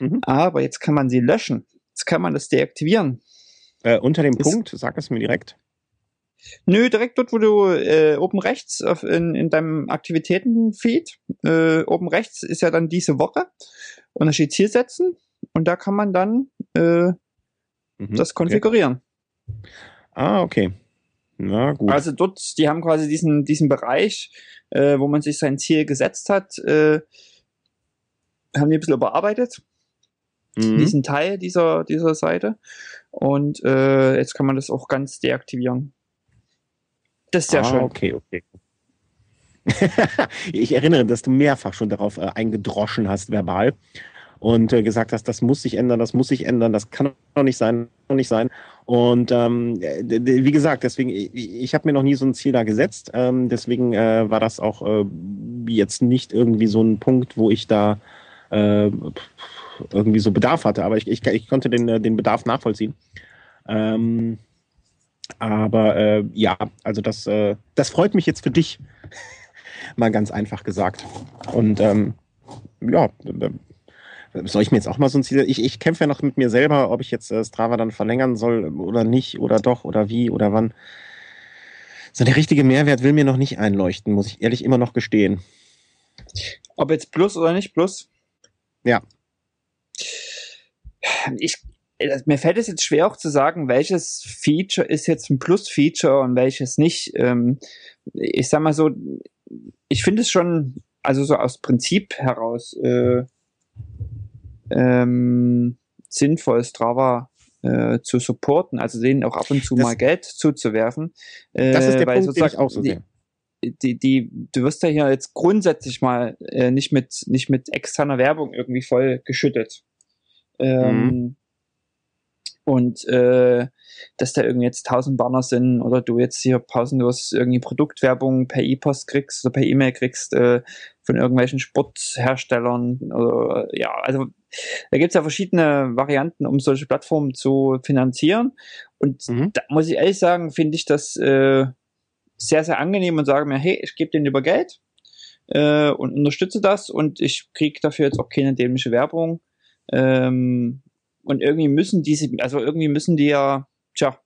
Mhm. Aber jetzt kann man sie löschen. Jetzt kann man das deaktivieren. Äh, unter dem das Punkt, sag es mir direkt. Nö, direkt dort, wo du äh, oben rechts auf, in, in deinem Aktivitätenfeed, äh, oben rechts ist ja dann diese Woche und da steht Zielsetzen und da kann man dann äh, mhm, das konfigurieren. Okay. Ah, okay. Na gut. Also dort, die haben quasi diesen, diesen Bereich, äh, wo man sich sein Ziel gesetzt hat, äh, haben die ein bisschen überarbeitet. Mhm. Diesen Teil dieser, dieser Seite. Und äh, jetzt kann man das auch ganz deaktivieren. Das ist ja ah, schön. Okay, okay. ich erinnere, dass du mehrfach schon darauf äh, eingedroschen hast, verbal. Und äh, gesagt hast, das muss sich ändern, das muss sich ändern, das kann doch nicht sein, doch nicht sein. Und ähm, wie gesagt, deswegen, ich, ich habe mir noch nie so ein Ziel da gesetzt. Ähm, deswegen äh, war das auch äh, jetzt nicht irgendwie so ein Punkt, wo ich da äh, irgendwie so Bedarf hatte. Aber ich, ich, ich konnte den, äh, den Bedarf nachvollziehen. Ähm, aber äh, ja, also das, äh, das freut mich jetzt für dich, mal ganz einfach gesagt. Und ähm, ja, soll ich mir jetzt auch mal so ein Ziel. Ich, ich kämpfe ja noch mit mir selber, ob ich jetzt äh, Strava dann verlängern soll oder nicht, oder doch, oder wie, oder wann. So der richtige Mehrwert will mir noch nicht einleuchten, muss ich ehrlich immer noch gestehen. Ob jetzt Plus oder nicht Plus? Ja. Ich, äh, mir fällt es jetzt schwer auch zu sagen, welches Feature ist jetzt ein Plus-Feature und welches nicht. Ähm, ich sag mal so, ich finde es schon, also so aus Prinzip heraus, äh, ähm, sinnvoll, Strava äh, zu supporten, also denen auch ab und zu das, mal Geld zuzuwerfen. Äh, das ist der Punkt, den ich auch so sehe. Die, die, du wirst ja hier jetzt grundsätzlich mal äh, nicht mit nicht mit externer Werbung irgendwie voll geschüttet. Ähm, mhm und äh, dass da irgendwie jetzt tausend Banner sind oder du jetzt hier pausenlos irgendwie Produktwerbung per E-Post kriegst oder per E-Mail kriegst äh, von irgendwelchen Sportherstellern. Oder, ja, also da gibt's ja verschiedene Varianten, um solche Plattformen zu finanzieren. Und mhm. da muss ich ehrlich sagen, finde ich das äh, sehr, sehr angenehm und sage mir, hey, ich gebe denen über Geld äh, und unterstütze das und ich kriege dafür jetzt auch keine dämliche Werbung. Ähm, und irgendwie müssen diese, also irgendwie müssen die ja, tja.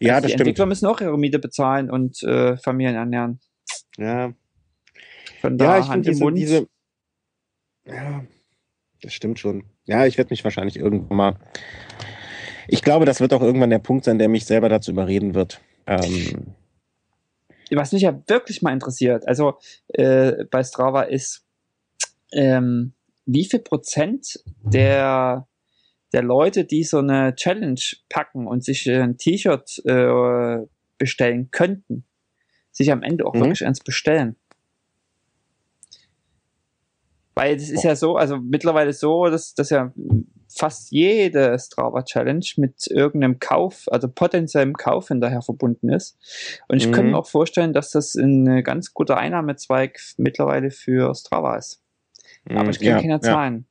Ja, also das die stimmt. Entwickler müssen auch ihre Miete bezahlen und äh, Familien ernähren. Ja. Von da ja, ich finde diese, diese, ja, das stimmt schon. Ja, ich werde mich wahrscheinlich irgendwann mal. Ich glaube, das wird auch irgendwann der Punkt sein, der mich selber dazu überreden wird. Ähm, Was mich ja wirklich mal interessiert, also äh, bei Strava ist, ähm, wie viel Prozent der der Leute, die so eine Challenge packen und sich ein T-Shirt äh, bestellen könnten, sich am Ende auch mhm. wirklich eins bestellen. Weil es ist ja so, also mittlerweile so, dass, dass ja fast jede Strava Challenge mit irgendeinem Kauf, also potenziellem Kauf hinterher verbunden ist. Und ich mhm. könnte mir auch vorstellen, dass das ein ganz guter Einnahmezweig mittlerweile für Strava ist. Mhm, Aber ich kenne ja, keine Zahlen.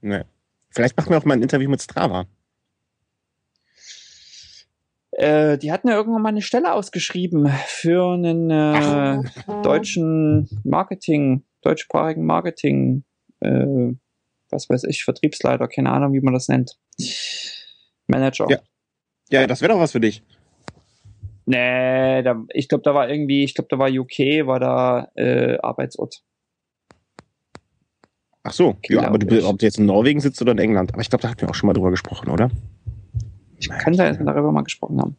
Ja. Nee. Vielleicht machen wir auch mal ein Interview mit Strava. Äh, die hatten ja irgendwann mal eine Stelle ausgeschrieben für einen äh, deutschen Marketing, deutschsprachigen Marketing, äh, was weiß ich, Vertriebsleiter, keine Ahnung, wie man das nennt. Manager. Ja, ja das wäre doch was für dich. Nee, da, ich glaube, da war irgendwie, ich glaube, da war UK, war da äh, Arbeitsort. Ach so, ja, aber du, ob du jetzt in Norwegen sitzt oder in England. Aber ich glaube, da hatten wir auch schon mal drüber gesprochen, oder? Ich kann sein, dass wir darüber mal gesprochen haben.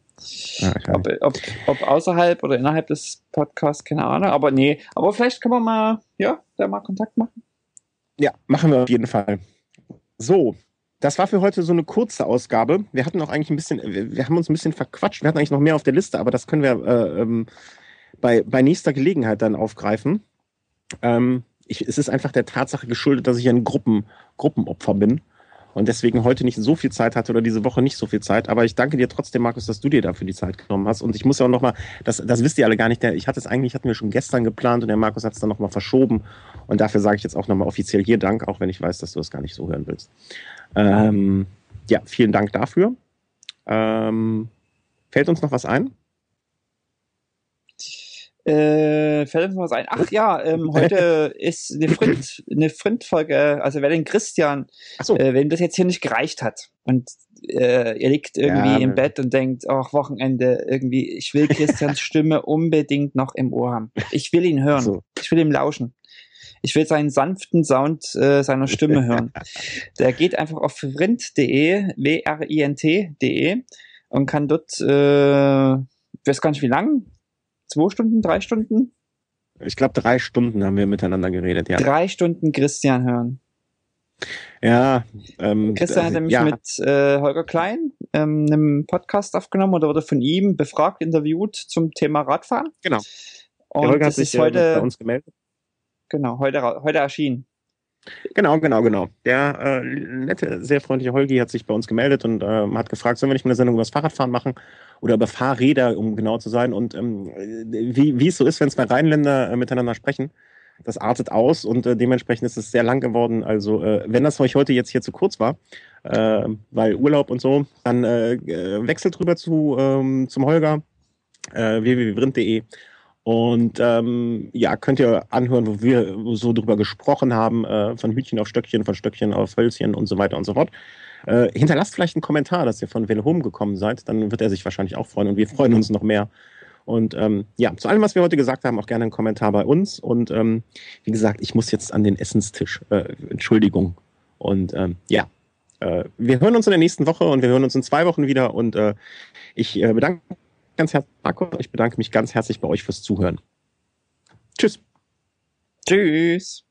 Ja, ob, ob, ob, außerhalb oder innerhalb des Podcasts, keine Ahnung. Aber nee, aber vielleicht kann man mal, ja, da mal Kontakt machen. Ja, machen wir auf jeden Fall. So, das war für heute so eine kurze Ausgabe. Wir hatten auch eigentlich ein bisschen, wir haben uns ein bisschen verquatscht. Wir hatten eigentlich noch mehr auf der Liste, aber das können wir äh, ähm, bei, bei nächster Gelegenheit dann aufgreifen. Ähm, ich, es ist einfach der Tatsache geschuldet, dass ich ein Gruppen, Gruppenopfer bin und deswegen heute nicht so viel Zeit hatte oder diese Woche nicht so viel Zeit. Aber ich danke dir trotzdem, Markus, dass du dir dafür die Zeit genommen hast. Und ich muss ja auch nochmal, das, das wisst ihr alle gar nicht, der, ich hatte es eigentlich, hatten wir schon gestern geplant und der Markus hat es dann nochmal verschoben. Und dafür sage ich jetzt auch nochmal offiziell hier Dank, auch wenn ich weiß, dass du es das gar nicht so hören willst. Ähm, ja, vielen Dank dafür. Ähm, fällt uns noch was ein? Äh, fällt uns was ein? Ach ja, ähm, heute ist eine Frint, eine Frint-Folge, also wer den Christian, so. äh, wem das jetzt hier nicht gereicht hat und äh, ihr liegt irgendwie ja, im Bett und denkt, ach, Wochenende, irgendwie, ich will Christians Stimme unbedingt noch im Ohr haben. Ich will ihn hören. So. Ich will ihm lauschen. Ich will seinen sanften Sound äh, seiner Stimme hören. Der geht einfach auf frint.de, W-R-I-N-T.de und kann dort, äh, ich weiß gar nicht wie lang, zwei Stunden, drei Stunden? Ich glaube, drei Stunden haben wir miteinander geredet, ja. Drei Stunden Christian hören. Ja. Ähm, Christian hat nämlich ja. mit äh, Holger Klein ähm, einem Podcast aufgenommen oder wurde von ihm befragt, interviewt zum Thema Radfahren. Genau. Und Der Holger hat sich heute, bei uns gemeldet. Genau, heute, heute erschienen. Genau, genau, genau. Der äh, nette, sehr freundliche Holgi hat sich bei uns gemeldet und äh, hat gefragt, sollen wir nicht mal eine Sendung über das Fahrradfahren machen oder über Fahrräder, um genau zu sein. Und ähm, wie, wie es so ist, wenn zwei Rheinländer äh, miteinander sprechen, das artet aus und äh, dementsprechend ist es sehr lang geworden. Also äh, wenn das euch heute jetzt hier zu kurz war, äh, weil Urlaub und so, dann äh, äh wechselt rüber zu, ähm, zum Holger, äh, www.vrind.de und ähm, ja, könnt ihr anhören, wo wir so drüber gesprochen haben, äh, von Hütchen auf Stöckchen, von Stöckchen auf Hölzchen und so weiter und so fort. Äh, hinterlasst vielleicht einen Kommentar, dass ihr von Home gekommen seid, dann wird er sich wahrscheinlich auch freuen und wir freuen uns noch mehr. Und ähm, ja, zu allem, was wir heute gesagt haben, auch gerne einen Kommentar bei uns. Und ähm, wie gesagt, ich muss jetzt an den Essenstisch. Äh, Entschuldigung. Und ähm, ja, äh, wir hören uns in der nächsten Woche und wir hören uns in zwei Wochen wieder. Und äh, ich äh, bedanke ganz herzlich, Marco. Ich bedanke mich ganz herzlich bei euch fürs Zuhören. Tschüss. Tschüss.